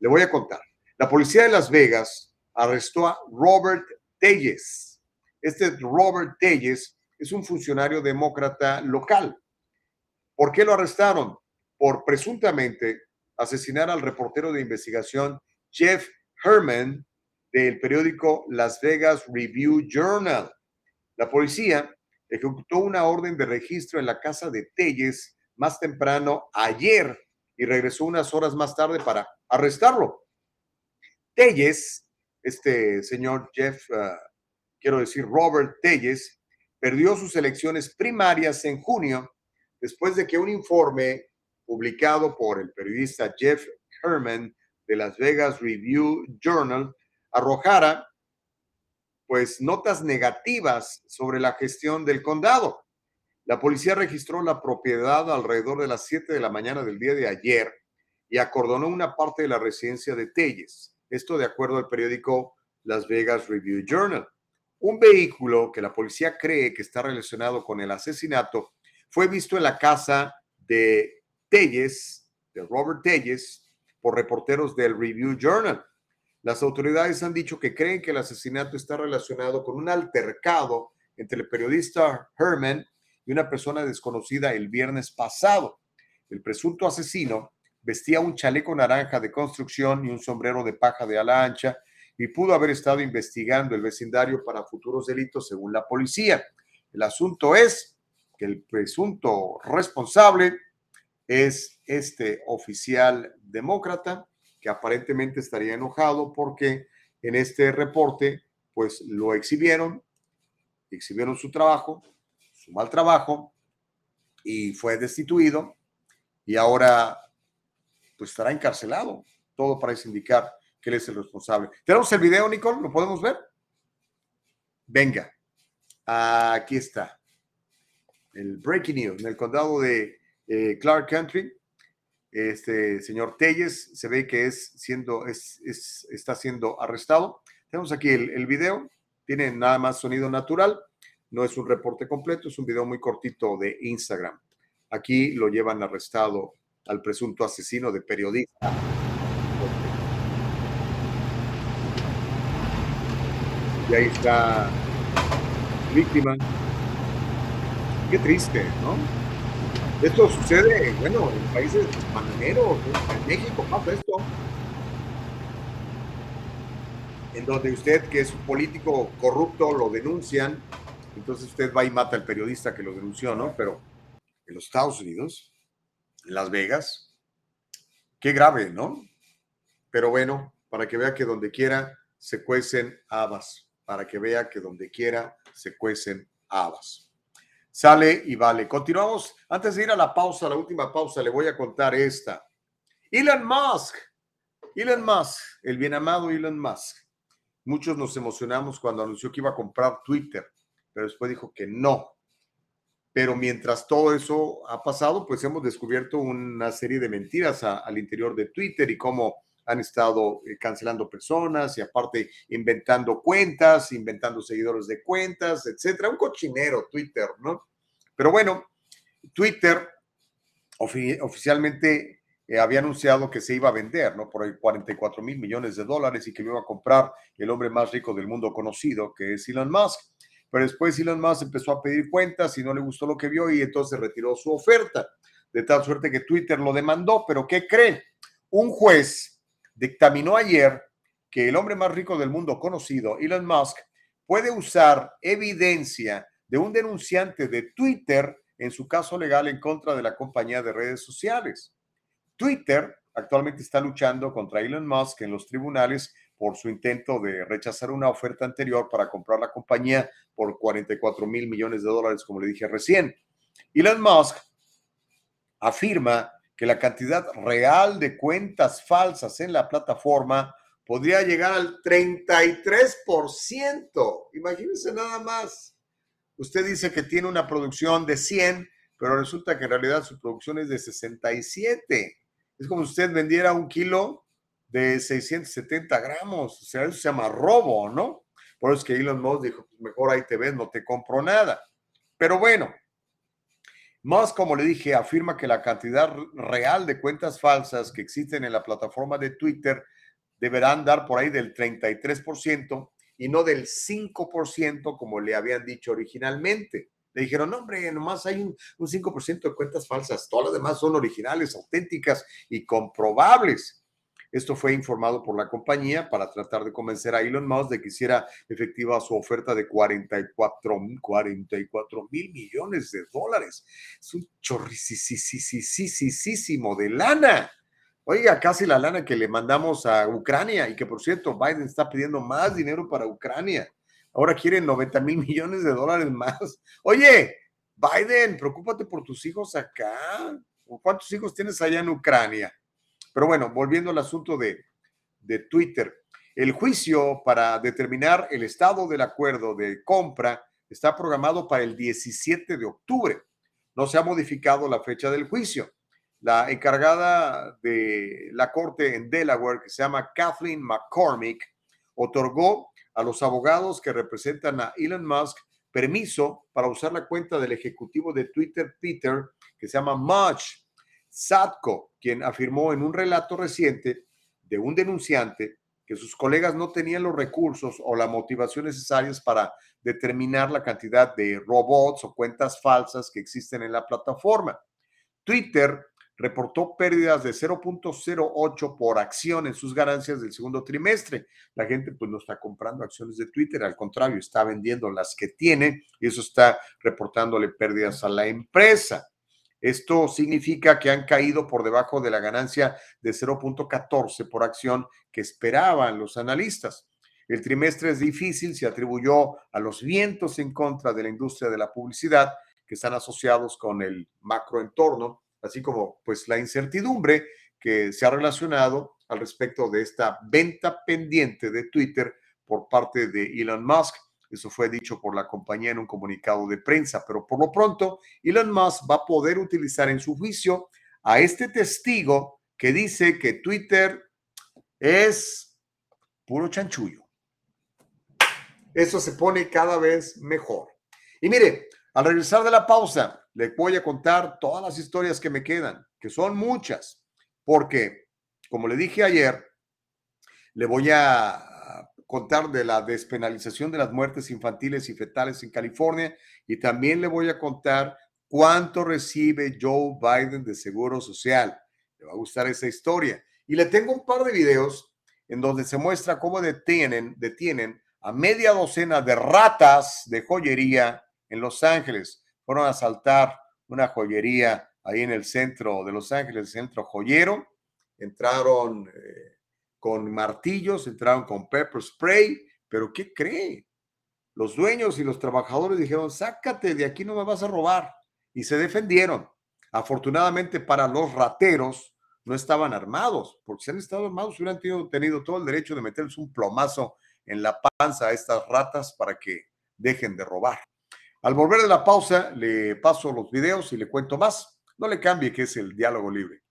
S1: Le voy a contar. La policía de Las Vegas arrestó a Robert Telles. Este Robert Telles es un funcionario demócrata local. ¿Por qué lo arrestaron? Por presuntamente asesinar al reportero de investigación Jeff Herman del periódico Las Vegas Review Journal. La policía ejecutó una orden de registro en la casa de Telles más temprano ayer y regresó unas horas más tarde para arrestarlo. Telles, este señor Jeff, ah, quiero decir Robert Telles, perdió sus elecciones primarias en junio después de que un informe publicado por el periodista Jeff Herman de Las Vegas Review Journal arrojara pues notas negativas sobre la gestión del condado. La policía registró la propiedad alrededor de las 7 de la mañana del día de ayer y acordonó una parte de la residencia de Telles. Esto de acuerdo al periódico Las Vegas Review Journal. Un vehículo que la policía cree que está relacionado con el asesinato fue visto en la casa de Telles, de Robert Telles, por reporteros del Review Journal. Las autoridades han dicho que creen que el asesinato está relacionado con un altercado entre el periodista Herman y una persona desconocida el viernes pasado. El presunto asesino vestía un chaleco naranja de construcción y un sombrero de paja de ala ancha y pudo haber estado investigando el vecindario para futuros delitos según la policía. El asunto es que el presunto responsable es este oficial demócrata que aparentemente estaría enojado porque en este reporte pues lo exhibieron, exhibieron su trabajo, su mal trabajo y fue destituido y ahora pues estará encarcelado. Todo parece indicar que él es el responsable. ¿Tenemos el video, Nicole? ¿Lo podemos ver? Venga, aquí está. El breaking news en el condado de eh, Clark Country. Este señor Telles se ve que es siendo, es, está siendo arrestado. Tenemos aquí el, video, tiene nada más sonido natural, no es un reporte completo, es un video muy cortito de Instagram. Aquí lo llevan arrestado al presunto asesino de periodista. Y ahí está víctima. Qué triste, ¿no? Esto sucede, bueno, en países bananeros, en México pasa esto. En donde usted, que es un político corrupto, lo denuncian, entonces usted va y mata al periodista que lo denunció, ¿no? Pero en los Estados Unidos, en Las Vegas, qué grave, ¿no? Pero bueno, para que vea que donde quiera se cuecen habas, para que vea que donde quiera se cuecen habas. Sale y vale. Continuamos. Antes de ir a la pausa, la última pausa, le voy a contar esta. Elon Musk. Elon Musk, el bien amado Elon Musk. Muchos nos emocionamos cuando anunció que iba a comprar Twitter, pero después dijo que no. Pero mientras todo eso ha pasado, pues hemos descubierto una serie de mentiras al interior de Twitter y cómo han estado eh, cancelando personas y aparte inventando cuentas, inventando seguidores de cuentas, etcétera. Un cochinero Twitter, ¿no? Pero bueno, Twitter oficialmente eh, había anunciado que se iba a vender, ¿no? Por 44 mil millones de dólares y que lo iba a comprar el hombre más rico del mundo conocido, que es Elon Musk. Pero después Elon Musk empezó a pedir cuentas y no le gustó lo que vio y entonces retiró su oferta. De tal suerte que Twitter lo demandó. Pero ¿qué cree? Un juez dictaminó ayer que el hombre más rico del mundo conocido, Elon Musk, puede usar evidencia de un denunciante de Twitter en su caso legal en contra de la compañía de redes sociales. Twitter actualmente está luchando contra Elon Musk en los tribunales por su intento de rechazar una oferta anterior para comprar la compañía por 44 mil millones de dólares, como le dije recién. Elon Musk afirma que la cantidad real de cuentas falsas en la plataforma podría llegar al 33%. Imagínense nada más. Usted dice que tiene una producción de 100, pero resulta que en realidad su producción es de 67. Es como si usted vendiera un kilo de 670 gramos. O sea, eso se llama robo, ¿no? Por eso es que Elon Musk dijo, pues mejor ahí te ves, no te compro nada. Pero bueno, Musk, como le dije, afirma que la cantidad real de cuentas falsas que existen en la plataforma de Twitter deberán dar por ahí del 33% y no del 5% como le habían dicho originalmente. Le dijeron, no, hombre, nomás hay un, 5% de cuentas falsas, todas las demás son originales, auténticas y comprobables. Esto fue informado por la compañía para tratar de convencer a Elon Musk de que hiciera efectiva su oferta de 44, 44 mil millones de dólares. Es un chorricisísimo de lana. Oiga, casi la lana que le mandamos a Ucrania y que por cierto Biden está pidiendo más dinero para Ucrania. Ahora quieren 90 mil millones de dólares más. Oye, Biden, preocúpate por tus hijos acá. ¿Cuántos hijos tienes allá en Ucrania? Pero bueno, volviendo al asunto de, de Twitter. El juicio para determinar el estado del acuerdo de compra está programado para el 17 de octubre. No se ha modificado la fecha del juicio la encargada de la corte en Delaware, que se llama Kathleen McCormick, otorgó a los abogados que representan a Elon Musk permiso para usar la cuenta del ejecutivo de Twitter, Peter, que se llama Much Sadko, quien afirmó en un relato reciente de un denunciante que sus colegas no tenían los recursos o la motivación necesarias para determinar la cantidad de robots o cuentas falsas que existen en la plataforma. Twitter reportó pérdidas de 0.08 por acción en sus ganancias del segundo trimestre. La gente pues no está comprando acciones de Twitter, al contrario, está vendiendo las que tiene y eso está reportándole pérdidas a la empresa. Esto significa que han caído por debajo de la ganancia de 0.14 por acción que esperaban los analistas. El trimestre es difícil, se atribuyó a los vientos en contra de la industria de la publicidad que están asociados con el macroentorno así como pues la incertidumbre que se ha relacionado al respecto de esta venta pendiente de Twitter por parte de Elon Musk. Eso fue dicho por la compañía en un comunicado de prensa, pero por lo pronto Elon Musk va a poder utilizar en su juicio a este testigo que dice que Twitter es puro chanchullo. Eso se pone cada vez mejor. Y mire, al regresar de la pausa, le voy a contar todas las historias que me quedan, que son muchas, porque, como le dije ayer, le voy a contar de la despenalización de las muertes infantiles y fetales en California y también le voy a contar ¿Cuánto recibe Joe Biden de Seguro Social? Le va a gustar esa historia. Y le tengo un par de videos en donde se muestra cómo detienen, detienen a media docena de ratas de joyería en Los Ángeles. Fueron a asaltar una joyería ahí en el centro de Los Ángeles, centro joyero. Entraron eh, con martillos, entraron con pepper spray, pero ¿qué cree? Los dueños y los trabajadores dijeron, sácate, de aquí no me vas a robar. Y se defendieron. Afortunadamente para los rateros no estaban armados, porque si han estado armados hubieran tenido, tenido todo el derecho de meterles un plomazo en la panza a estas ratas para que dejen de robar. Al volver de la pausa, le paso los videos y le cuento más. No le cambie que es el diálogo libre.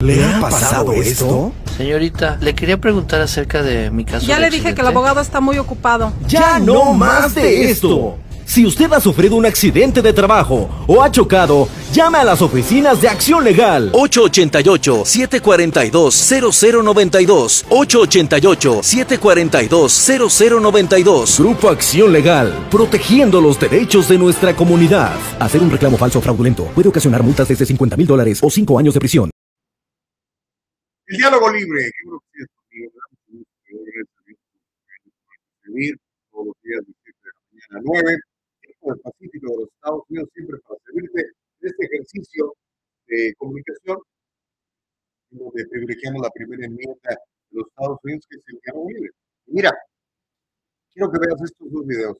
S4: ¿Le ha pasado esto?
S5: Señorita, le quería preguntar acerca de mi caso.
S9: Ya
S5: de
S9: le dije que el abogado está muy ocupado.
S4: ¡Ya no más de esto! Si usted ha sufrido un accidente de trabajo o ha chocado, llame a las oficinas de Acción Legal.
S6: 888-742-0092. 888-742-0092.
S4: Grupo Acción Legal, protegiendo los derechos de nuestra comunidad. Hacer un reclamo falso o fraudulento puede ocasionar multas desde 50 mil dólares o 5 años de prisión.
S1: El diálogo libre. Todos los días de 7 de la mañana a 9. Del Pacífico de los Estados Unidos, siempre para servirte en este ejercicio de comunicación, donde privilegiamos la primera enmienda de los Estados Unidos, que es el diálogo libre. Y mira, quiero que veas estos dos videos.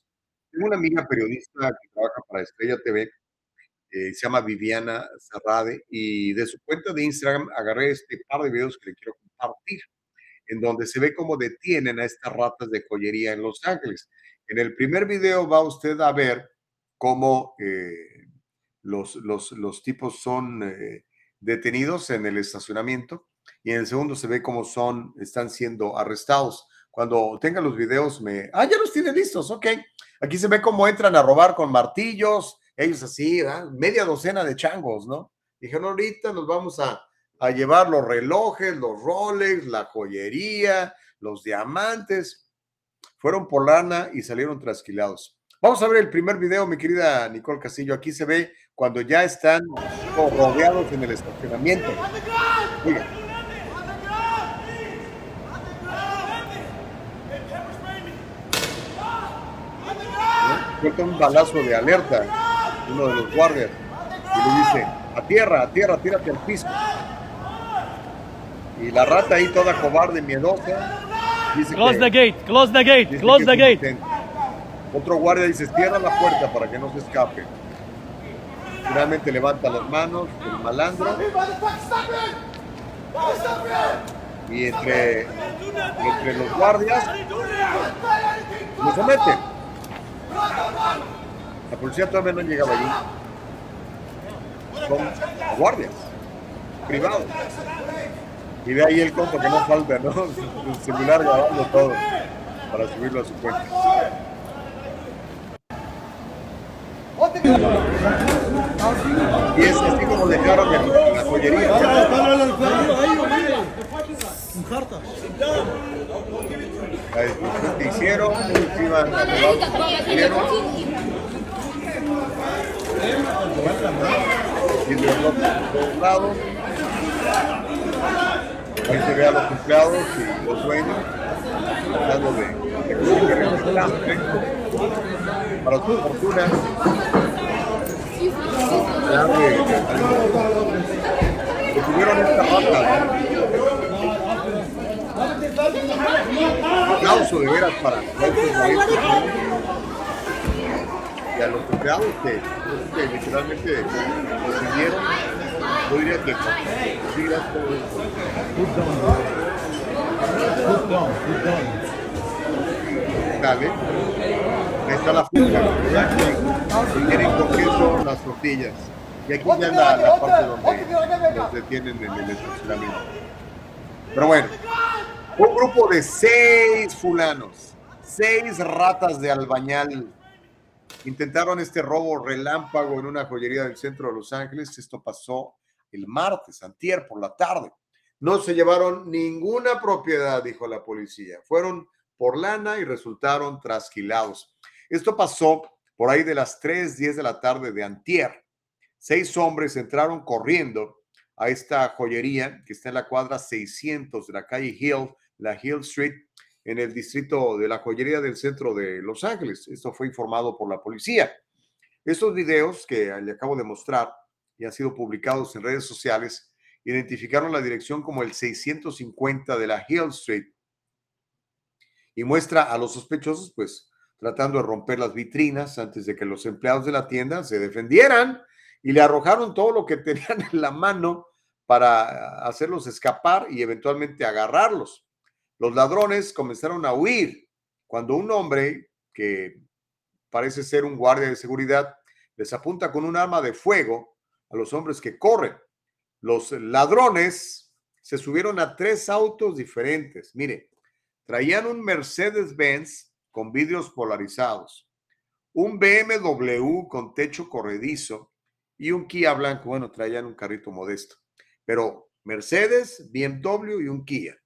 S1: Tengo una amiga periodista que trabaja para Estrella TV, eh, se llama Viviana Serrade, y de su cuenta de Instagram agarré este par de videos que le quiero compartir, en donde se ve cómo detienen a estas ratas de joyería en Los Ángeles. En el primer video va usted a ver cómo eh, los, los, los tipos son eh, detenidos en el estacionamiento, y en el segundo se ve cómo son, están siendo arrestados. Cuando tenga los videos, me... Ah, ya los tiene listos, ok. Aquí se ve cómo entran a robar con martillos, ellos así, media docena de changos, ¿no? Dijeron, ahorita nos vamos a, a llevar los relojes, los Rolex, la joyería, los diamantes. Fueron por lana y salieron trasquilados. Vamos a ver el primer video, mi querida Nicole Castillo. Aquí se ve cuando ya están rodeados en el estacionamiento. Oiga. Suelta un balazo de alerta uno de los guardias y le dice, a tierra, a tierra, tírate al piso. Y la rata ahí toda cobarde, miedosa, dice
S10: Close
S1: que-
S10: the gate, close the gate, close the gate.
S1: Otro guardia dice, cierra la puerta para que no se escape. Finalmente levanta las manos el malandro y entre, entre los guardias lo someten. La policía todavía no llegaba allí. Son guardias privados. Y de ahí el compa que no falta, ¿no? El celular grabando todo para subirlo a su cuenta. Y es así como dejaron la joyería. La discusión que hicieron, iban. Y de los dos lados. Ahí se ve a los empleados y los dueños tratando de, de conseguir desastre. Para su fortuna, ya de- de- detuvieron esta rata. Un aplauso de veras para y a los empleados que, que literalmente consiguieron, yo diría que consiguieron todo esto. Dale. Ahí está la fruta. Si quieren con queso, las tortillas. Y aquí ya la, la parte donde los detienen en el estacionamiento. Pero bueno, un grupo de seis fulanos, seis ratas de albañal, intentaron este robo relámpago en una joyería del centro de Los Ángeles. Esto pasó el martes, antier, por la tarde. No se llevaron ninguna propiedad, dijo la policía. Fueron por lana y resultaron trasquilados. Esto pasó por ahí de las 3, 10 de la tarde de antier, seis hombres entraron corriendo a esta joyería que está en la cuadra 600 de la calle Hill, la Hill Street, en el distrito de la joyería del centro de Los Ángeles. Esto fue informado por la policía. Estos videos que le acabo de mostrar y han sido publicados en redes sociales identificaron la dirección como el 650 de la Hill Street y muestra a los sospechosos pues tratando de romper las vitrinas antes de que los empleados de la tienda se defendieran y le arrojaron todo lo que *laughs* tenían en la mano para hacerlos escapar y eventualmente agarrarlos. Los ladrones comenzaron a huir cuando un hombre que parece ser un guardia de seguridad les apunta con un arma de fuego a los hombres que corren. Los ladrones se subieron a tres autos diferentes. Mire, traían un Mercedes-Benz con vidrios polarizados, un BMW con techo corredizo y un Kia blanco. Bueno, traían un carrito modesto, pero Mercedes, BMW y un Kia.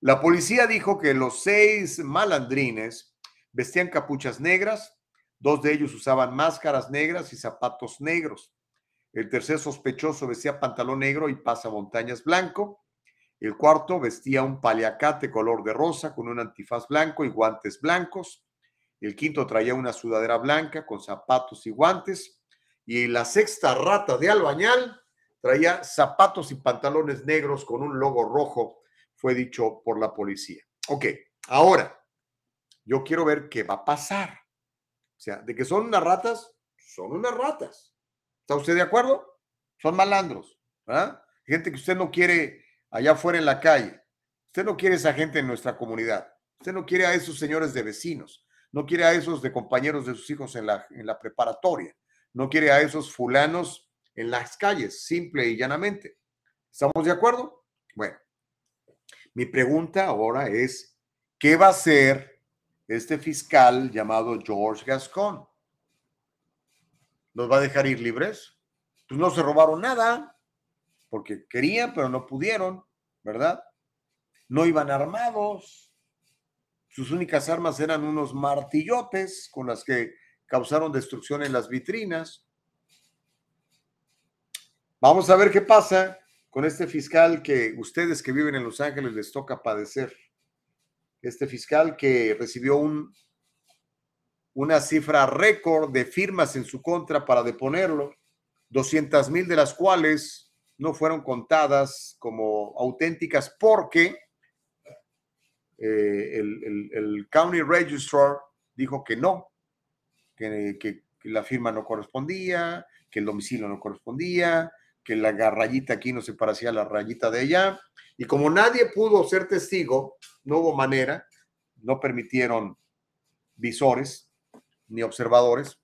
S1: La policía dijo que los seis malandrines vestían capuchas negras, dos de ellos usaban máscaras negras y zapatos negros. El tercer sospechoso vestía pantalón negro y pasamontañas blanco. El cuarto vestía un paliacate color de rosa con un antifaz blanco y guantes blancos. El quinto traía una sudadera blanca con zapatos y guantes. Y la sexta rata de albañal traía zapatos y pantalones negros con un logo rojo, fue dicho por la policía. Ok, ahora, yo quiero ver qué va a pasar. O sea, de que son unas ratas, son unas ratas. ¿Está usted de acuerdo? Son malandros, ¿verdad? Gente que usted no quiere allá afuera en la calle. Usted no quiere esa gente en nuestra comunidad. Usted no quiere a esos señores de vecinos. No quiere a esos de compañeros de sus hijos en la, en la preparatoria. No quiere a esos fulanos en las calles, simple y llanamente. ¿Estamos de acuerdo? Bueno, mi pregunta ahora es, ¿qué va a hacer este fiscal llamado George Gascon? ¿Los va a dejar ir libres? Pues no se robaron nada, porque querían, pero no pudieron, ¿verdad? No iban armados. Sus únicas armas eran unos martillotes con las que causaron destrucción en las vitrinas. Vamos a ver qué pasa con este fiscal que ustedes que viven en Los Ángeles les toca padecer. Este fiscal que recibió un una cifra récord de firmas en su contra para deponerlo, 200 mil de las cuales no fueron contadas como auténticas porque eh, el, County Registrar dijo que no, que, que, la firma no correspondía, que el domicilio no correspondía, que la rayita aquí no se parecía a la rayita de allá. Y como nadie pudo ser testigo, no hubo manera, no permitieron visores, ni observadores,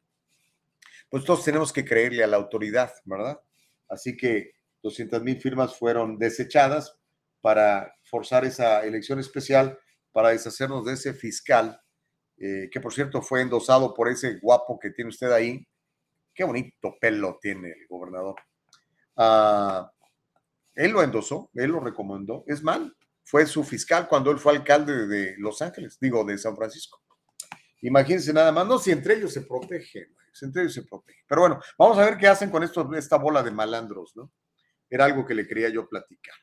S1: pues todos tenemos que creerle a la autoridad, ¿verdad? Así que 200 mil firmas fueron desechadas para forzar esa elección especial, para deshacernos de ese fiscal, eh, que por cierto fue endosado por ese guapo que tiene usted ahí. Qué bonito pelo tiene el gobernador. Ah, él lo endosó, él lo recomendó. Es mal, fue su fiscal cuando él fue alcalde de Los Ángeles, digo, de San Francisco. Imagínense nada más, no, si entre ellos se protegen, si entre ellos se protegen. Pero bueno, vamos a ver qué hacen con esto, esta bola de malandros, ¿no? Era algo que le quería yo platicar.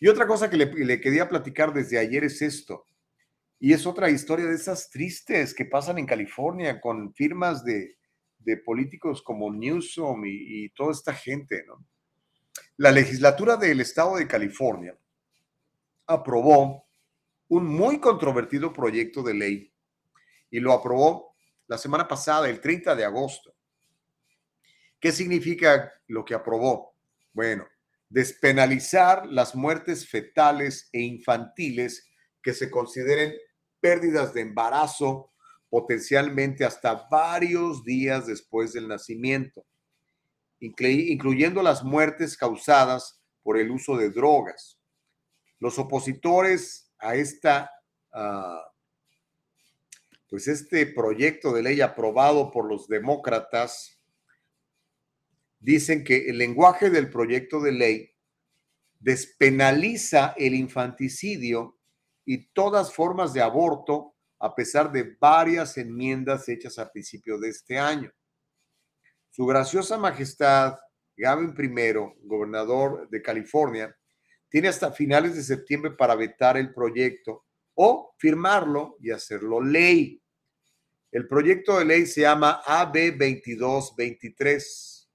S1: Y otra cosa que le, quería platicar desde ayer es esto. Y es otra historia de esas tristes que pasan en California con firmas de, políticos como Newsom y, y toda esta gente, ¿no? La legislatura del estado de California aprobó un muy controvertido proyecto de ley y lo aprobó la semana pasada, el 30 de agosto. ¿Qué significa lo que aprobó? Bueno, despenalizar las muertes fetales e infantiles que se consideren pérdidas de embarazo potencialmente hasta varios días después del nacimiento, incluyendo las muertes causadas por el uso de drogas. Los opositores a esta uh, pues este proyecto de ley aprobado por los demócratas dicen que el lenguaje del proyecto de ley despenaliza el infanticidio y todas formas de aborto a pesar de varias enmiendas hechas a principio de este año. Su graciosa majestad, Gavin I, gobernador de California, tiene hasta finales de septiembre para vetar el proyecto o firmarlo y hacerlo ley. El proyecto de ley se llama AB 2223,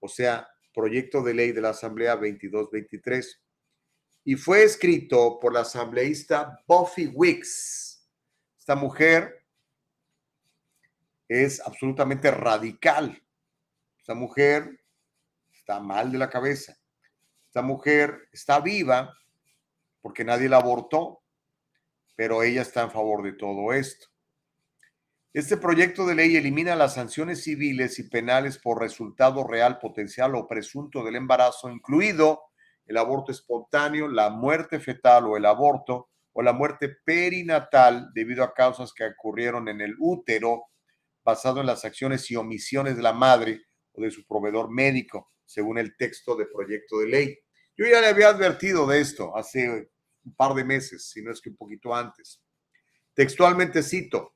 S1: o sea, proyecto de ley de la Asamblea 2223, y fue escrito por la asambleísta Buffy Wicks. Esta mujer es absolutamente radical. Esta mujer está mal de la cabeza. Esta mujer está viva porque nadie la abortó, pero ella está en favor de todo esto. Este proyecto de ley elimina las sanciones civiles y penales por resultado real, potencial o presunto del embarazo, incluido el aborto espontáneo, la muerte fetal o el aborto, o la muerte perinatal debido a causas que ocurrieron en el útero, basado en las acciones y omisiones de la madre o de su proveedor médico, según el texto de proyecto de ley. Yo ya le había advertido de esto hace un par de meses, si no es que un poquito antes. Textualmente cito,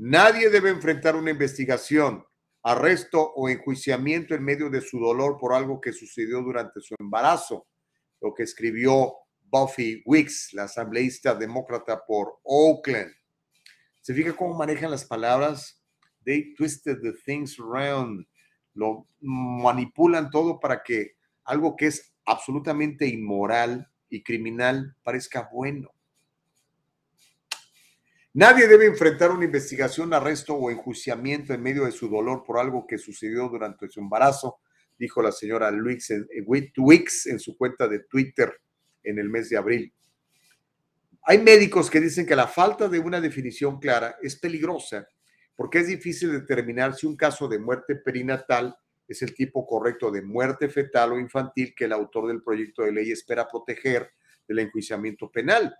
S1: Nadie debe enfrentar una investigación, arresto o enjuiciamiento en medio de su dolor por algo que sucedió durante su embarazo, lo que escribió Buffy Wicks, la asambleísta demócrata por Oakland. ¿Se fija cómo manejan las palabras? They twisted the things around. Lo manipulan todo para que algo que es absolutamente inmoral y criminal parezca bueno. Nadie debe enfrentar una investigación, arresto o enjuiciamiento en medio de su dolor por algo que sucedió durante su embarazo, dijo la señora Wicks en su cuenta de Twitter en el mes de abril. Hay médicos que dicen que la falta de una definición clara es peligrosa porque es difícil determinar si un caso de muerte perinatal es el tipo correcto de muerte fetal o infantil que el autor del proyecto de ley espera proteger del enjuiciamiento penal.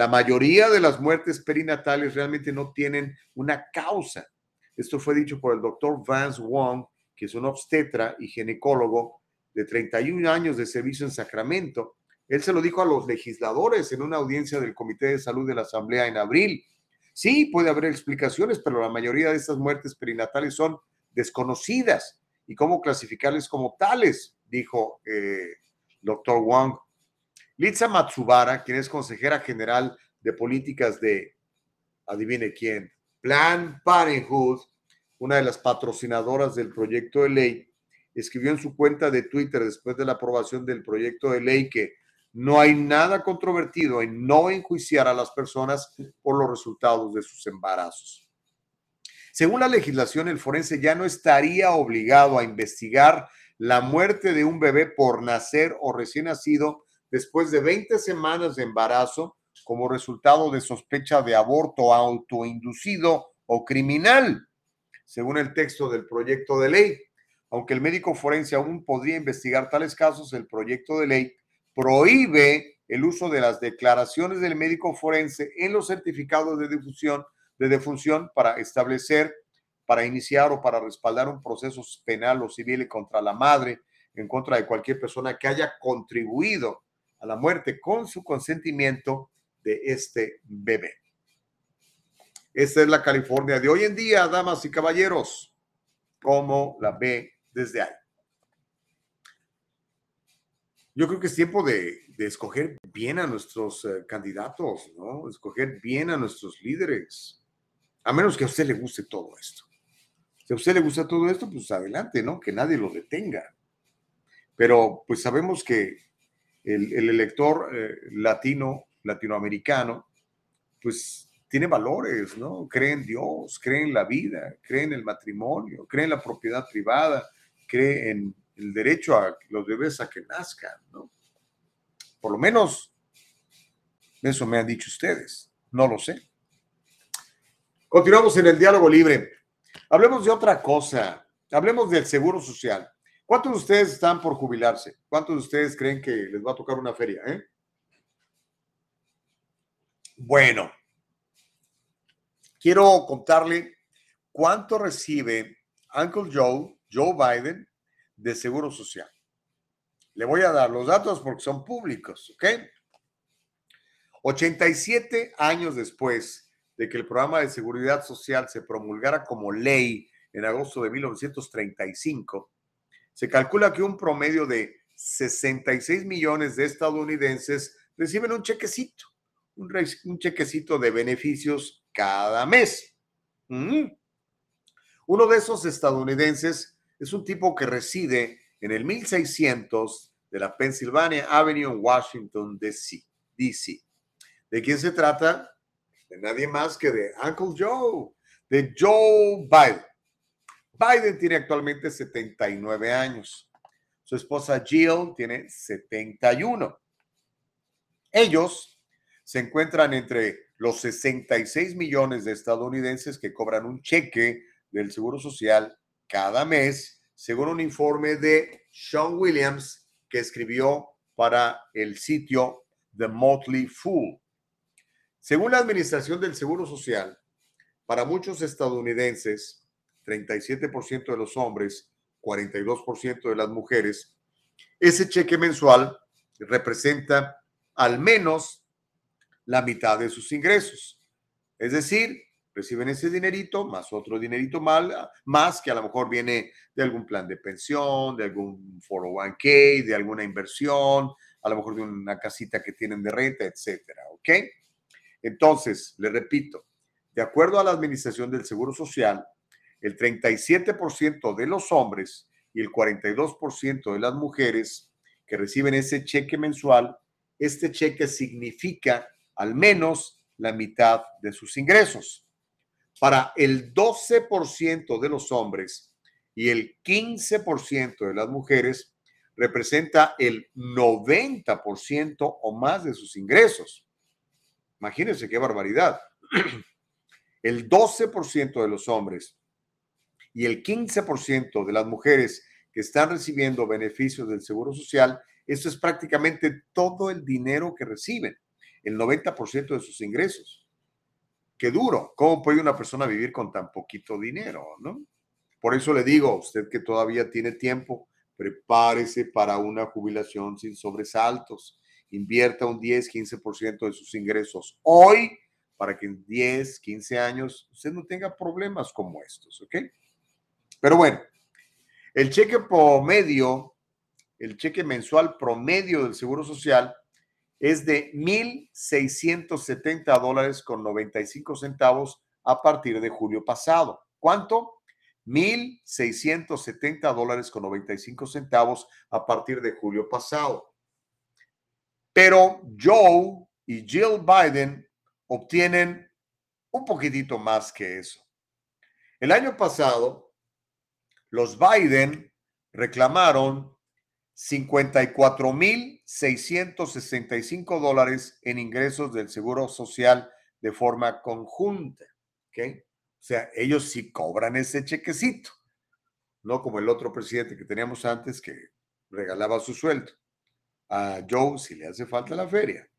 S1: La mayoría de las muertes perinatales realmente no tienen una causa. Esto fue dicho por el doctor Vance Wong, que es un obstetra y ginecólogo de 31 años de servicio en Sacramento. Él se lo dijo a los legisladores en una audiencia del Comité de Salud de la Asamblea en abril. Sí, puede haber explicaciones, pero la mayoría de estas muertes perinatales son desconocidas. ¿Y cómo clasificarles como tales? Dijo el eh, doctor Wong. Litza Matsubara, quien es consejera general de políticas de, adivine quién, Plan Parenthood, una de las patrocinadoras del proyecto de ley, escribió en su cuenta de Twitter después de la aprobación del proyecto de ley que no hay nada controvertido en no enjuiciar a las personas por los resultados de sus embarazos. Según la legislación, el forense ya no estaría obligado a investigar la muerte de un bebé por nacer o recién nacido después de 20 semanas de embarazo como resultado de sospecha de aborto autoinducido o criminal, según el texto del proyecto de ley. Aunque el médico forense aún podría investigar tales casos, el proyecto de ley prohíbe el uso de las declaraciones del médico forense en los certificados de defunción para establecer, para iniciar o para respaldar un proceso penal o civil contra la madre, en contra de cualquier persona que haya contribuido a la muerte con su consentimiento de este bebé. Esta es la California de hoy en día, damas y caballeros, como la ve desde ahí. Yo creo que es tiempo de, escoger bien a nuestros eh, candidatos, ¿no? Escoger bien a nuestros líderes. A menos que a usted le guste todo esto. Si a usted le gusta todo esto, pues adelante, ¿no? Que nadie lo detenga. Pero pues sabemos que el, elector eh, latino, latinoamericano, pues tiene valores, ¿no? Cree en Dios, cree en la vida, cree en el matrimonio, cree en la propiedad privada, cree en el derecho a los bebés a que nazcan, ¿no? Por lo menos eso me han dicho ustedes, no lo sé. Continuamos en el diálogo libre. Hablemos de otra cosa, hablemos del seguro social. ¿Cuántos de ustedes están por jubilarse? ¿Cuántos de ustedes creen que les va a tocar una feria? Eh? Bueno, quiero contarle cuánto recibe Uncle Joe, Joe Biden, de Seguro Social. Le voy a dar los datos porque son públicos, ¿ok? 87 años después de que el programa de seguridad social se promulgara como ley en agosto de 1935, se calcula que un promedio de 66 millones de estadounidenses reciben un chequecito, un, chequecito de beneficios cada mes. Mm. Uno de esos estadounidenses es un tipo que reside en el 1600 de la Pennsylvania Avenue en Washington, D.C. ¿De quién se trata? De nadie más que de Uncle Joe, de Joe Biden. Biden tiene actualmente 79 años. Su esposa Jill tiene 71. Ellos se encuentran entre los 66 millones de estadounidenses que cobran un cheque del Seguro Social cada mes, según un informe de Sean Williams que escribió para el sitio The Motley Fool. Según la Administración del Seguro Social, para muchos estadounidenses, 37% de los hombres, 42% de las mujeres, ese cheque mensual representa al menos la mitad de sus ingresos. Es decir, reciben ese dinerito más otro dinerito mal, más que a lo mejor viene de algún plan de pensión, de algún 401k, de alguna inversión, a lo mejor de una casita que tienen de renta, etcétera, ¿ok? Entonces, le repito, de acuerdo a la Administración del Seguro Social, el 37% de los hombres y el 42% de las mujeres que reciben ese cheque mensual, este cheque significa al menos la mitad de sus ingresos. Para el 12% de los hombres y el 15% de las mujeres, representa el 90% o más de sus ingresos. Imagínense qué barbaridad. *clears throat* El 12% de los hombres y el 15% de las mujeres que están recibiendo beneficios del Seguro Social, eso es prácticamente todo el dinero que reciben, el 90% de sus ingresos. Qué duro. ¿Cómo puede una persona vivir con tan poquito dinero, no? Por eso le digo a usted que todavía tiene tiempo, prepárese para una jubilación sin sobresaltos. Invierta un 10, 15% de sus ingresos hoy para que en 10, 15 años usted no tenga problemas como estos, ¿ok? Pero bueno, el cheque promedio, el cheque mensual promedio del Seguro Social es de 1.670 dólares con 95 centavos a partir de julio pasado. ¿Cuánto? 1.670 dólares con 95 centavos a partir de julio pasado. Pero Joe y Jill Biden obtienen un poquitito más que eso. El año pasado, los Biden reclamaron 54.665 dólares en ingresos del Seguro Social de forma conjunta. O sea, ellos sí cobran ese chequecito, no como el otro presidente que teníamos antes que regalaba su sueldo. A Joe sí le hace falta la feria.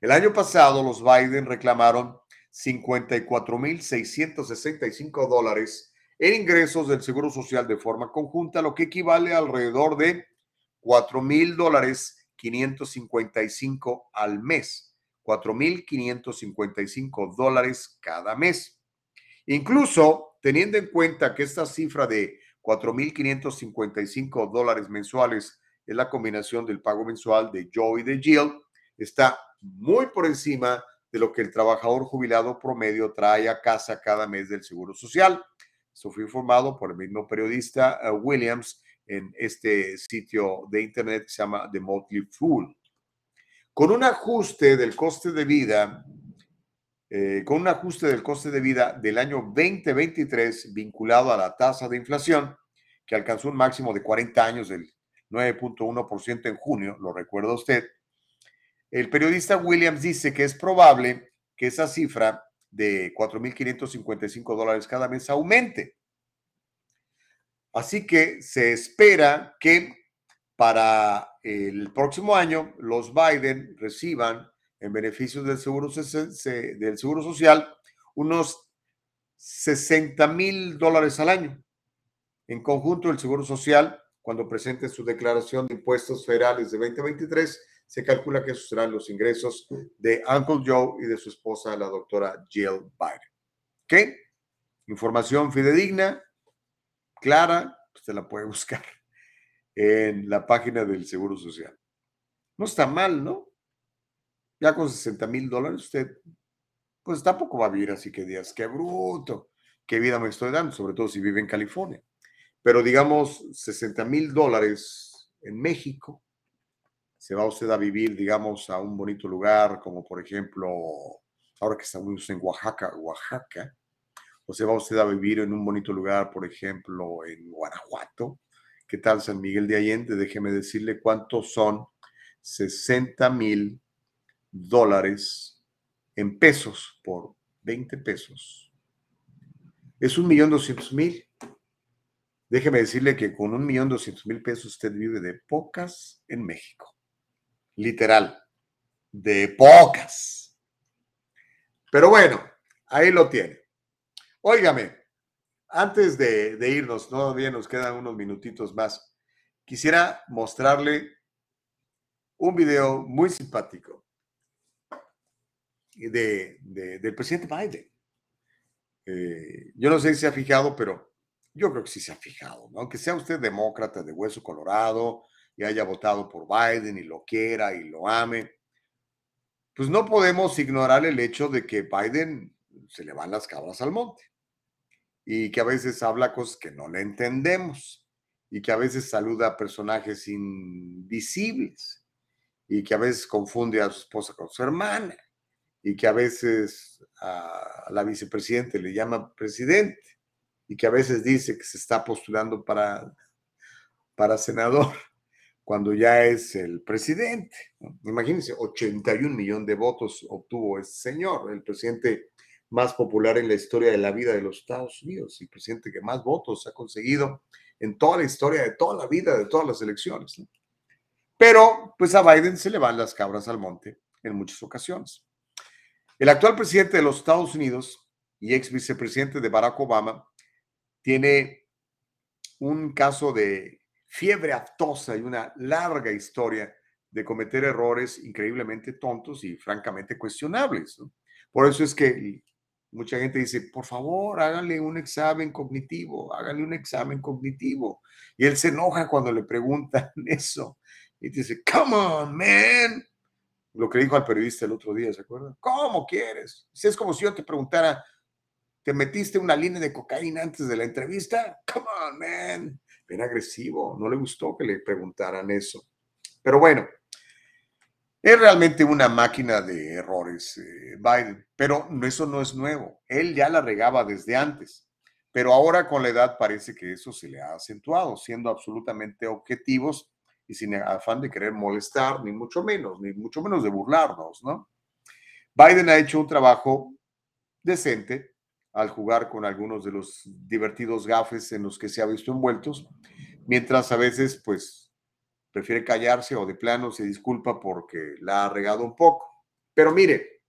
S1: El año pasado los Biden reclamaron 54.665 dólares en ingresos del Seguro Social de forma conjunta, lo que equivale a alrededor de 4 mil dólares 555 al mes. 4 mil 555 dólares cada mes. Incluso teniendo en cuenta que esta cifra de 4.555 dólares mensuales es la combinación del pago mensual de Joe y de Jill, está muy por encima de lo que el trabajador jubilado promedio trae a casa cada mes del Seguro Social. Esto fue informado por el mismo periodista uh, Williams en este sitio de internet que se llama The Motley Fool. Con un ajuste del coste de vida eh, con un ajuste del coste de vida del año 2023 vinculado a la tasa de inflación, que alcanzó un máximo de 40 años del 9.1% en junio, lo recuerda usted, el periodista Williams dice que es probable que esa cifra de 4.555 dólares cada mes aumente. Así que se espera que para el próximo año los Biden reciban en beneficios del seguro, social unos 60 mil dólares al año. En conjunto, el Seguro Social, cuando presente su declaración de impuestos federales de 2023, Se calcula que esos serán los ingresos de Uncle Joe y de su esposa, la doctora Jill Biden. ¿Ok? Información fidedigna, clara, usted la puede *laughs* buscar en la página del Seguro Social. No está mal, ¿no? Ya con 60 mil dólares usted, pues tampoco va a vivir así que días, qué bruto, qué vida me estoy dando, sobre todo si vive en California. Pero digamos, 60 mil dólares en México, se va usted a vivir, digamos, a un bonito lugar, como por ejemplo, ahora que estamos en Oaxaca, Oaxaca, o se va usted a vivir en un bonito lugar, por ejemplo, en Guanajuato. ¿Qué tal San Miguel de Allende? Déjeme decirle cuántos son 60 mil dólares en pesos por 20 pesos. Es un millón doscientos mil. Déjeme decirle que con un millón doscientos mil pesos usted vive de pocas en México. Literal, de pocas. Pero bueno, ahí lo tiene. Óigame, antes de, irnos, todavía nos quedan unos minutitos más. Quisiera mostrarle un video muy simpático de, del presidente Biden. Eh, yo no sé si se ha fijado, pero yo creo que sí se ha fijado, aunque sea usted demócrata de hueso colorado y haya votado por Biden y lo quiera y lo ame, pues no podemos ignorar el hecho de que Biden se le van las cabras al monte y que a veces habla cosas que no le entendemos y que a veces saluda a personajes invisibles y que a veces confunde a su esposa con su hermana y que a veces a la vicepresidente le llama presidente y que a veces dice que se está postulando para, para senador cuando ya es el presidente. Imagínense, 81 millones de votos obtuvo ese señor, el presidente más popular en la historia de la vida de los Estados Unidos, el presidente que más votos ha conseguido en toda la historia de toda la vida, de todas las elecciones. Pero pues a Biden se le van las cabras al monte en muchas ocasiones. El actual presidente de los Estados Unidos y ex vicepresidente de Barack Obama tiene un caso de fiebre aftosa y una larga historia de cometer errores increíblemente tontos y francamente cuestionables. Por eso es que Mucha gente dice, por favor, háganle un examen cognitivo, háganle un examen cognitivo. Y él se enoja cuando le preguntan *laughs* eso. Y dice, come on, man. Lo que dijo al periodista el otro día, ¿se acuerdan? ¿Cómo quieres? Si es como si yo te preguntara, ¿te metiste una línea de cocaína antes de la entrevista? Come on, man. Agresivo. No le gustó que le preguntaran eso. Pero bueno, es realmente una máquina de errores, eh, Biden, pero eso no es nuevo. Él ya la regaba desde antes, pero ahora con la edad parece que eso se le ha acentuado, siendo absolutamente objetivos y sin afán de querer molestar, ni mucho menos, ni mucho menos de burlarnos, ¿no? Biden ha hecho un trabajo decente al jugar con algunos de los divertidos gafes en los que se ha visto envueltos, mientras a veces, pues, prefiere callarse o de plano se disculpa porque la ha regado un poco. Pero mire,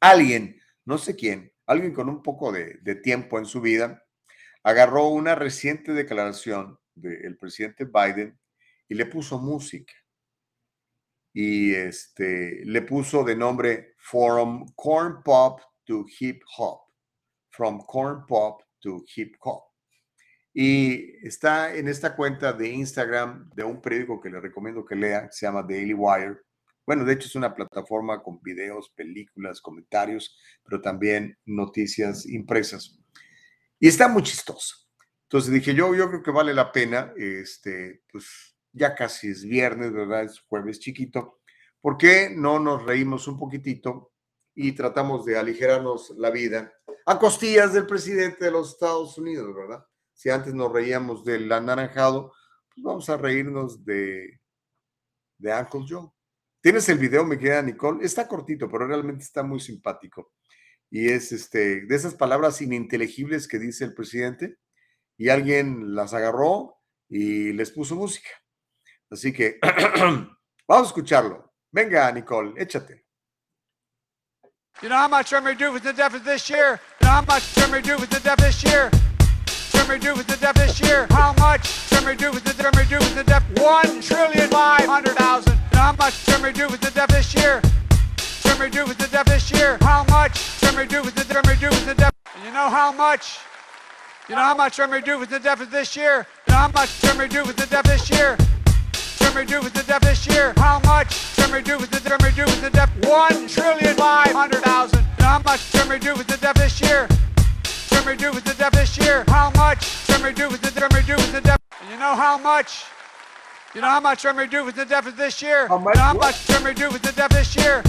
S1: alguien, no sé quién, alguien con un poco de, tiempo en su vida, agarró una reciente declaración del presidente Biden y le puso música. Y este, le puso de nombre From Corn Pop to Hip Hop. From Corn Pop to Hip Hop. Y está en esta cuenta de Instagram de un periódico que le recomiendo que lea, se llama Daily Wire. Bueno, de hecho es una plataforma con videos, películas, comentarios, pero también noticias impresas. Y está muy chistoso. Entonces dije, yo, yo creo que vale la pena, este, pues ya casi es viernes, ¿verdad? Es jueves chiquito. ¿Por qué no nos reímos un poquitito y tratamos de aligerarnos la vida a costillas del presidente de los Estados Unidos, ¿verdad? Si antes nos reíamos del anaranjado, pues vamos a reírnos de, de Uncle Joe. ¿Tienes el video, me queda Nicole? Está cortito, pero realmente está muy simpático. Y es este, de esas palabras ininteligibles que dice el presidente, y alguien las agarró y les puso música. Así que *clears throat* vamos a escucharlo. Venga, Nicole, échate. You know how much I'm do with the deficit this year? How much I'm do with the deficit this year? Trimmer do with the def this year? How much? Trimmer do with the Trimmer do with the def? One trillion five hundred thousand. How much?
S9: Jeremy do with the deaf this year? Jeremy do with the deaf this year? How much Jeremy do with the Jeremy do with the deaf? You know how much? You know how much Jeremy do with the deaf this year? You know how much Jeremy do with the deaf this year? Jeremy do with the deaf this year? How much Jeremy do with the Jeremy do with the deaf? One trillion five hundred thousand. How much Jeremy do with the deaf this year? Jeremy do with the deaf this year? How much Jeremy do with the Jeremy do with the? And you know how much? You know how much Jeremy do with the deaf this year? How much? You know how much Jeremy do with the deaf this year?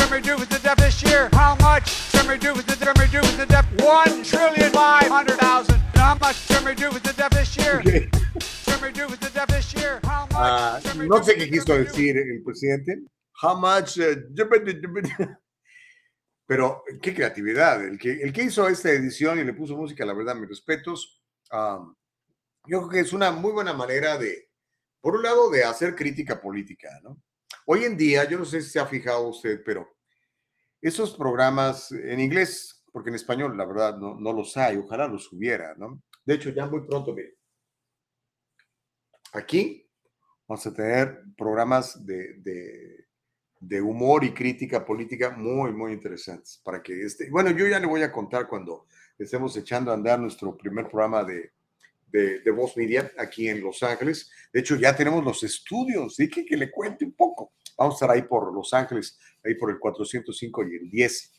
S9: Jeremy do with the deaf this year? How much Jeremy do with the Jeremy do with the deaf? One trillion five hundred thousand. How much Jeremy do with the deaf this year? *laughs* Jeremy do with the deaf this year? How much?
S1: Ah, no sé qué quiso decir el presidente. How much? eh, *laughs* Pero qué creatividad. El que, el que hizo esta edición y le puso música, la verdad, mis respetos. am, yo creo que es una muy buena manera de, por un lado, de hacer crítica política, ¿no? Hoy en día, yo no sé si se ha fijado usted, pero esos programas en inglés, porque en español, la verdad, no, no los hay, ojalá los hubiera, ¿no? De hecho, ya muy pronto, mire, aquí vamos a tener programas de, de, humor y crítica política muy, muy interesantes para que este, bueno, yo ya le voy a contar cuando estemos echando a andar nuestro primer programa de, de, de Voz Media aquí en Los Ángeles. De hecho, ya tenemos los estudios, y que, que le cuente un poco. Vamos a estar ahí por Los Ángeles, ahí por el 405 y el 10.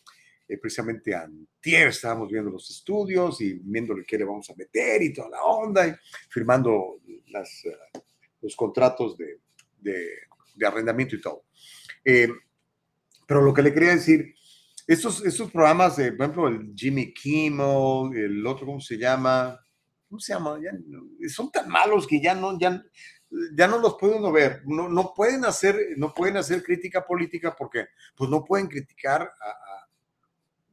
S1: Eh, precisamente antier estábamos viendo los estudios y viéndole qué le vamos a meter y toda la onda, y firmando las, eh, los contratos de, de, de arrendamiento y todo. Eh, pero lo que le quería decir, estos, estos programas de, por ejemplo, el Jimmy Kimmel, el otro, ¿cómo se llama? ¿Cómo se llama? Ya son tan malos que ya no, ya, ya no los puede uno ver. No, no, pueden hacer, no pueden hacer crítica política porque pues no pueden criticar a, a-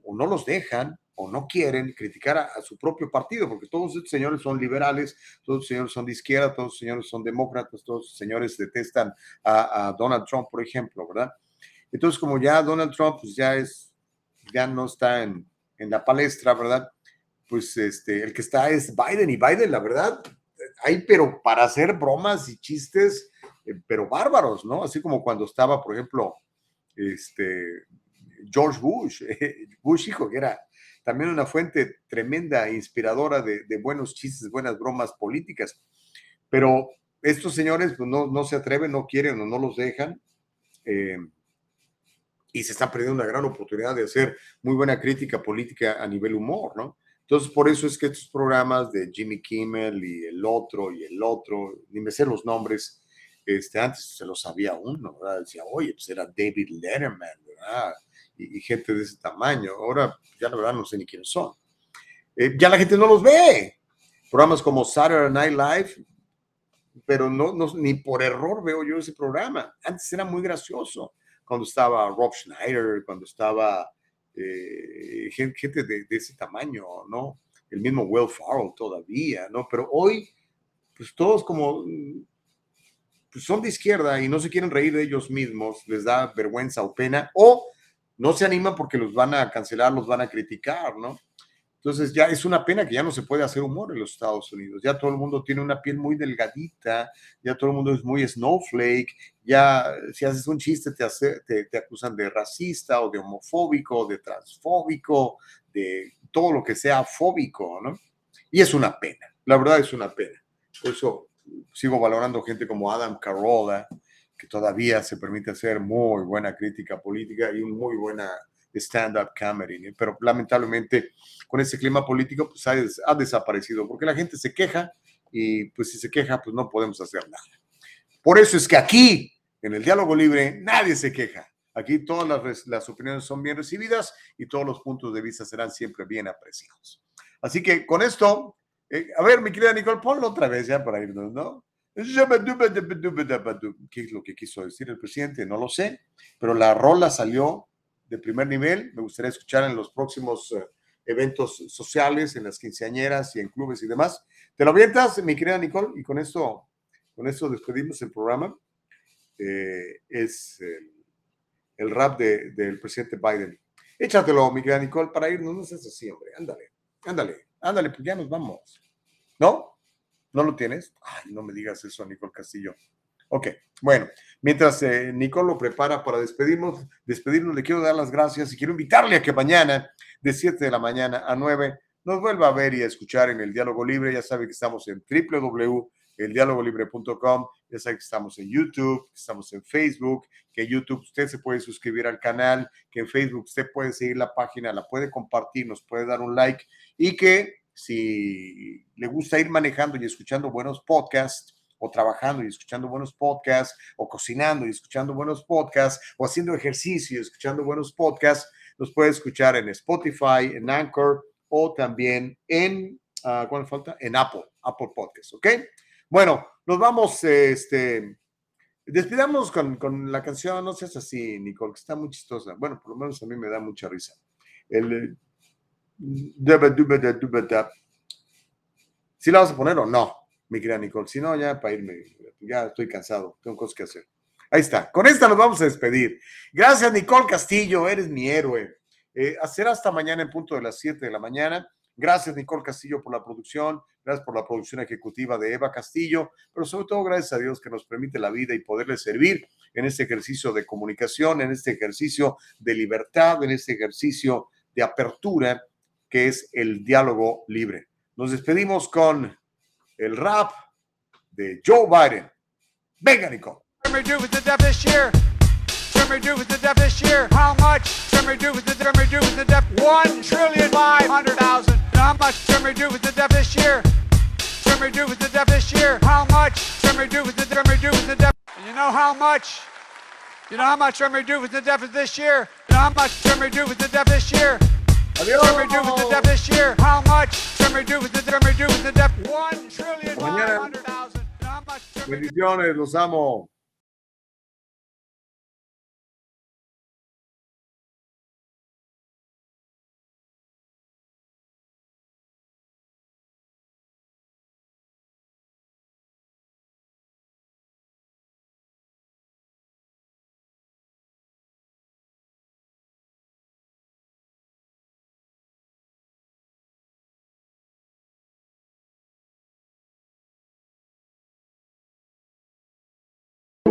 S1: o no los dejan o no quieren criticar a, a su propio partido, porque todos estos señores son liberales, todos estos señores son de izquierda, todos estos señores son demócratas, todos estos señores detestan a, Donald Trump, por ejemplo, ¿verdad? Entonces, como ya Donald Trump pues ya es, ya no está en, en la palestra, ¿verdad? Pues este, el que está es Biden y Biden, la verdad, hay pero para hacer bromas y chistes, eh, pero bárbaros, ¿no? Así como cuando estaba, por ejemplo, este, George Bush, *laughs* Bush hijo, que era también una fuente tremenda, inspiradora de, buenos chistes, buenas bromas políticas. Pero estos señores pues, no, no se atreven, no quieren o no los dejan. eh, y se están perdiendo una gran oportunidad de hacer muy buena crítica política a nivel humor, ¿no? Entonces, por eso es que estos programas de Jimmy Kimmel y el otro y el otro, ni me sé los nombres, este, antes se los sabía uno, ¿verdad? Decía, oye, pues era David Letterman, ¿verdad? Y, y gente de ese tamaño. Ahora, ya la verdad no sé ni quiénes son. Eh, ya la gente no los ve. Programas como Saturday Night Live, pero no, no, ni por error veo yo ese programa. Antes era muy gracioso, cuando estaba Rob Schneider, cuando estaba eh, gen- gente de, de ese tamaño, ¿no? El mismo Will Farrell todavía, ¿no? Pero hoy, pues todos como mm, pues son de izquierda y no se quieren reír de ellos mismos, les da vergüenza o pena, o no se animan porque los van a cancelar, los van a criticar, ¿no? Entonces ya es una pena que ya no se puede hacer humor en los Estados Unidos. Ya todo el mundo tiene una piel muy delgadita, ya todo el mundo es muy snowflake, ya si haces un chiste te, hace- te, te acusan de racista o de homofóbico, de transfóbico, de todo lo que sea fóbico, ¿no? Y es una pena, la verdad es una pena. Por eso sigo valorando gente como Adam Carolla, que todavía se permite hacer muy buena crítica política y muy buena stand-up comedy, pero lamentablemente con ese clima político pues ha, ha desaparecido, porque la gente se queja y pues si se queja pues no podemos hacer nada. Por eso es que aquí, en el diálogo libre, nadie se queja. Aquí todas las, las opiniones son bien recibidas y todos los puntos de vista serán siempre bien apreciados. Así que con esto, eh, a ver, mi querida Nicole, ponlo otra vez ya para irnos, ¿no? ¿Qué es lo que quiso decir el presidente? No lo sé, pero la rola salió de primer nivel. Me gustaría escuchar en los próximos eh, eventos sociales, en las quinceañeras y en clubes y demás. ¿Te lo avientas, mi querida Nicole? Y con esto, con esto despedimos el programa. Eh, es el, rap de- del presidente Biden. Échatelo, mi querida Nicole, para irnos. No seas así, hombre. Ándale, ándale, ándale, pues ya nos vamos. ¿No? ¿No lo tienes? Ay, no me digas eso, Nicole Castillo. Ok, bueno, mientras eh, Nicole lo prepara para despedirnos, despedirnos, le quiero dar las gracias y quiero invitarle a que mañana, de 7 de la mañana a 9, nos vuelva a ver y a escuchar en el Diálogo Libre. Ya sabe que estamos en www.eldialogolibre.com, ya sabe que estamos en YouTube, estamos en Facebook, que en YouTube usted se puede suscribir al canal, que en Facebook usted puede seguir la página, la puede compartir, nos puede dar un like y que si le gusta ir manejando y escuchando buenos podcasts, o trabajando y escuchando buenos podcasts, o cocinando y escuchando buenos podcasts, o haciendo ejercicio y escuchando buenos podcasts, los puede escuchar en Spotify, en Anchor o también en, uh, ¿cuál falta? En Apple, Apple Podcasts, ¿ok? Bueno, nos vamos, este, despidamos con, con, la canción, no seas así, Nicole, que está muy chistosa. Bueno, por lo menos a mí me da mucha risa. El... ¿Sí la vas a poner o no? Mi querida Nicole. Si no, ya para irme, ya estoy cansado, tengo cosas que hacer. Ahí está, con esta nos vamos a despedir. Gracias, Nicole Castillo, eres mi héroe. Eh, hacer hasta mañana en punto de las 7 de la mañana. Gracias, Nicole Castillo, por la producción. Gracias por la producción ejecutiva de Eva Castillo. Pero sobre todo, gracias a Dios que nos permite la vida y poderle servir en este ejercicio de comunicación, en este ejercicio de libertad, en este ejercicio de apertura que es el diálogo libre. Nos despedimos con el rap de Joe Biden. Venga, Nico.
S9: do with the deaf this year? do with the this year? How much? do with the do with the deaf? One trillion five hundred thousand. How much? do with the deaf this year? do with the deaf this year? How much? do with the do with the deaf? You know how much? You know how much do with the deaf this year? You know how much do with the deaf this year?
S1: Adiós. Bendiciones, los amo.